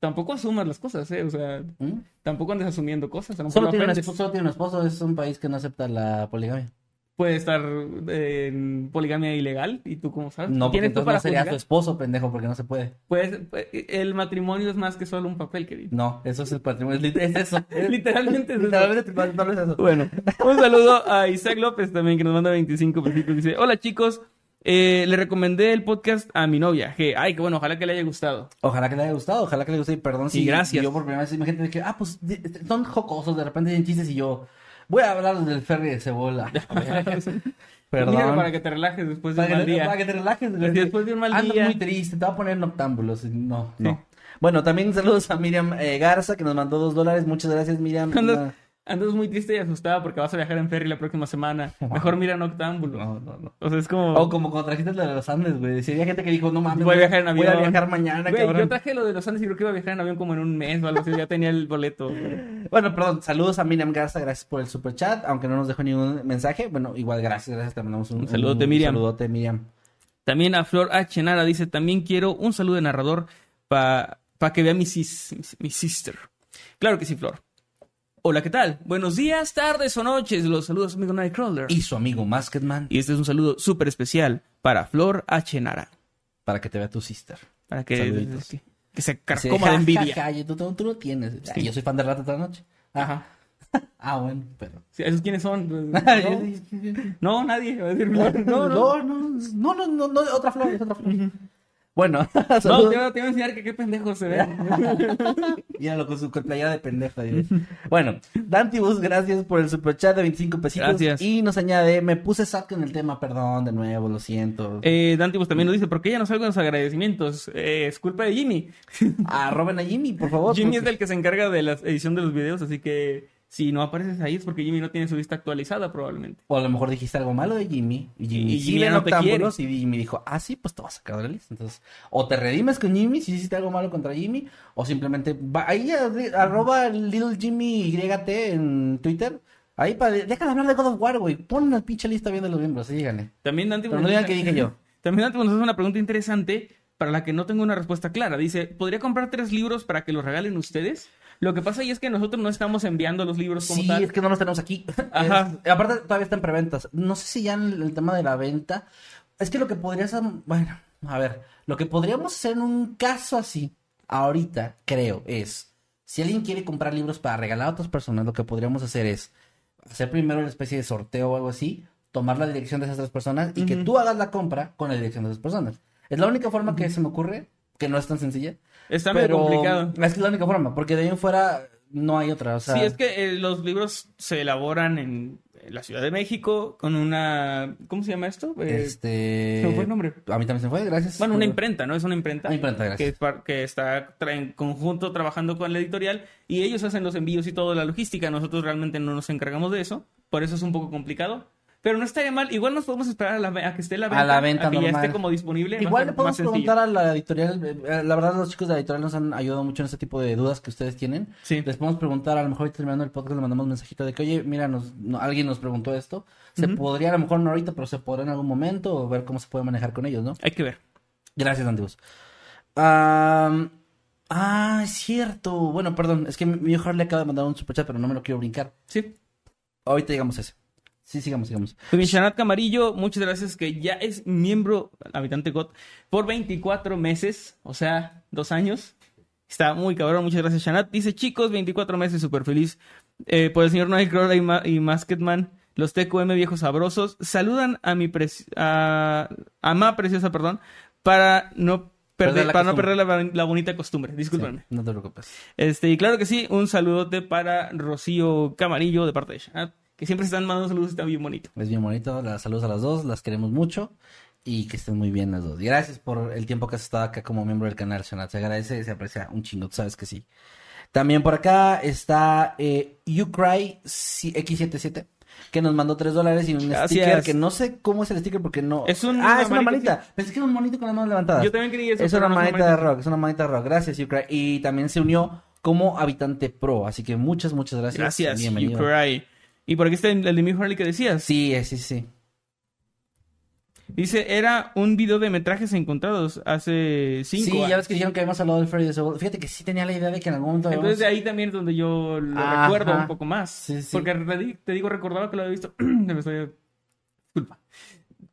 Tampoco asumas las cosas, ¿eh? O sea, ¿Mm? tampoco andes asumiendo cosas. A lo mejor Solo lo tiene, un esposo, solo tiene un esposo. Es un país que no acepta la poligamia. Puede estar eh, en poligamia ilegal. ¿Y tú cómo sabes? No, porque ¿Quién es tú entonces para no sería su esposo, pendejo, porque no se puede. Pues, pues, el matrimonio es más que solo un papel, querido. No, eso es el patrimonio. Es, eso. Es- Literalmente es eso. Literalmente es eso. Bueno, un saludo a Isaac López también, que nos manda 25 pesitos. Dice, hola chicos, eh, le recomendé el podcast a mi novia. Que, ay, que bueno, ojalá que le haya gustado. Ojalá que le haya gustado, ojalá que le guste y perdón si Y gracias. yo por primera vez imagínate que, ah, pues son jocosos, de repente tienen chistes y yo voy a hablar del ferry de cebola. Perdón. Mira, para que te relajes después de un Para mal que, día. para que te relajes. después de un mal día. muy triste, te va a poner noctámbulos. No, Sí. no. Bueno, también saludos a Miriam eh, Garza, que nos mandó dos dólares. Muchas gracias, Miriam. Andas, andas muy triste y asustada porque vas a viajar en ferry la próxima semana. Mejor mira Noctámbulo. No, no, no. O sea, es como... O como cuando trajiste lo de los Andes, güey. Si había gente que dijo, no mames, Voy a viajar en Voy a avión. viajar mañana, Güey, cabrón. yo traje lo de los Andes y creo que iba a viajar en avión como en un mes o algo así. Ya tenía el boleto. güey. Bueno, perdón, saludos a Miriam Garza, gracias por el super chat, aunque no nos dejó ningún mensaje. Bueno, igual gracias, gracias, te mandamos un, Un saludote, Miriam. Un saludote, Miriam. También a Flor H. Nara dice, también quiero un saludo de narrador para que vea mi, sis- mi, mi sister. Claro que sí, Flor. Hola, ¿qué tal? Buenos días, tardes o noches. Los saludos, amigo Nightcrawler. Y su amigo Masketman, Y este es un saludo súper especial para Flor H. Nara. para que te vea tu sister. Para que, Saluditos. que, que se carcoma ja, de ja, envidia. ja, y tú, tú, tú lo tienes. Yo soy fan de Rata toda la noche. Ajá. Ah, bueno, pero... Sí, ¿Esos quiénes son? No, No, no, nadie. Va a decir Flor. No, no. no, no, no, no, no, no, otra flor, es otra flor. Bueno, No, te, voy a- te voy a enseñar que qué pendejo se ve. Míralo con su playera de pendeja. bueno, Dantibus, gracias por el superchat de 25 pesitos. Gracias. Y nos añade, me puse saco en el tema, perdón, de nuevo, lo siento. Eh, Dantibus también nos dice, ¿por qué ya no salgo en los agradecimientos? Eh, es culpa de Jimmy. Arroben a Jimmy, por favor. Jimmy es el que se encarga de la edición de los videos, así que si no apareces ahí es porque Jimmy no tiene su lista actualizada probablemente. O a lo mejor dijiste algo malo de Jimmy. Y Jimmy, Y no te Noctámbulos, Y Jimmy dijo, ah, sí, pues te vas a sacar de la lista. Entonces, o te redimes con Jimmy si hiciste algo malo contra Jimmy, o simplemente va ahí a- arroba Little Jimmy YT en Twitter. Ahí para deja de hablar de God of War, güey. Pon una pinche lista bien de los miembros, sí, díganle. También Dantibus Pero no nos digan dice- que dije yo. También Dantibus nos hace una pregunta interesante para la que no tengo una respuesta clara. Dice, ¿podría comprar tres libros para que los regalen ustedes? Lo que pasa ahí es que nosotros no estamos enviando los libros como Sí, tal. es que no los tenemos aquí. Ajá. Es- aparte, todavía está en preventas. No sé si ya en el tema de la venta. Es que lo que podrías. Bueno, a ver. Lo que podríamos hacer en un caso así, ahorita, creo, es. Si alguien quiere comprar libros para regalar a otras personas, lo que podríamos hacer es hacer primero una especie de sorteo o algo así, tomar la dirección de esas tres personas y que Ujú. tú hagas la compra con la dirección de esas personas. Es la única forma que se me ocurre, que no es tan sencilla. Está medio pero complicado. Es que es la única forma, porque de ahí en fuera no hay otra. O sea, Sí, es que eh, los libros se elaboran en la Ciudad de México con una... ¿Cómo se llama esto? Eh, Este. Se me fue el nombre. A mí también se me fue, gracias. Bueno, una imprenta, ¿no? Es una imprenta. Una imprenta, gracias. Que, es par- que está en conjunto trabajando con la editorial y ellos hacen los envíos y toda la logística. Nosotros realmente no nos encargamos de eso. Por eso es un poco complicado. Pero no estaría mal. Igual nos podemos esperar a, la a que esté la venta. la venta que ya esté como disponible. a Igual le podemos preguntar a la editorial. eh, La verdad, los chicos de la editorial nos han ayudado mucho en este tipo de dudas que ustedes tienen. Sí. Les podemos preguntar, a lo mejor ahorita terminando el podcast, le mandamos un mensajito de que, oye, mira, nos, no- alguien nos preguntó esto. Se podría, a lo mejor no ahorita, pero se podrá en algún momento, o ver cómo se puede manejar con ellos, ¿no? Hay que ver. Gracias, antiguos. ah, es cierto. Bueno, perdón, es que mi mi hijo le acaba de mandar un superchat, pero no me lo quiero brincar. Sí. Ahorita llegamos a ese. Sí, sigamos, sigamos. Shanat Camarillo, muchas gracias que ya es miembro, habitante GOT, por 24 meses, o sea, dos años. Está muy cabrón, muchas gracias, Shanat. Dice, chicos, 24 meses, súper feliz. Eh, por el señor Nightcrawler y, Ma y Masketman, los TQM viejos sabrosos, saludan a mi preci- a, a Ma preciosa, perdón, para no Perder para no perder la, la bonita costumbre. Discúlpenme. Sí, no te preocupes. Este, y claro que sí, un saludote para Rocío Camarillo de parte de Shanat, que siempre están mandando saludos, está bien bonito. Es bien bonito. Las saludos a las dos, las queremos mucho. Y que estén muy bien las dos. Y gracias por el tiempo que has estado acá como miembro del canal, Shonat. Se agradece, se aprecia un chingo, tú sabes que sí. También por acá está eh, YouCry X77, que nos mandó 3 dólares y un Gracias. sticker que no sé cómo es el sticker porque no. Es un- ah, una es una manita, manita. Pensé que era un monito con las manos levantadas. Yo también creí eso. Es una no manita de rock, es una manita de rock. Gracias, YouCry. Y también se unió como habitante pro. Así que muchas, muchas gracias. Gracias, you Bienvenido. cry. Y por aquí está el de Mick Harley que decías. Sí, eh, sí, sí. Dice, era un video de metrajes encontrados hace cinco Sí, ya ves que dijeron que habíamos hablado del Freddy de Soul. Fíjate que sí tenía la idea de que en algún momento Entonces de habíamos- ahí también es donde yo lo Ajá. recuerdo un poco más. Sí, sí. Porque te di- te digo, recordaba que lo había visto. Me estoy... Disculpa.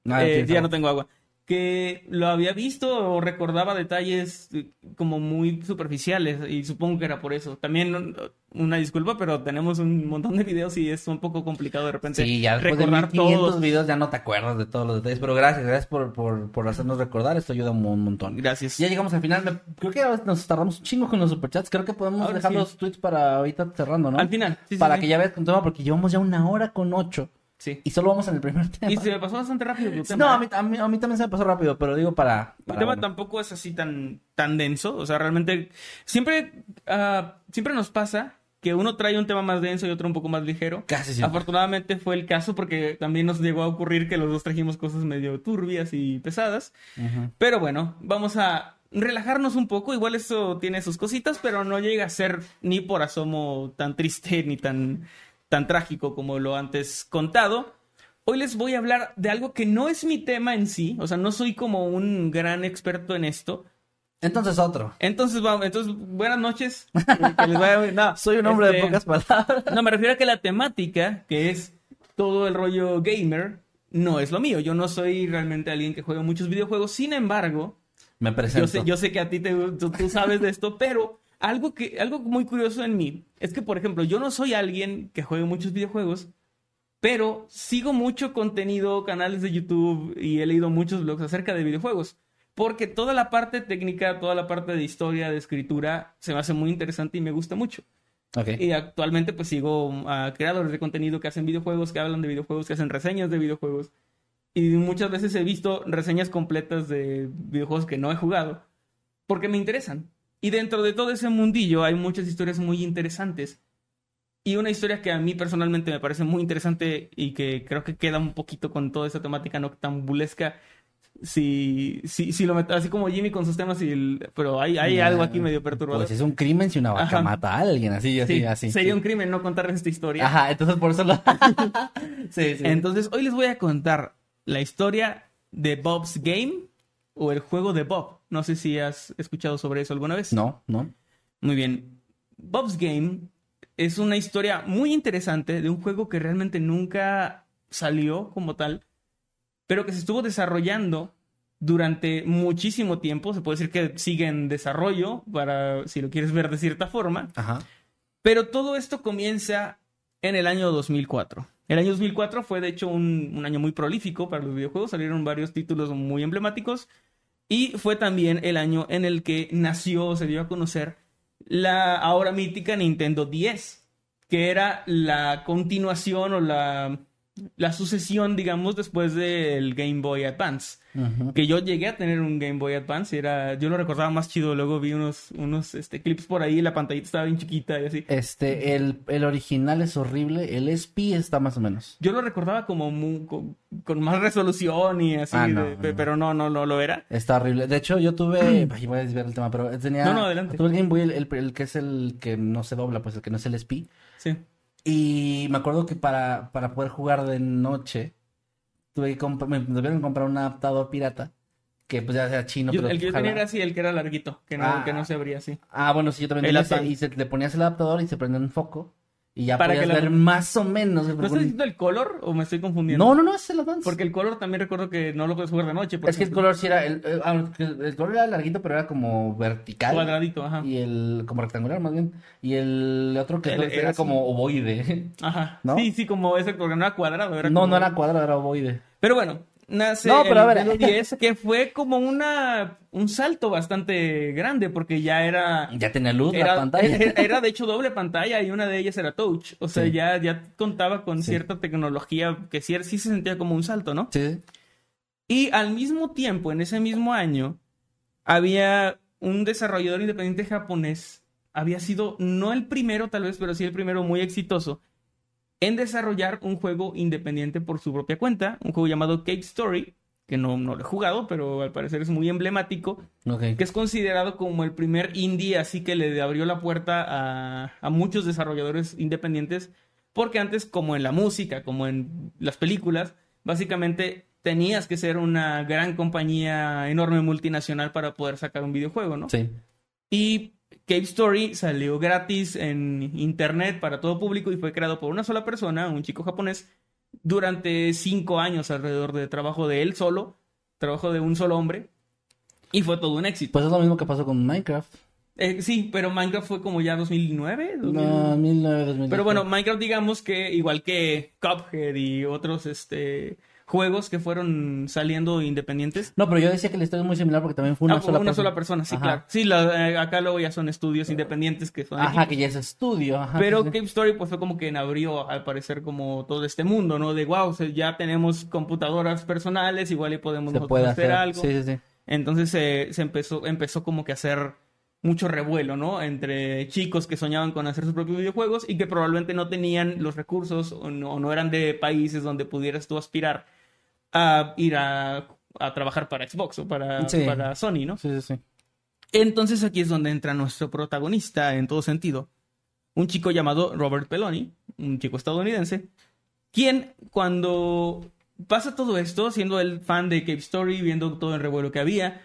Eh, ya agua. no tengo agua. Que lo había visto o recordaba detalles eh, como muy superficiales y supongo que era por eso. También un- una disculpa, pero tenemos un montón de videos y es un poco complicado de repente Sí, ya de recordar 1500 todos. videos ya no te acuerdas de todos los detalles. Pero gracias, gracias por, por, por hacernos recordar. Esto ayuda un, un montón. Gracias. Ya llegamos al final. Me- creo que nos tardamos un chingo con los superchats. Creo que podemos Ahora dejar sí. los tweets para ahorita cerrando, ¿no? Al final. sí, para que ya veas con tema, porque llevamos ya una hora con ocho. Sí. Y solo vamos en el primer tema. Y se me pasó bastante rápido tu tema. No, a ¿eh? mí, a, mí, a mí también se me pasó rápido, pero digo para... El tema bueno. tampoco es así tan, tan denso. O sea, realmente siempre, ah, siempre nos pasa que uno trae un tema más denso y otro un poco más ligero. Casi siempre. Afortunadamente fue el caso porque también nos llegó a ocurrir que los dos trajimos cosas medio turbias y pesadas. Pero bueno, vamos a relajarnos un poco. Igual eso tiene sus cositas, pero no llega a ser ni por asomo tan triste ni tan, tan trágico como lo antes contado. Hoy les voy a hablar de algo que no es mi tema en sí, o sea, no soy como un gran experto en esto. Entonces otro. Entonces, vamos, entonces, buenas noches. Que les vaya- no, Soy un hombre de este, pocas palabras. No, me refiero a que la temática, que es todo el rollo gamer, no es lo mío. Yo no soy realmente alguien que juega muchos videojuegos. Sin embargo, Me presento. yo sé, yo sé que a ti te, tú, tú sabes de esto, pero algo, que, algo muy curioso en mí es que, por ejemplo, yo no soy alguien que juegue muchos videojuegos, pero sigo mucho contenido, canales de YouTube y he leído muchos blogs acerca de videojuegos. porque toda la parte técnica, toda la parte de historia, de escritura, se me hace muy interesante y me gusta mucho. Y actualmente pues sigo a creadores de contenido que hacen videojuegos, que hablan de videojuegos, que hacen reseñas de videojuegos. Y muchas veces he visto reseñas completas de videojuegos que no he jugado, porque me interesan. Y dentro de todo ese mundillo hay muchas historias muy interesantes. Y una historia que a mí personalmente me parece muy interesante y que creo que queda un poquito con toda esa temática noctambulesca. Si, si, si lo meto así como Jimmy con sus temas, y el- pero hay, hay Ya, algo aquí medio perturbador. Pues es un crimen si una vaca Ajá. mata a alguien, así, así, Sí, así. sería sí. un crimen no contarles esta historia. Ajá, entonces por eso lo... sí, sí. Entonces, hoy les voy a contar la historia de Bob's Game o el juego de Bob. No sé si has escuchado sobre eso alguna vez. No, no. Muy bien. Bob's Game es una historia muy interesante de un juego que realmente nunca salió como tal, pero que se estuvo desarrollando durante muchísimo tiempo. Se puede decir que sigue en desarrollo, para si lo quieres ver de cierta forma. Ajá. Pero todo esto comienza en el año 2004. El año 2004 fue de hecho un, año muy prolífico para los videojuegos, salieron varios títulos muy emblemáticos y fue también el año en el que nació, se dio a conocer la ahora mítica Nintendo 10, que era la continuación o la, la sucesión, digamos, después del Game Boy Advance que yo llegué a tener un Game Boy Advance, y era, yo lo recordaba más chido, luego vi unos, unos este, clips por ahí, la pantallita estaba bien chiquita y así. Este, el, el original es horrible, el SP está más o menos. Yo lo recordaba como mu- con, con más resolución y así, Ah, no, de- pe- no. pero no, no, no lo era. Está horrible. De hecho, yo tuve. Ay, voy a desviar el tema, pero tenía. No, no, adelante. Tuve el Game Boy, el, el- el que es el que no se dobla, pues el que no es el SP. Sí. Y me acuerdo que para, para poder jugar de noche, tuve que me tuvieron que comprar un adaptador pirata. Que pues ya sea chino, Yo- pero. el que yo tenía era así, el que era larguito, que no, Ah. que no se abría así. Ah, bueno, sí, yo también tenía ese, y se, le ponías el adaptador y se prendía un foco. Y ya Para que la- ver más o menos. ¿No estás diciendo el color o me estoy confundiendo? No, no, no, es el Advance. Porque el color también recuerdo que no lo puedes jugar de noche. Es que el color sí era. El, el- ah, el- color era larguito, pero era como vertical. Cuadradito, ajá. Y el. como rectangular más bien. Y el otro que El- era como ovoide. Ajá. ¿No? Sí, sí, como ese, porque no era cuadrado. Era No, como- no era cuadrado, era ovoide. Pero bueno, nace No, pero el a ver. Nintendo 10, que fue como una un salto bastante grande, porque ya era. Ya tenía luz la Era, pantalla. era- era, de hecho doble pantalla y una de ellas era touch. O sea, Sí. ya, ya contaba con Sí. cierta tecnología que sí, sí se sentía como un salto, ¿no? Sí. Y al mismo tiempo, en ese mismo año, había un desarrollador independiente japonés. Había sido, no el primero tal vez, pero sí el primero muy exitoso en desarrollar un juego independiente por su propia cuenta, un juego llamado Cave Story, que no, no lo he jugado, pero al parecer es muy emblemático, Ok. que es considerado como el primer indie, así que le abrió la puerta a, a muchos desarrolladores independientes, porque antes, como en la música, como en las películas, básicamente tenías que ser una gran compañía enorme multinacional para poder sacar un videojuego, ¿no? Sí. Y Cave Story salió gratis en internet para todo público y fue creado por una sola persona, un chico japonés, durante cinco años alrededor de trabajo de él solo, trabajo de un solo hombre, y fue todo un éxito. Pues es lo mismo que pasó con Minecraft. Eh, sí, pero Minecraft fue como ya 2009. 2000. No, 1900, 2010. Pero bueno, Minecraft digamos que igual que Cuphead y otros este, juegos que fueron saliendo independientes, No, pero yo decía que la historia es muy similar porque también fue una Ah, sola una persona. sola persona, sí, Ajá. claro. Sí, la- eh, acá luego ya son estudios independientes que son Ajá, equipos. que ya es estudio. Ajá, Pero sí. Cave Story pues fue como que abrió al parecer como todo este mundo, ¿no? De wow, o sea, ya tenemos computadoras personales, igual y podemos nosotros puede hacer, hacer algo. Sí, sí, sí. Entonces se se empezó, empezó como que a hacer mucho revuelo, ¿no? Entre chicos que soñaban con hacer sus propios videojuegos y que probablemente no tenían los recursos o no, o no eran de países donde pudieras tú aspirar a ir a, a trabajar para Xbox o para, Sí. para Sony, ¿no? Sí, sí, sí. Entonces aquí es donde entra nuestro protagonista en todo sentido. Un chico llamado Robert Peloni, un chico estadounidense, quien cuando pasa todo esto, siendo el fan de Cave Story, viendo todo el revuelo que había,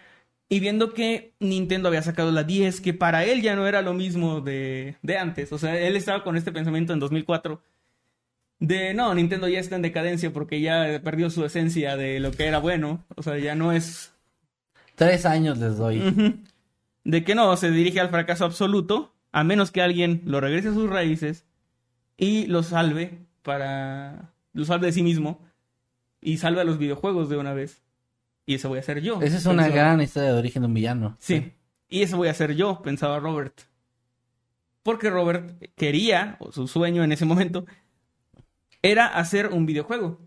y viendo que Nintendo había sacado la 10, que para él ya no era lo mismo de, de antes. O sea, él estaba con este pensamiento en 2004 de, no, Nintendo ya está en decadencia porque ya perdió su esencia de lo que era bueno. O sea, ya no es Tres años les doy. De que no, se dirige al fracaso absoluto, a menos que alguien lo regrese a sus raíces y lo salve para. lo salve de sí mismo y salve a los videojuegos de una vez. Y ese voy a ser yo. Esa es una gran historia de origen de un villano. Sí. Y ese voy a ser yo, pensaba Robert. Porque Robert quería, o su sueño en ese momento, era hacer un videojuego.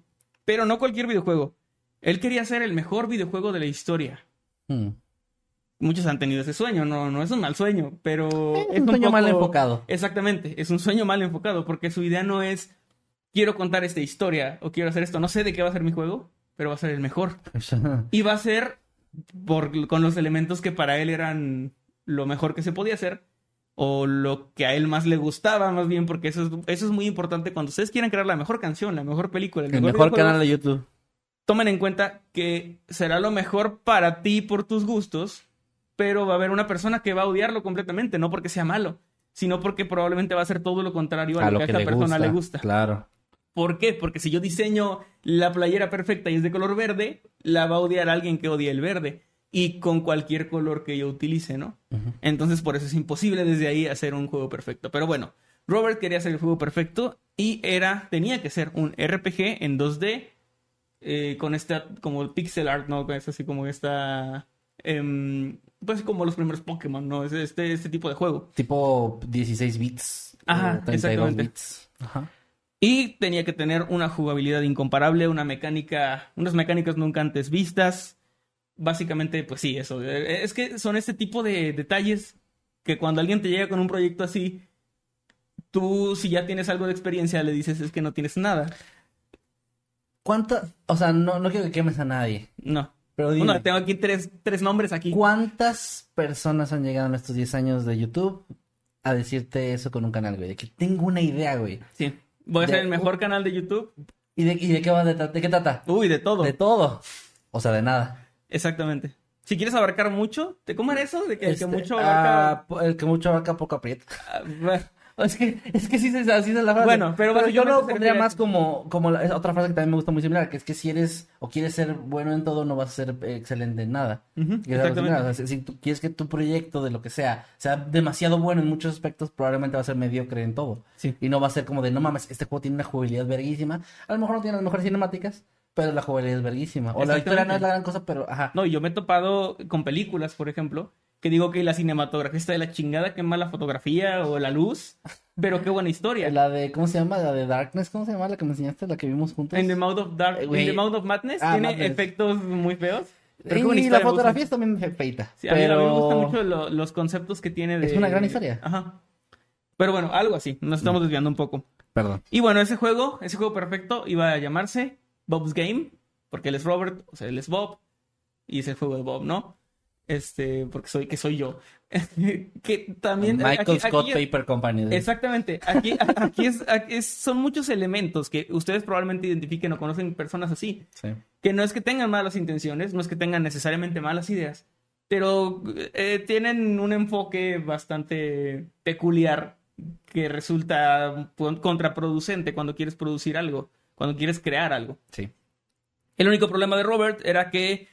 Pero no cualquier videojuego. Él quería hacer el mejor videojuego de la historia. Hmm. Muchos han tenido ese sueño, no, no es un mal sueño, pero Es un sueño mal enfocado. Exactamente, es un sueño mal enfocado, porque su idea no es quiero contar esta historia o quiero hacer esto. No sé de qué va a ser mi juego, pero va a ser el mejor. Y va a ser por, con los elementos que para él eran lo mejor que se podía hacer. O lo que a él más le gustaba, más bien, porque eso es, eso es muy importante cuando ustedes quieran crear la mejor canción, la mejor película, el El mejor, mejor canal de YouTube. Tomen en cuenta que será lo mejor para ti por tus gustos, pero va a haber una persona que va a odiarlo completamente, no porque sea malo, sino porque probablemente va a ser todo lo contrario a, lo que, a esa persona le gusta. Claro. ¿Por qué? Porque si yo diseño la playera perfecta y es de color verde, la va a odiar alguien que odie el verde. Y con cualquier color que yo utilice, ¿no? Entonces, por eso es imposible desde ahí hacer un juego perfecto. Pero bueno, Robert quería hacer el juego perfecto y era, tenía que ser un RPG en 2D eh, con esta, como pixel art, ¿no? Es así como esta, em, pues como los primeros Pokémon, ¿no? Es este, este tipo de juego. Tipo 16 bits. Ajá, o 32 exactamente. bits. Ajá. Y tenía que tener una jugabilidad incomparable, una mecánica, unas mecánicas nunca antes vistas. Básicamente, pues sí, eso. Eh, Es que son este tipo de detalles que cuando alguien te llega con un proyecto así, tú si ya tienes algo de experiencia le dices es que no tienes nada. ¿Cuánta? O sea, no, no quiero que quemes a nadie. No. Pero dime, Bueno, tengo aquí tres, tres nombres aquí. ¿cuántas personas han llegado en estos 10 años de YouTube a decirte eso con un canal, güey? De que tengo una idea, güey. Sí. Voy a De- hacer el mejor canal de YouTube. ¿Y de, y de qué va? ¿De, de qué trata? Uy, de todo. De todo. O sea, de nada. Exactamente. Si quieres abarcar mucho, ¿te cómo era eso? De que el que Este, mucho abarca. ah, po- el que mucho abarca poco aprieta. ah, bueno. Es que, es que sí, se- así es la frase. Bueno, pero yo lo pondría más como, como la- es otra frase que también me gusta muy similar, que es que si eres o quieres ser bueno en todo, no vas a ser excelente en nada. Exactamente. o sea, si, si tú quieres que tu proyecto de lo que sea sea demasiado bueno en muchos aspectos, probablemente va a ser mediocre en todo. Sí. Y no va a ser como de, no mames, este juego tiene una jugabilidad verguísima. A lo mejor no tiene las mejores cinemáticas, pero la jugabilidad es verguísima. O la historia no es la gran cosa, pero ajá. No, y yo me he topado con películas, por ejemplo, que digo que la cinematografía está de la chingada, qué mala fotografía o la luz, pero qué buena historia. La de, ¿cómo se llama? La de Darkness, ¿cómo se llama? La que me enseñaste, la que vimos juntos. En The Mouth of Dark, Eh, in. The Mouth of Madness Ah, tiene Madness. efectos muy feos. Pero y la fotografía es también fe- feita. Sí, a, mí, a mí me gustan pero- mucho lo- los conceptos que tiene de... Es una gran historia. Ajá. Pero bueno, algo así, nos estamos desviando un poco. Perdón. Y bueno, ese juego, ese juego perfecto iba a llamarse Bob's Game, porque él es Robert, o sea, él es Bob, y es el juego de Bob, ¿no? Este, porque soy, que soy yo. que también... Michael aquí- Scott aquí- Paper Company. Exactamente. Aquí, aquí, es, aquí es- son muchos elementos que ustedes probablemente identifiquen o conocen personas así. Sí. Que no es que tengan malas intenciones, no es que tengan necesariamente malas ideas, pero eh, tienen un enfoque bastante peculiar que resulta contraproducente cuando quieres producir algo, cuando quieres crear algo. Sí. El único problema de Robert era que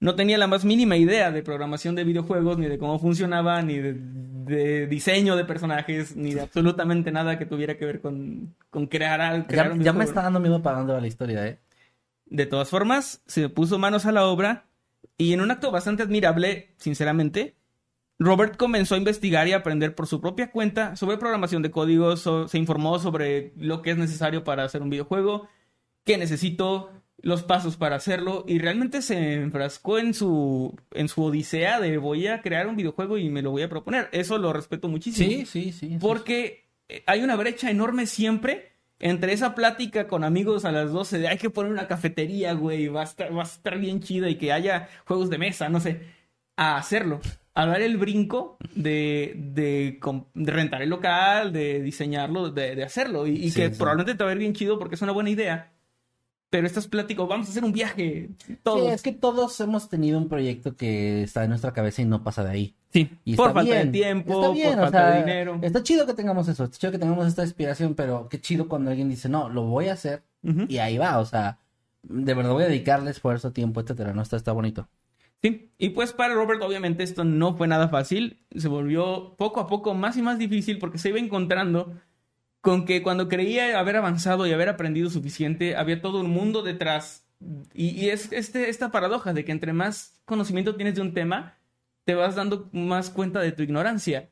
no tenía la más mínima idea de programación de videojuegos, ni de cómo funcionaba, ni de, de diseño de personajes, ni de absolutamente nada que tuviera que ver con, con crear, al- crear Ya, me está dando miedo va la historia, ¿eh? De todas formas, se puso manos a la obra y en un acto bastante admirable, sinceramente, Robert comenzó a investigar y aprender por su propia cuenta sobre programación de códigos, so- se informó sobre lo que es necesario para hacer un videojuego, qué necesito, los pasos para hacerlo y realmente se enfrascó en su en su odisea de voy a crear un videojuego y me lo voy a proponer. Eso lo respeto muchísimo. Sí, sí, sí. Porque eh, hay una brecha enorme siempre entre esa plática con amigos a las 12 de hay que poner una cafetería, güey, va a estar, va a estar bien chida y que haya juegos de mesa, no sé, a hacerlo. A dar el brinco de, de, de rentar el local, de diseñarlo, de, de hacerlo. Y, y Sí, que sí. probablemente te va a ver bien chido porque es una buena idea. Pero estas pláticas, vamos a hacer un viaje, todos. Sí, es que todos hemos tenido un proyecto que está en nuestra cabeza y no pasa de ahí. Sí, Y por falta bien, de tiempo, está bien, por o falta sea, de dinero. Está chido que tengamos eso, está chido que tengamos esta inspiración, pero qué chido cuando alguien dice, no, lo voy a hacer Ujú. y ahí va, o sea, de verdad voy a dedicarle esfuerzo, tiempo, etcétera, no está, está bonito. Sí, y pues para Robert obviamente esto no fue nada fácil, se volvió poco a poco más y más difícil porque se iba encontrando con que cuando creía haber avanzado y haber aprendido suficiente, había todo un mundo detrás y, y es este, esta paradoja de que entre más conocimiento tienes de un tema, te vas dando más cuenta de tu ignorancia.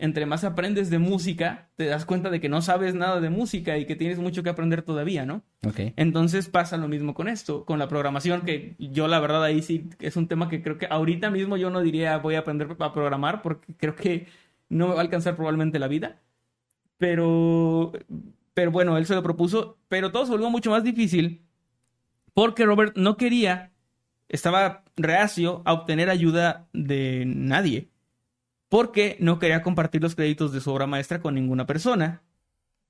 Entre más aprendes de música, te das cuenta de que no sabes nada de música y que tienes mucho que aprender todavía, ¿no? Ok. Entonces pasa lo mismo con esto, con la programación, que yo la verdad ahí sí es un tema que creo que ahorita mismo yo no diría voy a aprender a programar porque creo que no me va a alcanzar probablemente la vida. Pero, pero bueno, él se lo propuso, pero todo se volvió mucho más difícil porque Robert no quería, estaba reacio a obtener ayuda de nadie, porque no quería compartir los créditos de su obra maestra con ninguna persona.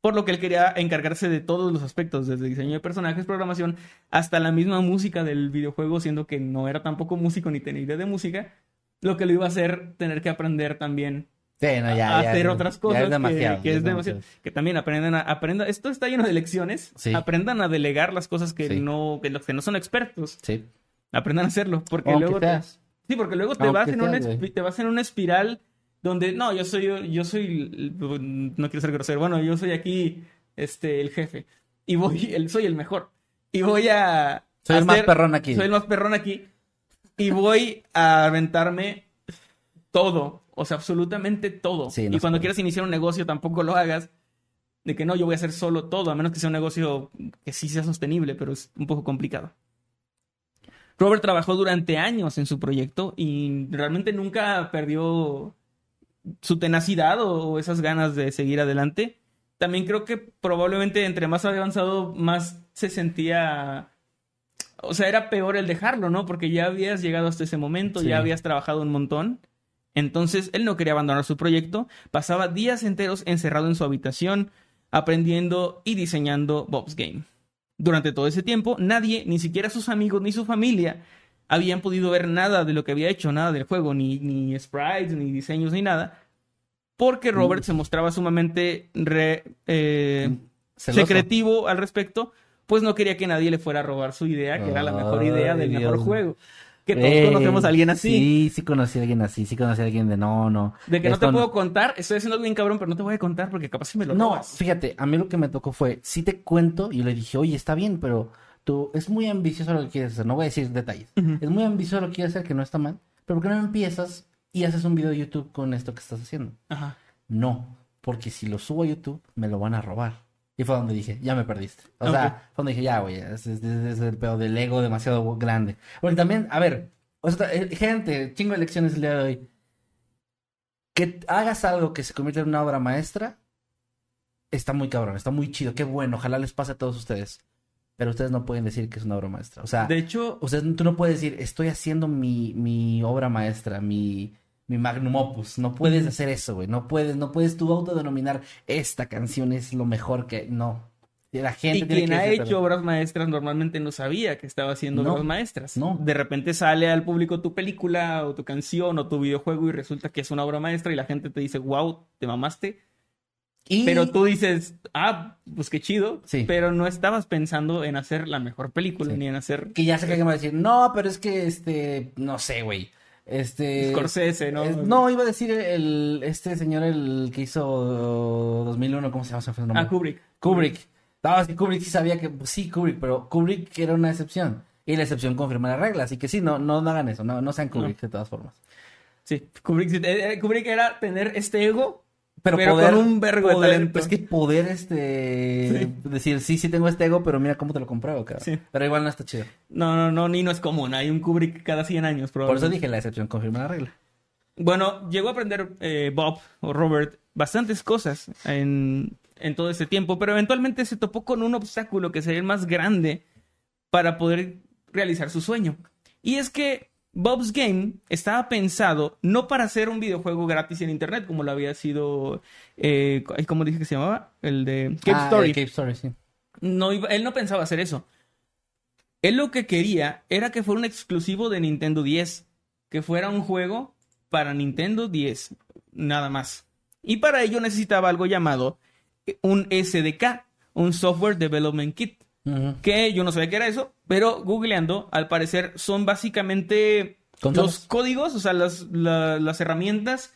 Por lo que él quería encargarse de todos los aspectos, desde diseño de personajes, programación, hasta la misma música del videojuego, siendo que no era tampoco músico ni tenía idea de música, lo que lo iba a hacer tener que aprender también Sí, no, ya, a ya, hacer ya, otras cosas es que- demasiado. que, ya es demasiado que también aprendan a aprendan esto está lleno de lecciones Sí. aprendan a delegar las cosas que Sí. no que los que no son expertos aprendan a hacerlo porque Aunque luego te- sí porque luego te vas en una te vas en una espiral donde no yo soy yo soy no quiero ser grosero bueno yo soy aquí este el jefe y voy el soy el mejor y voy a Soy el más perrón aquí. soy el más perrón aquí y voy a aventarme todo, o sea, absolutamente todo. Sí, no y cuando puede. quieras iniciar un negocio tampoco lo hagas de que no, yo voy a hacer solo todo, a menos que sea un negocio que sí sea sostenible, pero es un poco complicado. Robert trabajó durante años en su proyecto y realmente nunca perdió su tenacidad o, esas ganas de seguir adelante. También creo que probablemente entre más avanzado, más se sentía... O sea, era peor el dejarlo, ¿no? Porque ya habías llegado hasta ese momento, Sí. ya habías trabajado un montón. Entonces, él no quería abandonar su proyecto. Pasaba días enteros encerrado en su habitación, aprendiendo y diseñando Bob's Game. Durante todo ese tiempo, nadie, ni siquiera sus amigos ni su familia, habían podido ver nada de lo que había hecho, nada del juego, ni, ni sprites, ni diseños, ni nada. Porque Robert se mostraba sumamente re- eh, Celoso. secretivo al respecto, pues no quería que nadie le fuera a robar su idea, que era la mejor idea del Ay, mejor Dios. juego. Que todos Ey, conocemos a alguien así. Sí, sí conocí a alguien así, sí conocí a alguien de no, no. De que no esto te puedo contar, estoy haciendo algo bien cabrón, pero no te voy a contar porque capaz si me lo No, robas. fíjate, a mí lo que me tocó fue, sí te cuento, y yo le dije, oye, está bien, pero tú, es muy ambicioso lo que quieres hacer, no voy a decir detalles, es muy ambicioso lo que quieres hacer, que no está mal, pero ¿por qué no empiezas y haces un video de YouTube con esto que estás haciendo? Ajá. No, porque si lo subo a YouTube, me lo van a robar. Y fue donde dije, ya me perdiste. O sea, fue donde dije, ya, güey, es, es- es el pedo del ego demasiado grande. Porque también, a ver, o sea, eh, gente, chingo de lecciones el día de hoy. Que hagas algo que se convierta en una obra maestra, está muy cabrón, está muy chido, qué bueno, ojalá les pase a todos ustedes. Pero ustedes no pueden decir que es una obra maestra. O sea, De hecho, ustedes, tú no puedes decir, estoy haciendo mi, mi obra maestra, mi, mi magnum opus. No puedes hacer eso, güey. No puedes, no puedes tú autodenominar esta canción es lo mejor que. No. La gente y tiene quien que ha hecho obras maestras normalmente no sabía que estaba haciendo No, obras maestras. no. De repente sale al público tu película o tu canción o tu videojuego y resulta que es una obra maestra y la gente te dice, wow, te mamaste. Y- Pero tú dices, ah, pues qué chido. Sí. Pero no estabas pensando en hacer la mejor película Sí. ni en hacer Que ya sé que alguien va a decir, no, pero es que este. No sé, güey. Este. Scorsese, ¿no? es- no, iba a decir el, este señor, el que hizo 2001, ¿cómo se llama? El nombre. Ah, Kubrick. Kubrick. No, que Kubrick sí sabía que, pues, sí, Kubrick, pero Kubrick era una excepción. Y la excepción confirma la regla, así que sí, no, no, no hagan eso, no, no sean Kubrick de todas formas. Sí, Kubrick, sí, eh, eh, Kubrick era tener este ego, Pero, Pero poder, con un vergo de poder- talento. Es que poder, este, decir, sí, sí tengo este ego, pero mira cómo te lo compruebo, cara. Sí. Pero igual no está chido. no, no, no, ni no es común. Hay un Kubrick cada 100 años, Por eso dije, la excepción confirma la regla. Bueno, llegó a aprender eh, Bob o Robert bastantes cosas en, en todo ese tiempo, pero eventualmente se topó con un obstáculo que sería el más grande para poder realizar su sueño. Y es que Bob's Game estaba pensado no para hacer un videojuego gratis en internet, como lo había sido, eh, ¿cómo dije que se llamaba? El de Cave Ah, Story. el Cave Story, sí. No iba- él no pensaba hacer eso. Él lo que quería era que fuera un exclusivo de Nintendo 10, que fuera un juego para Nintendo 10, nada más. Y para ello necesitaba algo llamado un SDK, un Software Development Kit, Que yo no sabía qué era eso, pero googleando, al parecer son básicamente Consolas. los códigos, o sea, las, la- las herramientas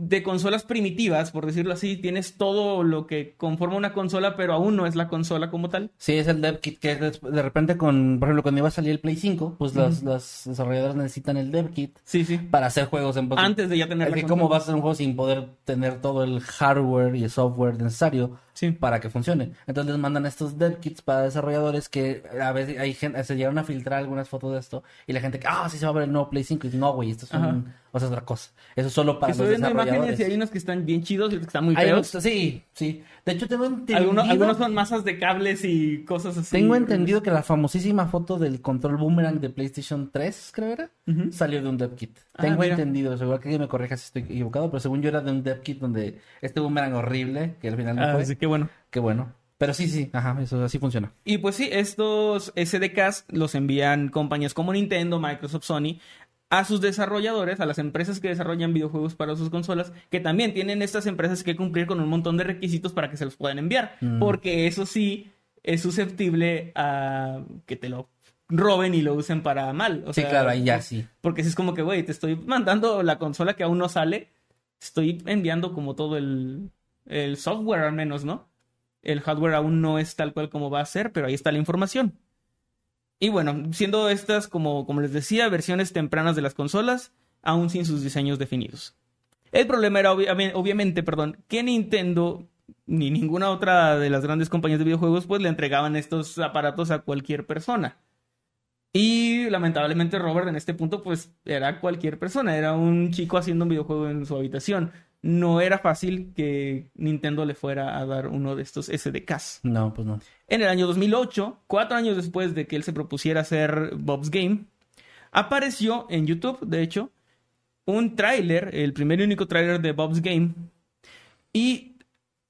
de consolas primitivas, por decirlo así, tienes todo lo que conforma una consola, pero aún no es la consola como tal. Sí, es el dev kit que de, repente con, por ejemplo, cuando iba a salir el Play 5, pues los, los desarrolladores necesitan el dev kit Sí, sí. para hacer juegos en Antes de ya tener Es la que consola. cómo vas a hacer un juego sin poder tener todo el hardware y el software necesario Sí. para que funcione. Entonces les mandan estos dev kits para desarrolladores que a veces hay gente, se llegaron a filtrar algunas fotos de esto y la gente que, ah, sí se va a ver el nuevo Play 5 y no, güey, esto es, un- o sea, otra cosa. Eso es solo para los viendo imágenes desarrolladores. y hay unos que están bien chidos y otros que están muy Hay feos. unos- sí, sí. De hecho, tengo entendido... Algunos, algunos son masas de cables y cosas así. Tengo entendido que la famosísima foto del control boomerang de PlayStation 3, creo era, salió de un dev kit. Ah, Tengo mira. entendido, igual que me corrija si estoy equivocado, pero según yo era de un dev kit donde este boomerang horrible, que al final no Ah, fue, bueno. qué bueno. Pero sí, sí, ajá, eso así funciona. Y pues sí, estos SDKs los envían compañías como Nintendo, Microsoft, Sony a sus desarrolladores, a las empresas que desarrollan videojuegos para sus consolas, que también tienen estas empresas que cumplir con un montón de requisitos para que se los puedan enviar, Mm. porque eso sí es susceptible a que te lo roben y lo usen para mal. O sí, sea, claro, ahí ya sí. Porque si es como que, güey, te estoy mandando la consola que aún no sale, estoy enviando como todo el, el software al menos, ¿no? El hardware aún no es tal cual como va a ser, pero ahí está la información. Y bueno, siendo estas, como, como les decía, versiones tempranas de las consolas, aún sin sus diseños definidos. El problema era obvia- obviamente, perdón, que Nintendo ni ninguna otra de las grandes compañías de videojuegos pues le entregaban estos aparatos a cualquier persona. Y lamentablemente Robert en este punto pues era cualquier persona, era un chico haciendo un videojuego en su habitación. No era fácil que Nintendo le fuera a dar uno de estos SDKs. No, pues no. En el año 2008, cuatro años después de que él se propusiera hacer Bob's Game, apareció en YouTube, de hecho, un tráiler, el primer y único tráiler de Bob's Game, y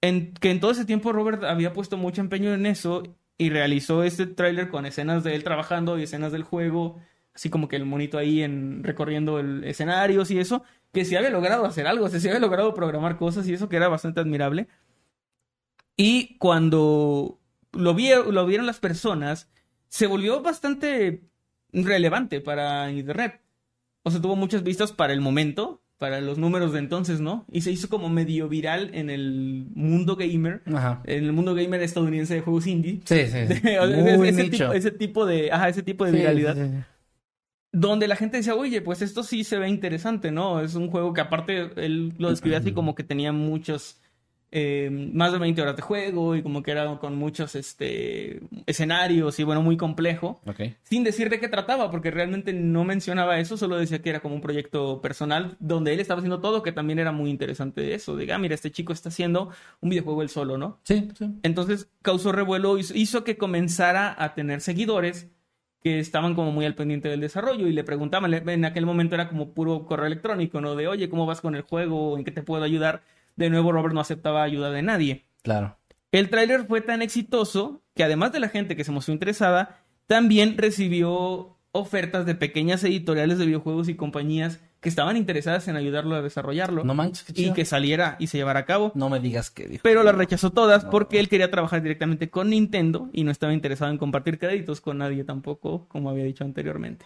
en, que en todo ese tiempo Robert había puesto mucho empeño en eso y realizó este tráiler con escenas de él trabajando y escenas del juego, así como que el monito ahí en recorriendo el escenarios y eso, que se había logrado hacer algo, o sea, se había logrado programar cosas y eso que era bastante admirable. Y cuando lo, vi- lo vieron las personas, se volvió bastante relevante para Internet. O sea, tuvo muchas vistas para el momento, para los números de entonces, ¿no? Y se hizo como medio viral en el mundo gamer, Ajá. en el mundo gamer estadounidense de juegos indie. Sí, sí. sí. Ese, Muy ese nicho. tipo, ese tipo de, ajá, ese tipo de Sí, viralidad sí, sí. Donde la gente decía, oye, pues esto sí se ve interesante, ¿no? Es un juego que aparte él lo describía así como que tenía muchos, eh, más de 20 horas de juego y como que era con muchos este, escenarios y bueno, muy complejo. Ok. Sin decir de qué trataba, porque realmente no mencionaba eso, solo decía que era como un proyecto personal donde él estaba haciendo todo, que también era muy interesante eso. De, ah, mira, este chico está haciendo un videojuego él solo, ¿no? Sí, sí. Entonces causó revuelo, hizo, hizo que comenzara a tener seguidores que estaban como muy al pendiente del desarrollo y le preguntaban, en aquel momento era como puro correo electrónico, ¿no? De, oye, ¿cómo vas con el juego? ¿En qué te puedo ayudar? De nuevo, Robert no aceptaba ayuda de nadie. Claro. El tráiler fue tan exitoso que además de la gente que se mostró interesada, también recibió ofertas de pequeñas editoriales de videojuegos y compañías que estaban interesadas en ayudarlo a desarrollarlo No manches, qué y chido. que saliera y se llevara a cabo No me digas que dijo. pero las rechazó todas porque él quería trabajar directamente con Nintendo y no estaba interesado en compartir créditos con nadie tampoco, como había dicho anteriormente.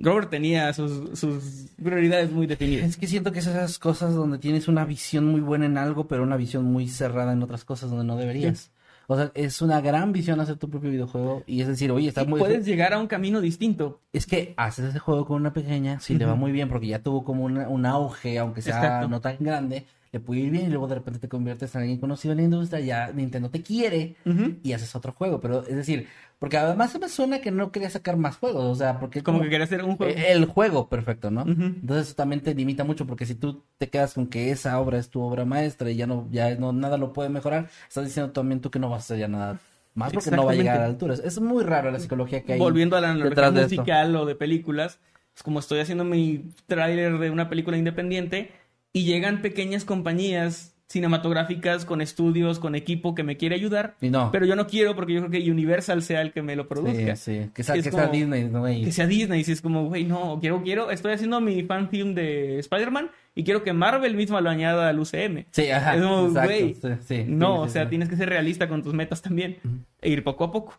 Robert tenía sus, sus prioridades muy definidas. Es que siento que es esas cosas donde tienes una visión muy buena en algo, pero una visión muy cerrada en otras cosas donde no deberías. O sea, es una gran visión hacer tu propio videojuego y es decir, oye, está Y muy... puedes llegar a un camino distinto. Es que haces ese juego con una pequeña, si le va muy bien, porque ya tuvo como una- un auge, aunque sea Exacto. no tan grande, le puede ir bien y luego de repente te conviertes en alguien conocido en la industria, ya Nintendo te quiere y haces otro juego. Pero es decir, porque además se me suena que no quería sacar más juegos, o sea, porque... Como que quería hacer un juego. El juego perfecto, ¿no? Entonces eso también te limita mucho porque si tú te quedas con que esa obra es tu obra maestra y ya no, ya no nada lo puede mejorar, estás diciendo también tú que no vas a hacer ya nada más porque no va a llegar a la altura. Es muy raro la psicología que hay. Volviendo a la analogía esto. musical o de películas, es como estoy haciendo mi tráiler de una película independiente y llegan pequeñas compañías cinematográficas con estudios, con equipo que me quiere ayudar, Y no. pero yo no quiero porque yo creo que Universal sea el que me lo produzca. Sí, sí. Que sea, que sea Disney, ¿no? Y- Que sea Disney, si es como, güey, no, quiero, quiero, estoy haciendo mi fan film de Spider-Man y quiero que Marvel misma lo añada al UCM. Sí, ajá. Es como, exacto, güey, sí, sí, no, sí, o sea, tienes que ser realista con tus metas también e ir poco a poco.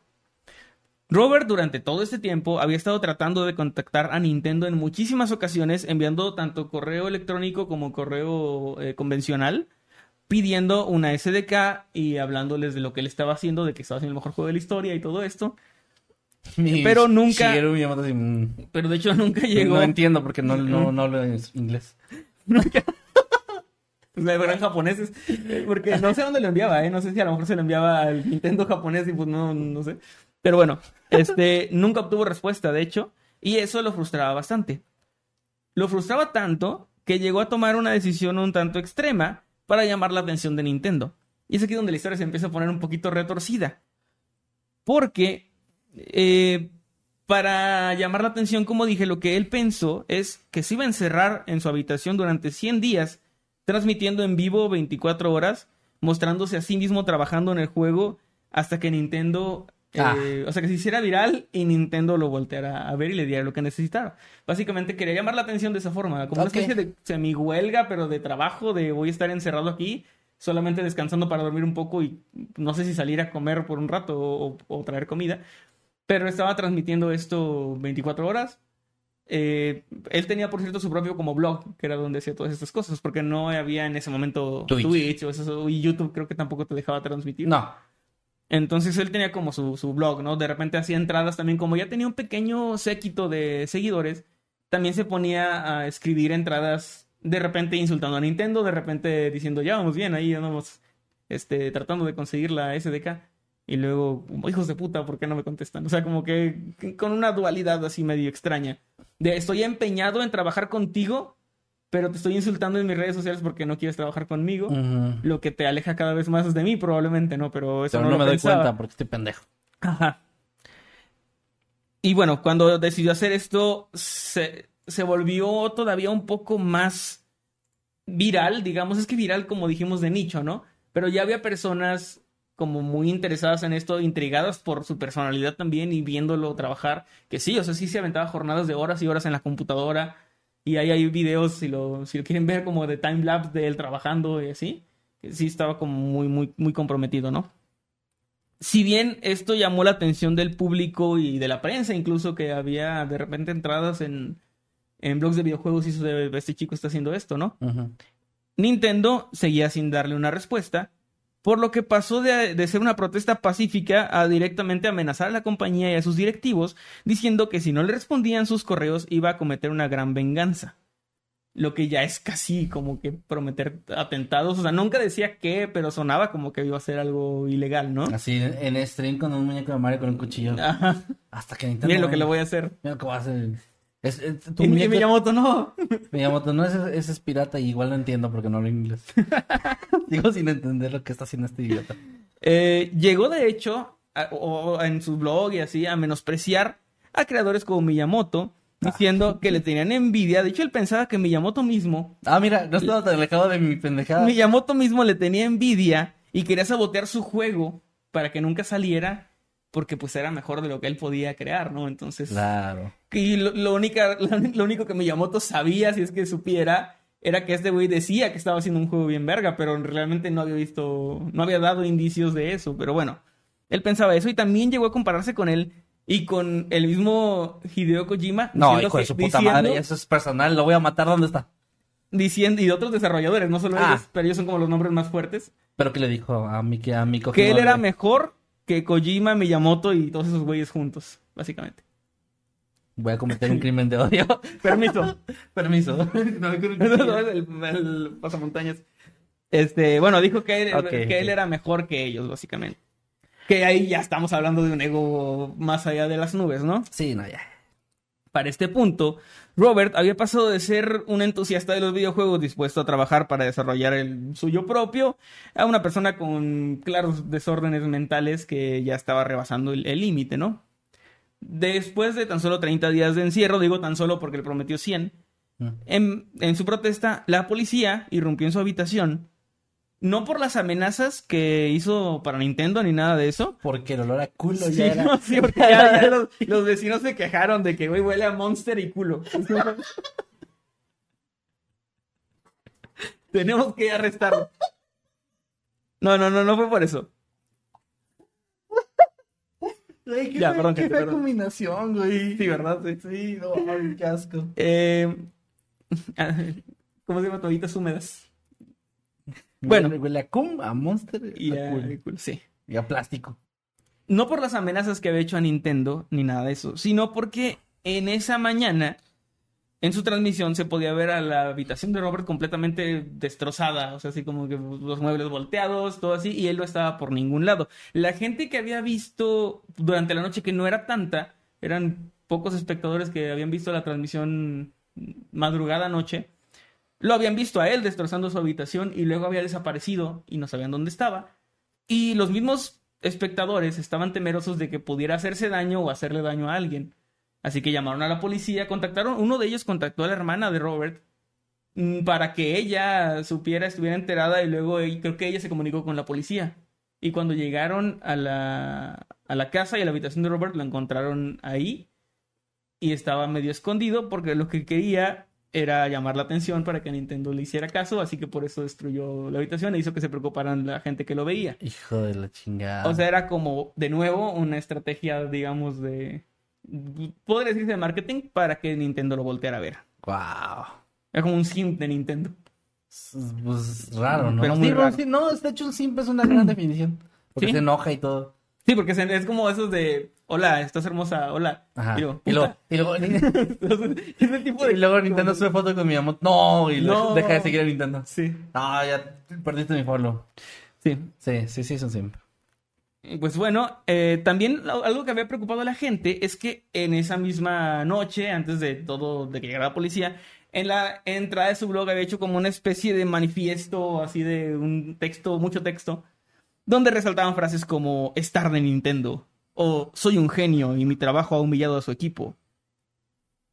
Robert durante todo este tiempo había estado tratando de contactar a Nintendo en muchísimas ocasiones, enviando tanto correo electrónico como correo eh, convencional, pidiendo una SDK y hablándoles de lo que él estaba haciendo, de que estaba haciendo el mejor juego de la historia y todo esto. Mi Pero nunca- así, mm, Pero de hecho nunca llegó. No entiendo porque no, no, no hablo inglés. Pues eran japoneses. Porque no sé dónde lo enviaba, ¿eh? No sé si a lo mejor se lo enviaba al Nintendo japonés y pues no, no sé. Pero bueno, este, nunca obtuvo respuesta, de hecho, y eso lo frustraba bastante. Lo frustraba tanto que llegó a tomar una decisión un tanto extrema para llamar la atención de Nintendo. Y es aquí donde la historia se empieza a poner un poquito retorcida. Porque, eh, para llamar la atención, como dije, lo que él pensó es que se iba a encerrar en su habitación durante 100 días transmitiendo en vivo 24 horas, mostrándose a sí mismo trabajando en el juego hasta que Nintendo, Ah. eh, o sea, que se hiciera viral y Nintendo lo volteara a ver y le diera lo que necesitaba. Básicamente quería llamar la atención de esa forma, como Ok. una especie de semi huelga, pero de trabajo, de voy a estar encerrado aquí, solamente descansando para dormir un poco y no sé si salir a comer por un rato o, o traer comida. Pero estaba transmitiendo esto 24 horas. Eh, él tenía, por cierto, su propio como blog, que era donde hacía todas estas cosas, porque no había en ese momento Twitch. Twitch, o eso, y YouTube creo que tampoco te dejaba transmitir. No. Entonces él tenía como su, su blog, ¿no? De repente hacía entradas también, como ya tenía un pequeño séquito de seguidores, también se ponía a escribir entradas, de repente insultando a Nintendo, de repente diciendo, ya vamos bien, ahí andamos este, tratando de conseguir la SDK. Y luego, hijos de puta, ¿por qué no me contestan? O sea, como que con una dualidad así medio extraña. De estoy empeñado en trabajar contigo, pero te estoy insultando en mis redes sociales porque no quieres trabajar conmigo. Lo que te aleja cada vez más de mí, probablemente, ¿no? Pero eso Pero no, no, lo me doy cuenta porque estoy pendejo. Ajá. Y bueno, cuando decidió hacer esto, se, se volvió todavía un poco más viral, digamos, es que viral como dijimos de nicho, ¿no? Pero ya había personas como muy interesadas en esto, intrigadas por su personalidad también y viéndolo trabajar, que sí, o sea, sí se aventaba jornadas de horas y horas en la computadora y ahí hay videos, si lo, si lo quieren ver, como de timelapse de él trabajando y así, que sí estaba como muy, muy, muy comprometido, ¿no? si bien esto llamó la atención del público y de la prensa, incluso que había de repente entradas en, en blogs de videojuegos y eso de este chico está haciendo esto, ¿no? Nintendo seguía sin darle una respuesta, por lo que pasó de, de ser una protesta pacífica a directamente amenazar a la compañía y a sus directivos, diciendo que si no le respondían sus correos iba a cometer una gran venganza. Lo que ya es casi como que prometer atentados. O sea, nunca decía qué, pero sonaba como que iba a ser algo ilegal, ¿no? Así en, stream con un muñeco de Mario con un cuchillo. Ajá. Hasta que Nintendo. Miren lo que le voy a hacer. Mira lo que voy a hacer. Es, es- tu Y, Miyamoto, no. Miyamoto, no, ese, ese es pirata y igual no entiendo porque no hablo inglés. Digo sin entender lo que está haciendo este idiota. Eh, llegó, de hecho, a- o, en su blog y así, a menospreciar a creadores como Miyamoto, diciendo que le tenían envidia. De hecho, él pensaba que Miyamoto mismo, Ah, mira, no estaba tan alejado de mi pendejada. Miyamoto mismo le tenía envidia y quería sabotear su juego para que nunca saliera, porque pues era mejor de lo que él podía crear, ¿no? Entonces, Claro. y lo, lo única- lo único que Miyamoto sabía, si es que supiera, era que este güey decía que estaba haciendo un juego bien verga, pero realmente no había visto, no había dado indicios de eso. Pero bueno, él pensaba eso y también llegó a compararse con él y con el mismo Hideo Kojima. No, hijo de su puta diciendo- madre, eso es personal, lo voy a matar, ¿dónde está? Diciendo, y de otros desarrolladores, no solo Ah. ellos, pero ellos son como los nombres más fuertes. Pero que le dijo a mi que a mi Que él era mejor que Kojima, Miyamoto y todos esos güeyes juntos, básicamente. Voy a cometer un crimen de odio. Permiso. Permiso. No, un el, el pasamontañas. Este, bueno, dijo que él era mejor que ellos, básicamente. Que ahí ya estamos hablando de un ego más allá de las nubes, ¿no? Sí, no, ya. Para este punto, Robert había pasado de ser un entusiasta de los videojuegos dispuesto a trabajar para desarrollar el suyo propio a una persona con claros desórdenes mentales que ya estaba rebasando el límite, ¿no? Después de tan solo 30 días de encierro, digo tan solo porque le prometió 100, Mm. en, en su protesta, la policía irrumpió en su habitación, no por las amenazas que hizo para Nintendo ni nada de eso, Porque el olor a culo Sí, ya era. no, sí, porque ya, ya los, los vecinos se quejaron de que, güey, huele a Monster y culo. Tenemos que arrestarlo. No, no, no, no fue por eso. Güey, qué, Ya, perdón, qué fea combinación, güey. Sí, ¿verdad? Sí. Sí, no, ay, qué asco. Eh, ¿Cómo se llama? Toallitas húmedas. Bueno. Huele, a cum, a monster Y a a, cool. sí. y a plástico. No por las amenazas que había hecho a Nintendo, ni nada de eso, sino porque en esa mañana, en su transmisión, se podía ver a la habitación de Robert completamente destrozada, o sea, así como que los muebles volteados, todo así, y él no estaba por ningún lado. La gente que había visto durante la noche, que no era tanta, eran pocos espectadores que habían visto la transmisión madrugada noche, lo habían visto a él destrozando su habitación y luego había desaparecido y no sabían dónde estaba. Y los mismos espectadores estaban temerosos de que pudiera hacerse daño o hacerle daño a alguien. Así que llamaron a la policía, contactaron, uno de ellos contactó a la hermana de Robert mm, para que ella supiera, estuviera enterada y luego creo que ella se comunicó con la policía. Y cuando llegaron a la, a la casa y a la habitación de Robert, lo encontraron ahí y estaba medio escondido porque lo que quería era llamar la atención para que Nintendo le hiciera caso, así que por eso destruyó la habitación e hizo que se preocuparan la gente que lo veía. Hijo de la chingada. O sea, era como, de nuevo, una estrategia, digamos, de... Podría decirse de marketing para que Nintendo lo volteara a ver. wow. Era como un simp de Nintendo. Pues raro, ¿no? Pero muy raro. sí, no, de hecho un simp es una gran definición. Porque Sí. se enoja y todo. Sí, porque es como esos de... Hola, estás hermosa, hola. Ajá. Y luego, Y luego, y luego, Ese tipo de... y luego Nintendo sube foto con mi amor. No, y No. deja de seguir a Nintendo. Sí, No, ya perdiste mi follow. sí. Sí, sí, sí, es un simp. Pues bueno, eh, también algo que había preocupado a la gente es que en esa misma noche, antes de todo, de que llegara la policía, en la entrada de su blog había hecho como una especie de manifiesto, así de un texto, mucho texto, donde resaltaban frases como estar de Nintendo o soy un genio y mi trabajo ha humillado a su equipo.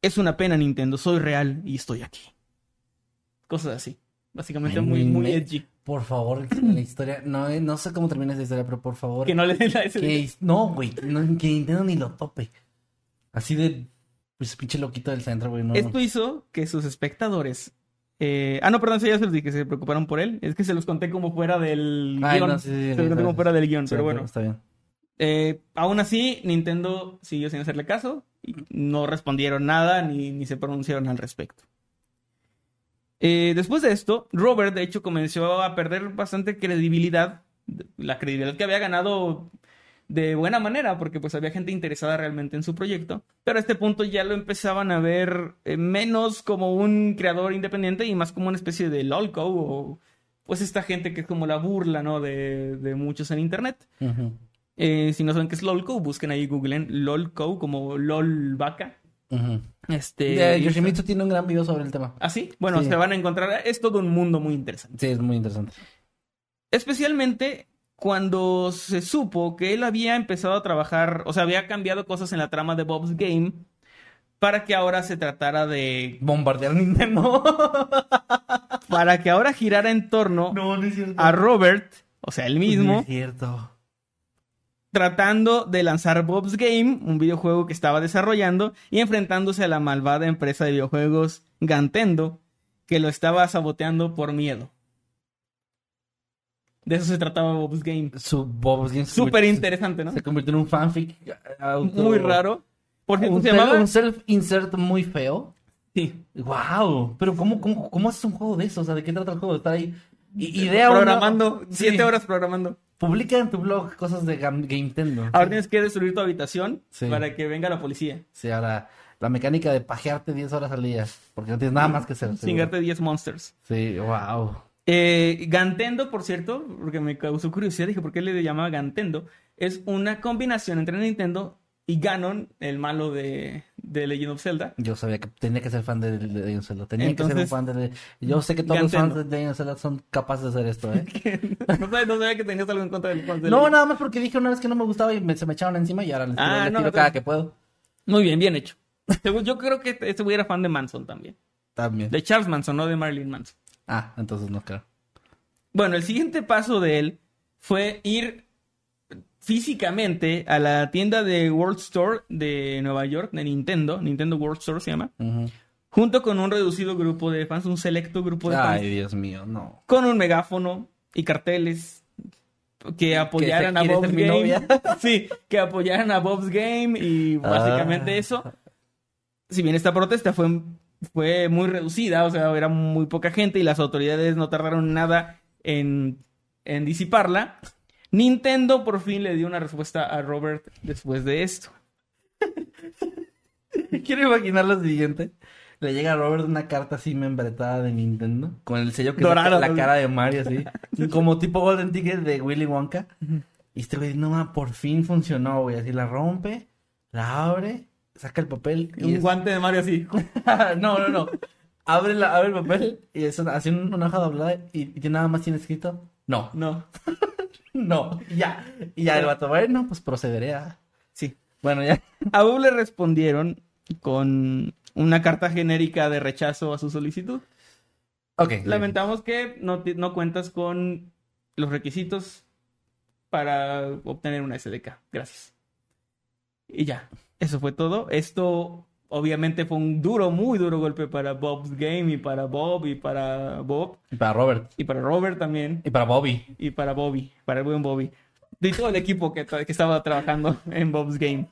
Es una pena Nintendo, soy real y estoy aquí. Cosas así. Básicamente muy, muy edgy. Por favor, la historia. No, eh, no sé cómo termina esa historia, pero por favor. Que no le den la que- no, güey. no, que Nintendo ni lo tope. Así de. Pues pinche loquito del centro, güey. No, Esto hizo que sus espectadores. eh, Ah, no, perdón, eso ya se los dije, que se preocuparon por él. Es que se los conté como fuera del Ay, guion. sí, sí, sí, se los sí, conté como sí. fuera del guion, Sí, pero bueno. Está bien. Eh, aún así, Nintendo siguió sin hacerle caso y no respondieron nada ni, ni se pronunciaron al respecto. Eh, después de esto, Robert, de hecho, comenzó a perder bastante credibilidad, la credibilidad que había ganado de buena manera, porque pues había gente interesada realmente en su proyecto, pero a este punto ya lo empezaban a ver eh, menos como un creador independiente y más como una especie de lolco o pues esta gente que es como la burla, ¿no? De, de muchos en internet. Eh, si no saben qué es LOLCO, busquen ahí, googlen LOLCO como LOL vaca. Este. Yoshimitsu tiene un gran video sobre el tema. ¿Ah, sí? Bueno, Sí. se van a encontrar. Es todo un mundo muy interesante. Sí, es muy interesante. Especialmente cuando se supo que él había empezado a trabajar, o sea, había cambiado cosas en la trama de Bob's Game para que ahora se tratara de. Bombardear Nintendo. Para que ahora girara en torno no, no a Robert, o sea, él No mismo, es cierto. Tratando de lanzar Bob's Game, un videojuego que estaba desarrollando, y enfrentándose a la malvada empresa de videojuegos Gantendo, que lo estaba saboteando por miedo. De eso se trataba Bob's Game. Su Bob's Game se Súper interesante, ¿no? Se convirtió en un fanfic. auto- Muy raro. Por cierto, Un, se llamaba... un self-insert muy feo. Sí. Wow. Pero ¿cómo, cómo, ¿cómo haces un juego de eso? O sea, ¿de qué trata el juego? Estar ahí. I- Idea Programando. Siete horas programando. Publica en tu blog cosas de Gam- Nintendo. Ahora tienes que destruir tu habitación Sí. para que venga la policía. Sí, ahora la mecánica de pajearte 10 horas al día. Porque no tienes nada más que hacer. Chingarte 10 monsters. Sí, wow. Eh, Gantendo, por cierto, porque me causó curiosidad, dije, ¿por qué le llamaba Gantendo? Es una combinación entre Nintendo y Ganon, el malo de, de Legend of Zelda. Yo sabía que tenía que ser fan de, de Legend of Zelda. Tenía que ser un fan de. Yo sé que todos los fans de Legend of Zelda son capaces de hacer esto, ¿eh? no, sabía, no sabía que tenías algo en contra del fans de no, Legend. nada más porque dije una vez que no me gustaba y me- se me echaron encima y ahora les tiro, Ah, les tiro no, cada que puedo. Muy bien, bien hecho. Yo creo que este güey era fan de Manson también. También. De Charles Manson, no de Marilyn Manson. Ah, entonces no creo. Bueno, el siguiente paso de él fue ir físicamente a la tienda de World Store de Nueva York, de Nintendo, Nintendo World Store se llama, junto con un reducido grupo de fans, un selecto grupo de fans, Ay, Dios mío, no. con un megáfono y carteles que apoyaran a Bob's Game. novia. sí, que apoyaran a Bob's Game y básicamente Ah. eso. Si bien esta protesta fue, fue muy reducida, o sea, era muy poca gente y las autoridades no tardaron nada en, en disiparla, Nintendo por fin le dio una respuesta a Robert después de esto. Quiero imaginar lo siguiente. Le llega a Robert una carta así membretada de Nintendo. Con el sello que Dorado, la cara de Mario así. como tipo Golden Ticket de Willy Wonka. Y este güey, no, ma, por fin funcionó, güey. Así la rompe, la abre, saca el papel. Y Un es- guante de Mario así. no, no, no. Abre, la, abre el papel y es una- un- una hoja doblada y, y nada más tiene escrito. No, No, no, ya. Y ya el vato, bueno, pues procederé a. sí. Bueno, ya. A Bob le respondieron con una carta genérica de rechazo a su solicitud. Ok. Lamentamos que no, no cuentas con los requisitos para obtener una SDK. Gracias. Y ya, eso fue todo. Esto obviamente fue un duro, muy duro golpe para Bob's Game y para Bob y para Bob Y para Robert. y para Robert también Y para Bobby. y para Bobby, para el buen Bobby. Y todo el equipo que, que estaba trabajando en Bob's Game.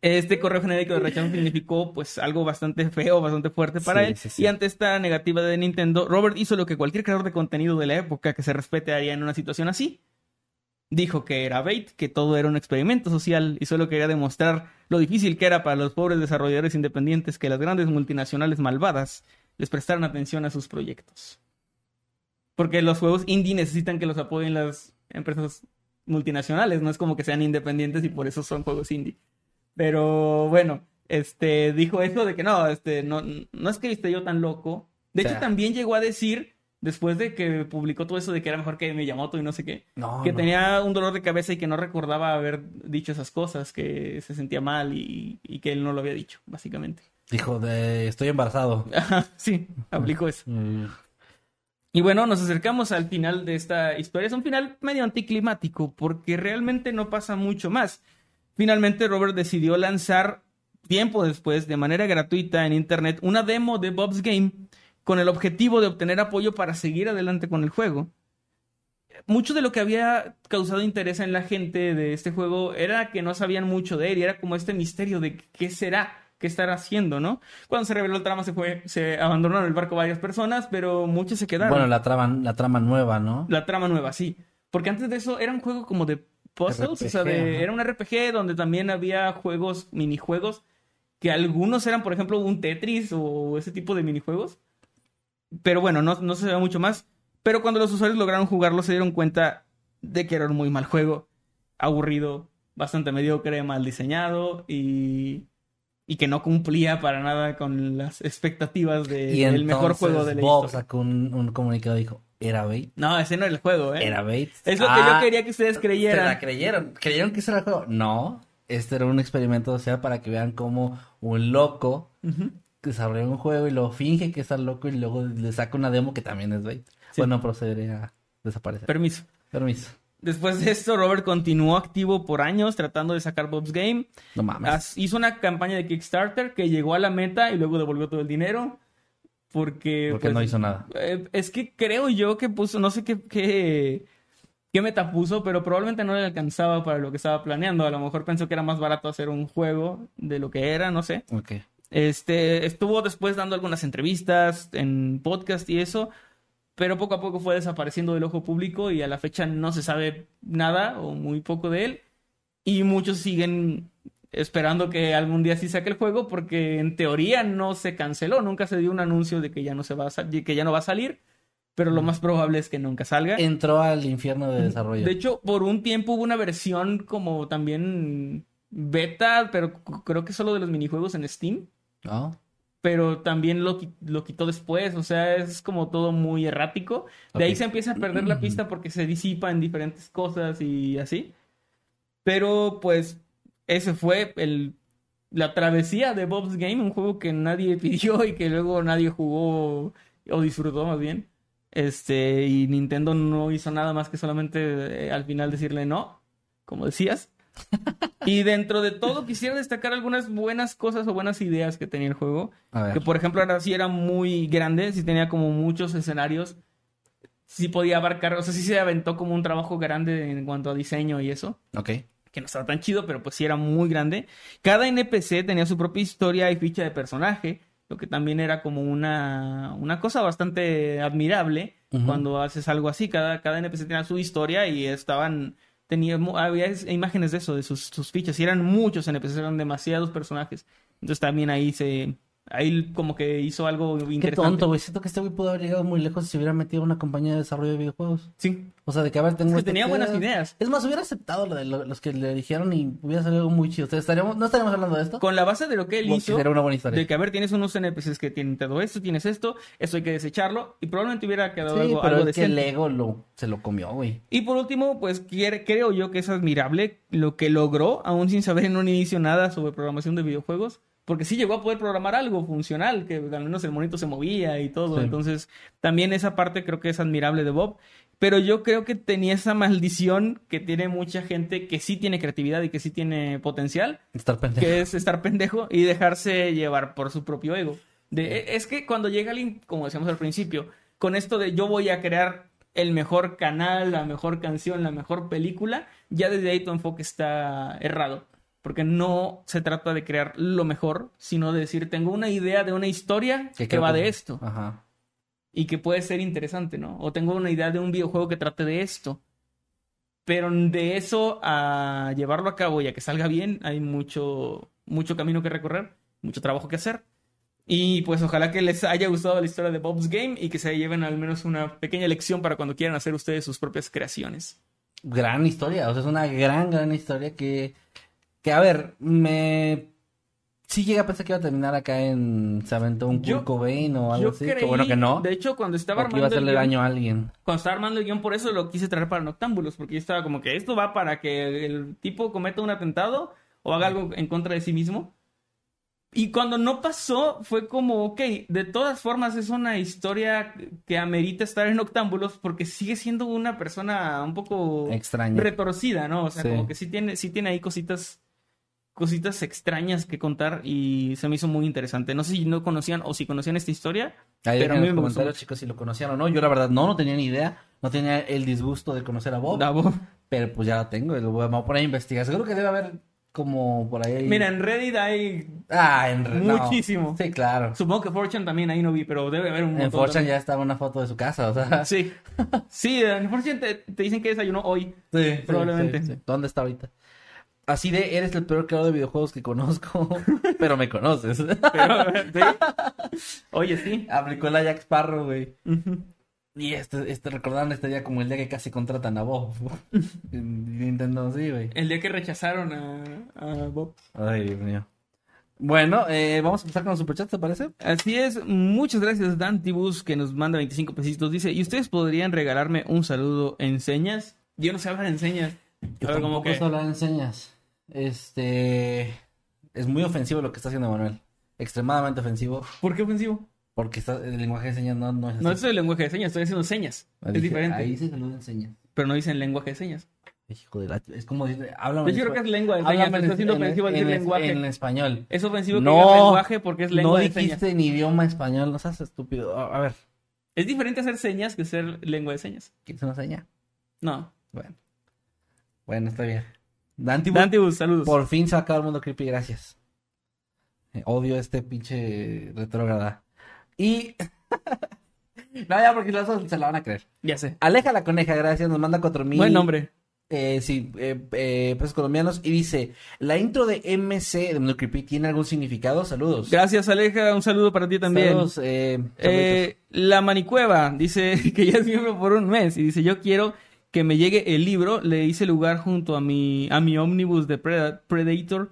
Este correo genérico de rechazo significó pues algo bastante feo, bastante fuerte para Sí, él. sí, sí. Y ante esta negativa de Nintendo, Robert hizo lo que cualquier creador de contenido de la época que se respete haría en una situación así. Dijo que era bait, que todo era un experimento social y solo quería demostrar lo difícil que era para los pobres desarrolladores independientes que las grandes multinacionales malvadas les prestaran atención a sus proyectos. Porque los juegos indie necesitan que los apoyen las empresas multinacionales, no es como que sean independientes y por eso son juegos indie. Pero bueno, este dijo eso de que no, este no, no es que esté yo tan loco. De O sea- hecho, también llegó a decir, después de que publicó todo eso de que era mejor que Miyamoto y no sé qué, No. que no. tenía un dolor de cabeza y que no recordaba haber dicho esas cosas, que se sentía mal y, y que él no lo había dicho, básicamente. Dijo de estoy embarazado. Sí, aplicó eso. Mm, Y bueno, nos acercamos al final de esta historia. Es un final medio anticlimático porque realmente no pasa mucho más. Finalmente Robert decidió lanzar tiempo después, de manera gratuita en internet, una demo de Bob's Game con el objetivo de obtener apoyo para seguir adelante con el juego. Mucho de lo que había causado interés en la gente de este juego era que no sabían mucho de él y era como este misterio de qué será, qué estará haciendo, ¿no? Cuando se reveló el trama se fue, se abandonaron el barco varias personas, pero muchos se quedaron. Bueno, la trama, la trama nueva, ¿no? La trama nueva, sí. Porque antes de eso era un juego como de puzzles, o sea, de- era un RPG donde también había juegos, minijuegos, que algunos eran, por ejemplo, un Tetris o ese tipo de minijuegos. Pero bueno, no, no se ve mucho más. Pero cuando los usuarios lograron jugarlo, se dieron cuenta de que era un muy mal juego, aburrido, bastante mediocre, mal diseñado y, y que no cumplía para nada con las expectativas de- del mejor entonces juego de la Bob historia. sacó un, un comunicado y dijo, ¿era bait? No, ese no era el juego, ¿eh? ¿Era bait? Es lo que Ah, yo quería que ustedes Se creyeran. la creyeron. ¿Creyeron que ese era el juego? No. Este era un experimento, o sea, para que vean cómo un loco. Desarrolla un juego y lo finge que está loco y luego le saca una demo que también es bait. Sí. Bueno, procederé a desaparecer. Permiso. Permiso. Después de esto, Robert continuó activo por años tratando de sacar Bob's Game. No mames. Hizo una campaña de Kickstarter que llegó a la meta y luego devolvió todo el dinero. Porque. Porque pues, no hizo nada. eh, es que creo yo que puso, no sé qué, qué, qué meta puso, pero probablemente no le alcanzaba para lo que estaba planeando. A lo mejor pensó que era más barato hacer un juego de lo que era, no sé. Ok. Este, estuvo después dando algunas entrevistas en podcast y eso, pero poco a poco fue desapareciendo del ojo público y a la fecha no se sabe nada o muy poco de él. Y muchos siguen esperando que algún día sí saque el juego porque en teoría no se canceló, nunca se dio un anuncio de que ya no se va a que ya no va a salir, pero lo más probable es que nunca salga. Entró al infierno de desarrollo. De hecho, por un tiempo hubo una versión como también beta, pero creo que solo de los minijuegos en Steam ¿No? pero también lo, lo quitó después, o sea, es como todo muy errático. De ahí se empieza a perder la pista porque se disipa en diferentes cosas y así. Pero pues ese fue el, la travesía de Bob's Game, un juego que nadie pidió y que luego nadie jugó o disfrutó más bien. Este, y Nintendo no hizo nada más que solamente eh, al final decirle no, como decías. Y dentro de todo quisiera destacar algunas buenas cosas o buenas ideas que tenía el juego. Que por ejemplo ahora sí era muy grande, sí tenía como muchos escenarios. sí podía abarcar, o sea, sí se aventó como un trabajo grande en cuanto a diseño y eso. Ok. Que no estaba tan chido, pero pues sí era muy grande. Cada NPC tenía su propia historia y ficha de personaje, lo que también era como una, una cosa bastante admirable cuando haces algo así. Cada, cada NPC tenía su historia y estaban. Tenía, había es- imágenes de eso, de sus, sus fichas. Y eran muchos NPCs, eran demasiados personajes. Entonces también ahí se. Ahí como que hizo algo Qué interesante. tonto, güey. Siento que este güey pudo haber llegado muy lejos si se hubiera metido una compañía de desarrollo de videojuegos. Sí. O sea, de que a ver, tengo Es que este tenía buenas ideas. Es más, hubiera aceptado lo de lo- los que le dijeron y hubiera salido muy chido. Ustedes estaríamos, no estaríamos hablando de esto. Con la base de lo que él hizo. Sería una buena historia. De que, a ver, tienes unos NPCs que tienen todo esto, tienes esto, esto hay que desecharlo. Y probablemente hubiera quedado Sí, algo, pero algo es que el ego lo, se lo comió, güey. Y por último, pues quiere- creo yo que es admirable lo que logró, aún sin saber en un inicio nada sobre programación de videojuegos. Porque sí llegó a poder programar algo funcional, que al menos el monito se movía y todo. Sí. Entonces, también esa parte creo que es admirable de Bob. Pero yo creo que tenía esa maldición que tiene mucha gente que sí tiene creatividad y que sí tiene potencial, Estar pendejo. que es estar pendejo y dejarse llevar por su propio ego. De, e- es que cuando llega alguien, como decíamos al principio, con esto de yo voy a crear el mejor canal, la mejor canción, la mejor película, ya desde ahí tu enfoque está errado. Porque no se trata de crear lo mejor, sino de decir, tengo una idea de una historia que, va que- de esto Ajá. y que puede ser interesante, ¿no? O tengo una idea de un videojuego que trate de esto. Pero de eso a llevarlo a cabo y a que salga bien, hay mucho, mucho camino que recorrer, mucho trabajo que hacer. Y pues ojalá que les haya gustado la historia de Bob's Game y que se lleven al menos una pequeña lección para cuando quieran hacer ustedes sus propias creaciones. Gran historia, o sea, es una gran, gran historia que, que a ver, me... Sí llegué a pensar que iba a terminar acá en... Se aventó un Kurt Cobain o algo Yo así. creí, que bueno que no. De hecho, cuando estaba o que iba a armando el hacerle guión- daño a alguien. cuando estaba armando el guion, por eso lo quise traer para Noctámbulos, porque yo estaba como que esto va para que el tipo cometa un atentado o haga algo en contra de sí mismo. Y cuando no pasó, fue como, ok, de todas formas es una historia que amerita estar en Noctámbulos porque sigue siendo una persona un poco Extraño. retorcida, ¿no? O sea, Sí. como que sí tiene, sí tiene ahí cositas, cositas extrañas que contar y se me hizo muy interesante. No sé si no conocían o si conocían esta historia, Ahí pero a mí me gustó chicos, si lo conocían o no. Yo la verdad no, no tenía ni idea. No tenía el disgusto de conocer a Bob. Pero pues ya lo tengo. y Lo voy a, poner a investigar. Seguro que debe haber como por ahí. Mira, en Reddit hay Ah, en re- no. Muchísimo. Sí, claro. Supongo que Fortune también ahí no vi, pero debe haber un En también. ya estaba una foto de su casa, o sea. Sí. Sí, en Fortune te, te dicen que desayunó hoy. Sí, Probablemente. sí, sí. ¿Dónde está ahorita? Así de, eres el peor creador de videojuegos que conozco, pero me conoces. Pero, ¿sí? Oye, sí. Aplicó la Jack Sparrow, güey. Ujú. Y este, este, recordaron este día como el día que casi contratan a Bob. En Nintendo, sí, güey. El día que rechazaron a, a Bob. Ay, Dios mío. Bueno, eh, vamos a empezar con los superchats, ¿te parece? Así es, muchas gracias Dantibus que nos manda 25 pesitos. Dice, ¿y ustedes podrían regalarme un saludo en señas? Yo no sé hablar en señas. A ver, ¿cómo tampoco que? sé hablar en señas. Este... Es muy ofensivo lo que está haciendo Manuel. Extremadamente ofensivo. ¿Por qué ofensivo? Porque está, el lenguaje de señas no, no es así. No es el lenguaje de señas, estoy haciendo señas. Ah, Es dije, diferente. Ahí se saluda en señas. Pero no dicen lenguaje de señas. Hijo de la... Es como dice... Háblame Yo en creo que es lengua de señas. háblame Está en- haciendo en- ofensivo decir en- lenguaje. En español. Es ofensivo que No, diga lenguaje porque es lengua no de señas. dijiste ni idioma español, no seas estúpido. A, a ver, Es diferente hacer señas que ser lengua de señas. ¿quieres una seña? No. Bueno. Bueno, está bien. Dantibus, Dantibus, saludos. por fin se ha acabado el mundo creepy, gracias. Eh, odio este pinche retrógrada. Y... no, ya porque los otros se la van a creer. Ya sé. Aleja la coneja, gracias, nos manda cuatro mil. Buen nombre. Eh, sí, eh, eh, pesos colombianos. Y dice, ¿la intro de MC de Mundo Creepy tiene algún significado? Saludos. Gracias, Aleja. Un saludo para ti también. Saludos, eh, Eh, la Manicueva dice que ya es miembro por un mes y dice yo quiero que me llegue el libro. Le hice lugar junto a mi a mi ómnibus de Preda- Predator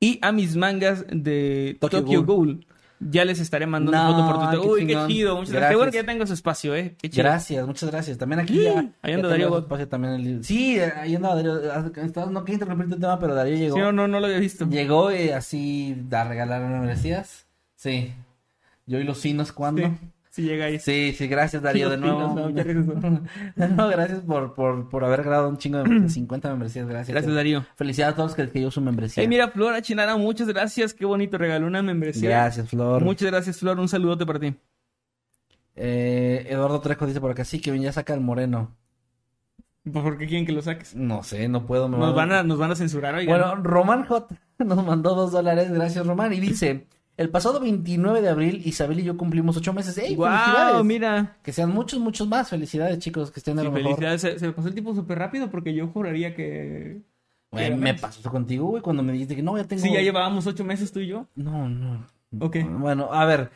y a mis mangas de Tokyo Tokyo, Ghoul. Ghoul. Ya les estaré mandando No, foto por Twitter. qué Uy, chingón. qué chido. Muchas Gracias. gracias. Qué bueno que ya tengo su espacio, eh. Qué chido. Gracias, muchas gracias. También aquí ya. Ahí anda Darío. espacio también el libro. Sí, ahí anda Darío. No quiero interrumpir tu tema, pero Darío llegó. Sí, no, no, no lo había visto. Llegó y así a regalar membresías. Sí. Yo y los finos, ¿cuándo? Sí, sí llega ahí. Sí, sí, gracias Darío de nuevo. no, gracias. No, gracias por, por, por haber grabado un chingo de membresías, 50 membresías, gracias. Gracias, Darío. Felicidades a todos que que yo su membresía. Hey, mira, Flora Chinara, muchas gracias. Qué bonito regaló una membresía. Gracias, Flor. Muchas gracias, Flor. Un saludote para ti. Eh, Eduardo Trejo dice por acá, sí, Kevin, ya saca el moreno. ¿Por qué quieren que lo saques? No sé, no puedo. me Nos va- van a, nos van a censurar, oigan. Bueno, Román J nos mandó dos dólares, gracias Román, y dice, el pasado 29 de abril, Isabel y yo cumplimos ocho meses. ¡Ey, ¡Guau! felicidades! Mira. Que sean muchos, muchos más. Felicidades, chicos, que estén de Sí, lo mejor. felicidades. Se, se me pasó el tiempo súper rápido porque yo juraría que... Güey, me pasó eso contigo, güey, cuando me dijiste que no, ya tengo... Sí, ya llevábamos ocho meses tú y yo. No, no. Ok. Bueno, a ver.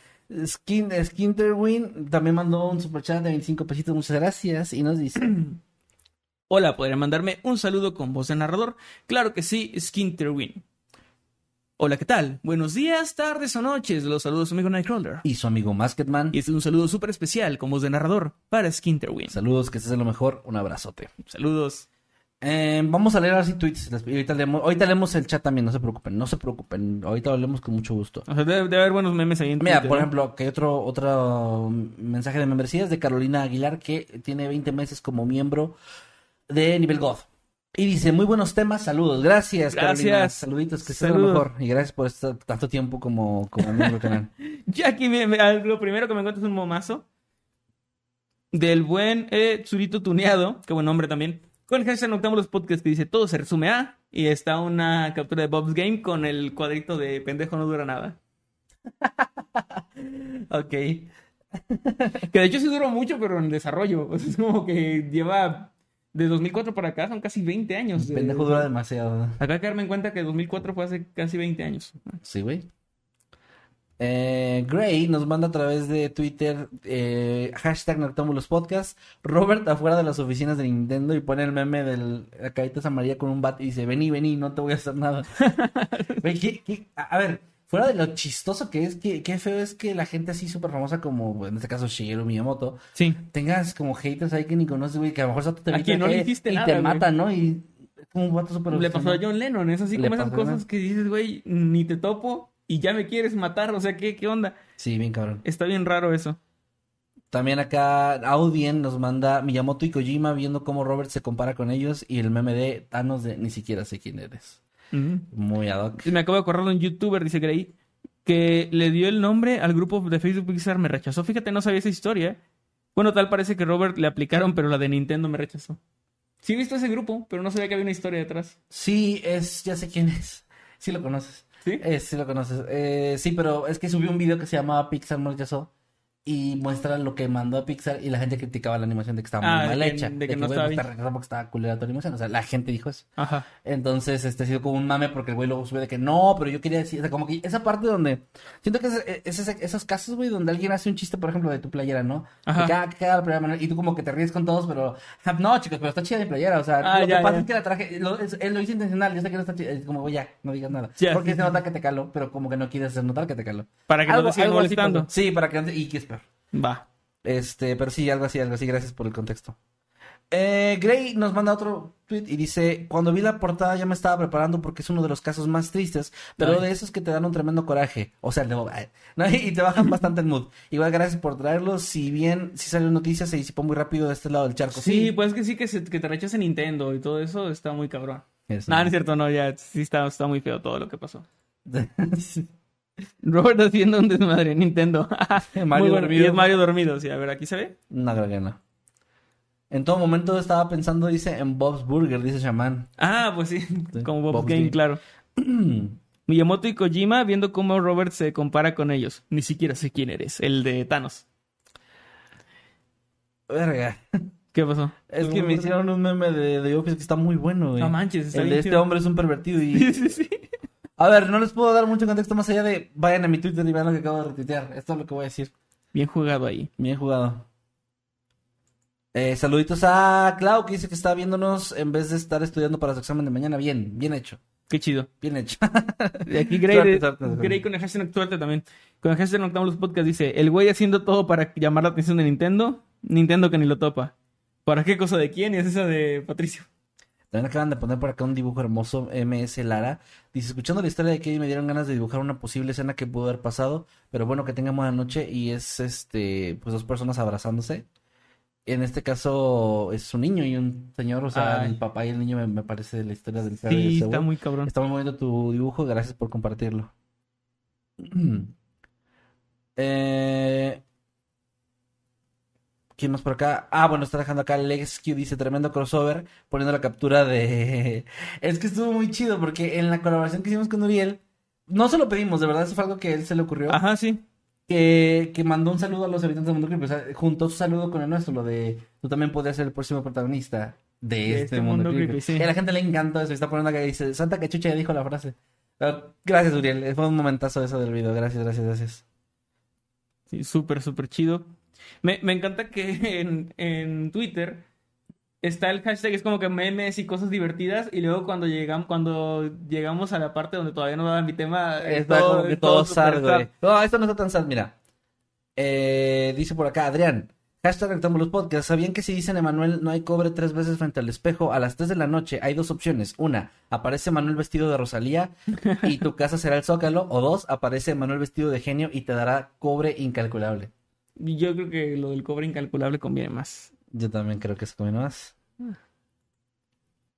Skin, Skinterwin también mandó un superchat de 25 pesitos, muchas gracias. Y nos dice: Hola, ¿podrían mandarme un saludo con voz de narrador? Claro que sí, Skinterwin. Hola, ¿qué tal? Buenos días, tardes o noches. Los saludos su amigo Nightcrawler. Y su amigo Masketman. Y este es un saludo súper especial con voz de narrador para Skinterwin. Saludos, que estés de lo mejor. Un abrazote. Saludos. Eh, vamos a leer así tweets. Ahorita leemos, ahorita leemos el chat también, no se preocupen, no se preocupen. Ahorita lo leemos con mucho gusto. O sea, debe, debe haber buenos memes ahí en Mira, Twitter, por ¿no? ejemplo, que hay otro, otro mensaje de membresías de Carolina Aguilar que tiene 20 meses como miembro de Nivel God. Y dice, muy buenos temas, saludos. Gracias, Carolina. Gracias. Saluditos, que estés lo mejor. Y gracias por estar tanto tiempo como, como miembro del canal. Jackie, me- me- lo primero que me encuentro es un momazo del buen eh, Zurito Tuneado, que buen nombre también, con el hashtag Noctámbulos Podcast que dice todo se resume a, y está una captura de Bob's Game con el cuadrito de pendejo no dura nada. ok. Que de hecho sí duró mucho, pero en desarrollo. O sea, es como que lleva de 2004 para acá, son casi 20 años. de- Pendejo dura demasiado. Acá hay que darme en cuenta que 2004 fue hace casi 20 años. Sí, güey. Eh, Gray nos manda a través de Twitter eh, hashtag Noctámbulos Podcast. Robert afuera de las oficinas de Nintendo y pone el meme de la carita amarilla con un bat y dice, vení, vení, no te voy a hacer nada. Güey, ¿qué- qué? A a ver, fuera de lo chistoso que es, que, qué feo es que la gente así súper famosa como, en este caso, Shigeru Miyamoto, Sí. tengas como haters ahí que ni conoces, güey, que a lo mejor te A quien no le hiciste y nada, te matan, ¿no? Y es como un vato súper Le pasó a. John Lennon, es así Le como esas cosas que dices, güey, ni te topo y ya me quieres matar, o sea, ¿qué, qué onda? Sí, bien cabrón. Está bien raro eso. También acá Audien nos manda Miyamoto y Kojima viendo cómo Robert se compara con ellos y el meme de Thanos de ni siquiera sé quién eres. Muy ad hoc. Me acabo de acordar de un youtuber, dice Gray, que le dio el nombre al grupo de Facebook Pixar, me rechazó. Fíjate, no sabía esa historia. Bueno, tal parece que Robert le aplicaron, pero la de Nintendo me rechazó. Sí he visto ese grupo, pero no sabía que había una historia detrás. Sí, es, ya sé quién es. Sí lo conoces. ¿Sí? Eh, sí lo conoces. Eh, sí, pero es que subió un video que se llamaba Pixar me rechazó y muestra lo que mandó a Pixar y la gente criticaba la animación de que estaba muy Ah, mal de que- hecha. de que no estaba pues, bien. porque estaba culera tu animación. O sea, la gente dijo eso. Ajá. Entonces, este ha sido como un mame porque el güey luego sube de que no, pero yo quería decir, o sea, como que esa parte donde siento que es, es ese- esos casos, güey, donde alguien hace un chiste, por ejemplo, de tu playera, ¿no? Ajá. De que, ah, que queda la playera, Manuel, y tú como que te ríes con todos, pero "Ah, no, chicos, pero está chida mi playera, o sea, Ah, lo ya, que pasa ya. es que la traje, lo, es- él lo hizo intencional, yo sé que no está chida, es como, güey, ya, no digas nada. Porque se nota que te caló, pero como que no quieres hacer notar que te caló. Para que no te sigan molestando. sí, para que y que es. Va. Este, pero sí, algo así, algo así, gracias por el contexto. Eh, Gray nos manda otro tweet y dice, cuando vi la portada ya me estaba preparando porque es uno de los casos más tristes, pero Ay. de esos que te dan un tremendo coraje, o sea, el de y te bajan bastante el mood. Igual gracias por traerlos, si bien si salió noticias se disipó muy rápido de este lado del charco. Sí, pues que sí, que, se- que te rechace Nintendo y todo eso está muy cabrón. No, no es cierto, no, ya sí está, está muy feo todo lo que pasó. Robert haciendo un desmadre en Nintendo. Mario Muy dormido. Y es Mario dormido, sí. A ver, aquí se ve. No creo que no. En todo momento estaba pensando, dice, en Bob's Burger, dice Shaman. Ah, pues sí, como Bob's Bob's Game, Game. claro. Miyamoto y Kojima viendo cómo Robert se compara con ellos. Ni siquiera sé quién eres, el de Thanos. Verga. ¿Qué pasó? Es que me hicieron un meme de, de Office que está muy bueno, güey. No manches, está El bien de este hombre es un pervertido y... Sí, sí, sí. A ver, no les puedo dar mucho contexto más allá de... Vayan a mi Twitter y vean lo que acabo de retuitear. Esto es lo que voy a decir. Bien jugado ahí. Bien jugado. Eh, saluditos a Clau, que dice que está viéndonos en vez de estar estudiando para su examen de mañana. Bien, bien hecho. Qué chido. Bien hecho. Y aquí Gray, Suerte, de- suerte, suerte. Gray con el hashtag suerte también. Con el hashtag Noctambulus Podcast dice: El güey haciendo todo para llamar la atención de Nintendo. Nintendo que ni lo topa. ¿Para qué cosa de quién? Y es esa de Patricio. También acaban de poner por acá un dibujo hermoso, MS Lara. Dice, escuchando la historia de Kevin me dieron ganas de dibujar una posible escena que pudo haber pasado, pero bueno, que tenga buena noche y es este, pues dos personas abrazándose. En este caso es un niño y un señor, o sea, Ay. el papá y el niño me, me parece la historia del de Sí, está muy cabrón. Está muy bonito tu dibujo, gracias por compartirlo. eh, ¿Quién más por acá? Ah, bueno, está dejando acá LexQ, dice tremendo crossover, poniendo la captura de... es que estuvo muy chido porque en la colaboración que hicimos con Uriel, no se lo pedimos, de verdad, eso fue algo que a él se le ocurrió. Ajá, sí. Que, que mandó un saludo a los habitantes del mundo creepy. O sea, juntó su saludo con el nuestro, lo de tú también podrías ser el próximo protagonista de, este, mundo, creepy. sí. Y a la gente le encantó eso, está poniendo acá y dice, Santa Cachucha ya dijo la frase. Ah, Gracias, Uriel, fue un momentazo eso del video, gracias, gracias, gracias. Sí, súper, súper chido. Me, me encanta que en, en Twitter está el hashtag, es como que memes y cosas divertidas, y luego cuando llegamos, cuando llegamos a la parte donde todavía no daba mi tema, es Está como que todo sad, güey. No, esto no está tan sad, mira. Eh, dice por acá, Adrián. Hashtag Rectángulos Podcast. ¿Sabían que si dicen Emanuel no hay cobre tres veces frente al espejo? A las 3 de la noche hay dos opciones. Una, aparece Manuel vestido de Rosalía y tu casa será el Zócalo. O dos, aparece Manuel vestido de genio y te dará cobre incalculable. Yo creo que lo del cobre incalculable conviene más. Yo también creo que eso conviene más.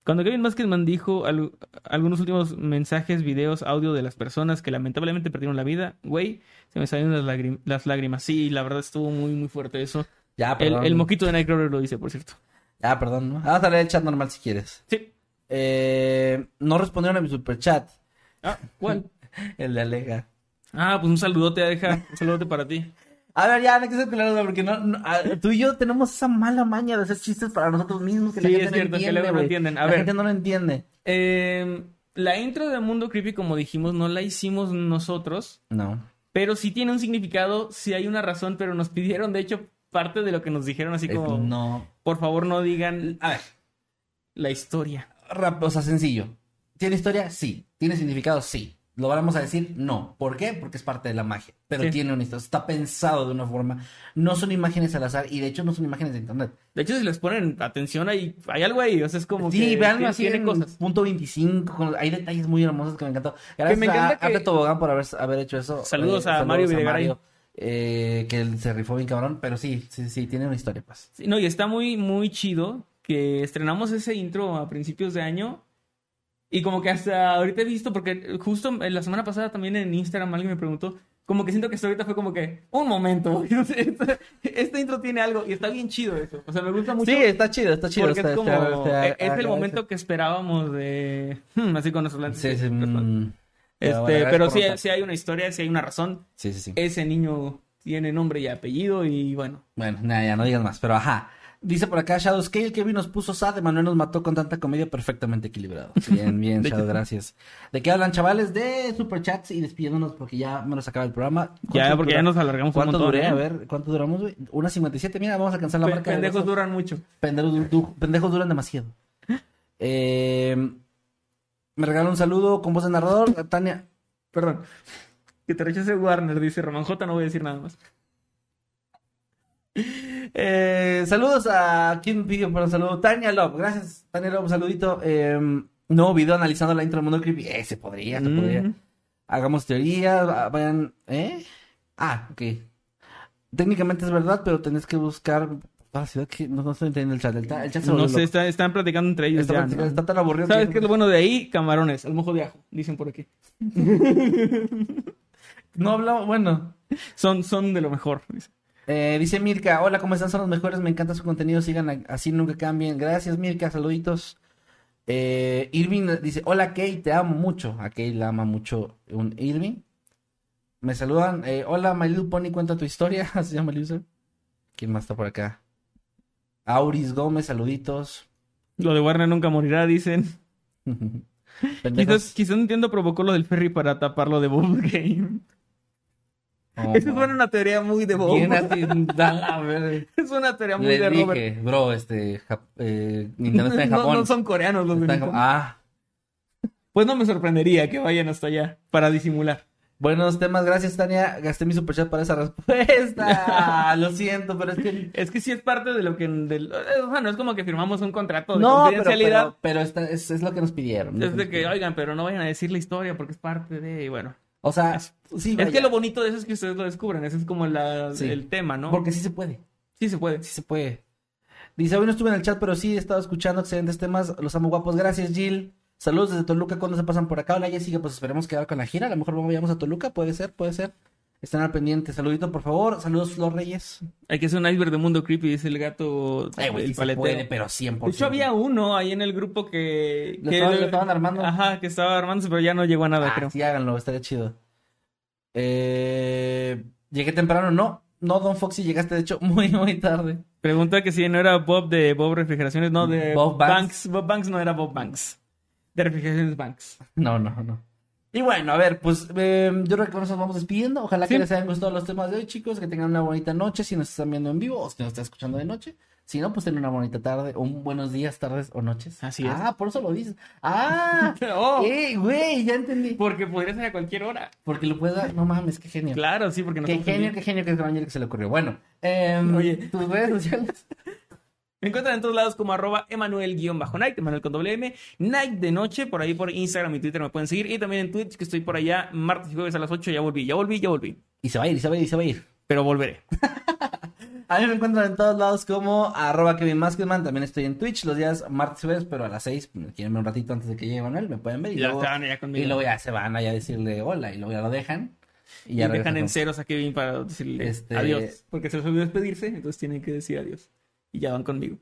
Cuando Kevin Maskedman dijo al- algunos últimos mensajes, videos, audio de las personas que lamentablemente perdieron la vida, güey, se me salieron las, lágrim- las lágrimas. Sí, la verdad estuvo muy, muy fuerte eso. Ya, El, perdón. el moquito de Nightcrawler lo dice, por cierto. Ya, perdón. ¿no? Vamos a leer el chat normal si quieres. Sí. Eh, no respondieron a mi superchat. Ah, ¿cuál? El de Alega. Ah, pues un saludote, deja. Un saludote para ti. A ver, ya, no hay que ser güey, porque no, no- tú y yo tenemos esa mala maña de hacer chistes para nosotros mismos que la Sí, gente es no cierto, que entiende, luego no entienden. A la ver. gente no lo entiende. Eh, la intro de Mundo Creepy, como dijimos, no la hicimos nosotros, No. pero sí tiene un significado, sí hay una razón, pero nos pidieron, de hecho, parte de lo que nos dijeron, así Es- como, no. por favor no digan A ver, la historia. rap- o sea, sencillo. ¿Tiene historia? Sí. ¿Tiene significado? Sí. ¿Lo vamos a decir? No. ¿Por qué? Porque es parte de la magia. Pero Sí. tiene una historia. Está pensado de una forma. No son imágenes al azar y de hecho no son imágenes de internet. De hecho, si les ponen atención, hay, hay algo ahí, o sea, es como sí, que tiene, así tiene en cosas. punto 25. con- hay detalles muy hermosos que me encantó. Gracias me encanta a que- Tobogán por haber, haber hecho eso. Saludos a Mario. Mario, eh, que se rifó bien cabrón. Pero sí, sí, sí, tiene una historia, pues. Sí, no, y está muy, muy chido que estrenamos ese intro a principios de año. Y como que hasta ahorita he visto, porque justo la semana pasada también en Instagram alguien me preguntó, como que siento que hasta ahorita fue como que, un momento, este, este intro tiene algo y está bien chido eso. O sea, me gusta mucho. Sí, está chido, está chido. porque está- es como, está- está- es el agradece. momento que esperábamos de, hmm, así con nuestros lentes. Sí, sí, mm, Este, bueno, pero sí, notar. sí hay una historia, sí hay una razón. Sí, sí, sí. Ese niño tiene nombre y apellido y bueno. Bueno, nada, ya no digas más, pero ajá. Dice por acá Shadow Scale, Kevin nos puso sad, Manuel nos mató con tanta comedia perfectamente equilibrado. Bien, bien, Shadow, gracias. ¿De qué hablan, chavales? De superchats y despidiéndonos porque ya nos acaba el programa. Ya, ¿Cuánto porque dura? ya nos alargamos un ¿Cuánto montón. duré? ¿eh? A ver, ¿cuánto duramos, güey? Una 57, mira, vamos a alcanzar la marca. de Pendejos duran mucho. Pendejos, du- du- pendejos duran demasiado. Eh, me regala un saludo con voz de narrador, Tania. Perdón. Que te rechace Warner, dice Román J, no voy a decir nada más. Eh, saludos a quien pidió por un saludo. Tania Love, gracias. Tania Love, saludito. Eh, nuevo video analizando la intro del mundo creepy. Eh, se podría, se podría. Hagamos teorías, va- vayan. ¿Eh? Ah, ok. Técnicamente es verdad, pero tenés que buscar. Ah, que no, no estoy entendiendo el chat. El, el chat No sé, está- están platicando entre ellos Está, ya. está- ¿no? está tan aburrido. ¿Sabes qué es lo bueno de ahí? Camarones, al mojo de ajo, dicen por aquí. No hablamos, bueno. Son, son de lo mejor. dice. Eh, dice Mirka, hola, ¿cómo están? Son los mejores, me encanta su contenido, sigan así, nunca cambien. Gracias, Mirka, saluditos. Eh, Irving dice, hola, Kay, te amo mucho. A Kay la ama mucho un Irving. Me saludan, eh, hola, My Little Pony, cuenta tu historia, se llama el. ¿Quién más está por acá? Auris Gómez, saluditos. Lo de Warner nunca morirá, dicen. Quizás, quizás Nintendo provocó lo del ferry para taparlo de Bob Game. Oh, Esa es una teoría muy de Bob. Es una teoría muy de Robert. dije, bro, este, eh, Nintendo está en No- Japón. No, son coreanos los de. Ah, Pues no me sorprendería que vayan hasta allá para disimular. Buenos temas, gracias Tania. Gasté mi superchat para esa respuesta. Lo siento, pero es que. Es que sí es parte de lo que... del- o sea, no es como que firmamos un contrato de No, confidencialidad. pero, pero esta- es, es lo que nos pidieron. Es de que, oigan, pero no vayan a decir la historia porque es parte de... y bueno. O sea, es- sí, Es que lo bonito de eso es que ustedes lo descubren. Ese es como la- Sí. el tema, ¿no? Porque sí se puede. Sí se puede. Sí se puede. Dice, hoy no estuve en el chat, pero sí he estado escuchando excelentes temas. Los amo guapos. Gracias, Jill. Saludos desde Toluca. ¿Cuándo se pasan por acá? Hola, Jessica. Pues esperemos quedar con la gira. A lo mejor vamos a Toluca. Puede ser, puede ser. Estén al pendiente. Saludito, por favor. Saludos, Flor Reyes. Hay que hacer un iceberg de mundo creepy, dice el gato. Eh, güey, el sí se paletero. puede, pero 100%. De hecho, había uno ahí en el grupo que. Lo que estaban- lo estaban armando. Ajá, que estaba armándose, pero ya no llegó a nada, Ah, creo. sí, háganlo, estaría chido. Eh, llegué temprano, no. No, Don Foxy, llegaste de hecho muy, muy tarde. Pregunta que si no era Bob de Bob Refrigeraciones, no, de Bob Banks. Bob Banks no era Bob Banks. De Refrigeraciones Banks. No, no, no. Y bueno, a ver, pues eh, yo creo que nos vamos despidiendo. Ojalá Sí. que les hayan gustado los temas de hoy, chicos. Que tengan una bonita noche si nos están viendo en vivo o si nos están escuchando de noche. Si no, pues tengan una bonita tarde, o un buenos días, tardes o noches. Así es. Ah, por eso lo dices. Ah, Oh, eh, güey, ya entendí. porque podría ser a cualquier hora. Porque lo puedo dar. No mames, qué genio. Claro, sí, porque no Qué genio, qué genio, qué gran que se le ocurrió. Bueno, em, Oye. tus redes sociales. Me encuentran en todos lados como arroba Emanuel-Night, Emanuel con doble M, Night de noche, por ahí por Instagram y Twitter me pueden seguir. Y también en Twitch, que estoy por allá martes y jueves a las 8. Ya volví, ya volví, ya volví. Y se va a ir, y se va a ir, y se va a ir. Pero volveré. A mí me encuentran en todos lados como arroba Kevin Maskedman. También estoy en Twitch los días martes y jueves, pero a las 6, quieren ver un ratito antes de que llegue Manuel, me pueden ver. Y, Ya luego, allá conmigo. y luego ya se van allá a decirle hola y luego ya lo dejan. Y Y ya dejan regresan en ceros a Kevin para decirle Este- adiós. Porque se les olvidó despedirse, entonces tienen que decir adiós. Y ya van conmigo.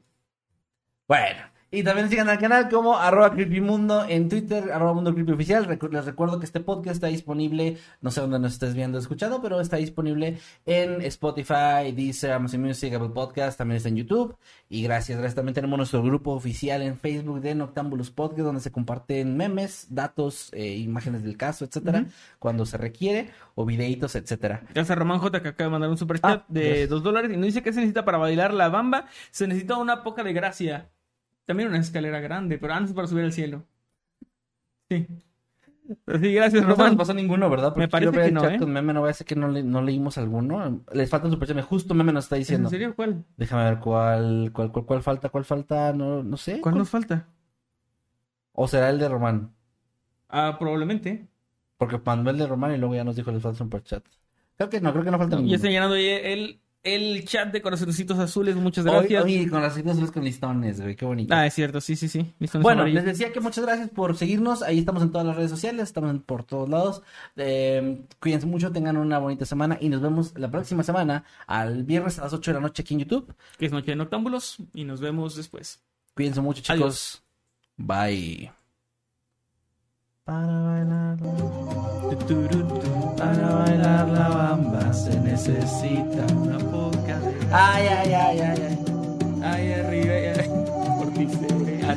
Bueno, y también sigan al canal como arroba creepymundo en Twitter, arroba mundo creepy oficial. Recu- les recuerdo que este podcast está disponible, no sé dónde nos estés viendo o escuchando, pero está disponible en Spotify, Deezer, Amazon Music, Apple Podcast, también está en YouTube. Y gracias, gracias. También tenemos nuestro grupo oficial en Facebook de Noctambulus Podcast, donde se comparten memes, datos, eh, imágenes del caso, etcétera, cuando se requiere, o videitos, etcétera. Gracias a Román J que acaba de mandar un super chat Ah, de gracias. 2 dólares y nos dice que se necesita para bailar la bamba. Se necesita una poca de gracia. También una escalera grande, pero antes para subir al cielo. Sí. Pero sí, gracias, No se nos Román. pasó ninguno, ¿verdad? Porque Me parece que no, ¿eh? con meme, no voy a decir que no, le- no leímos alguno. Les falta un super Justo meme nos está ¿En diciendo. serio? ¿Cuál? Déjame ver cuál, cuál, cuál, cuál falta, cuál falta, no, no sé. ¿Cuál nos falta? O será el de Román. Ah, probablemente. Porque mandó el de Román y luego ya nos dijo les falta un super chat. Creo que no, creo que no falta Ya ninguno. está llenando ahí el, el chat de corazoncitos azules. Muchas gracias. hoy con las citas azules con listones, güey, qué bonito. Ah, es cierto, sí, sí, sí. Listones Bueno, amarillos. les decía que muchas gracias por seguirnos. Ahí estamos en todas las redes sociales, estamos por todos lados. Eh, cuídense mucho, tengan una bonita semana y nos vemos la próxima semana, al viernes a las 8 de la noche aquí en YouTube. Que es Noche de Noctámbulos y nos vemos después. Cuídense mucho, chicos. Bye. Para bailar, para bailar la bamba. Se necesita Una poca de... Ay, ay, ay, ay, ay. Ay, arriba, ay, por ti se- ah,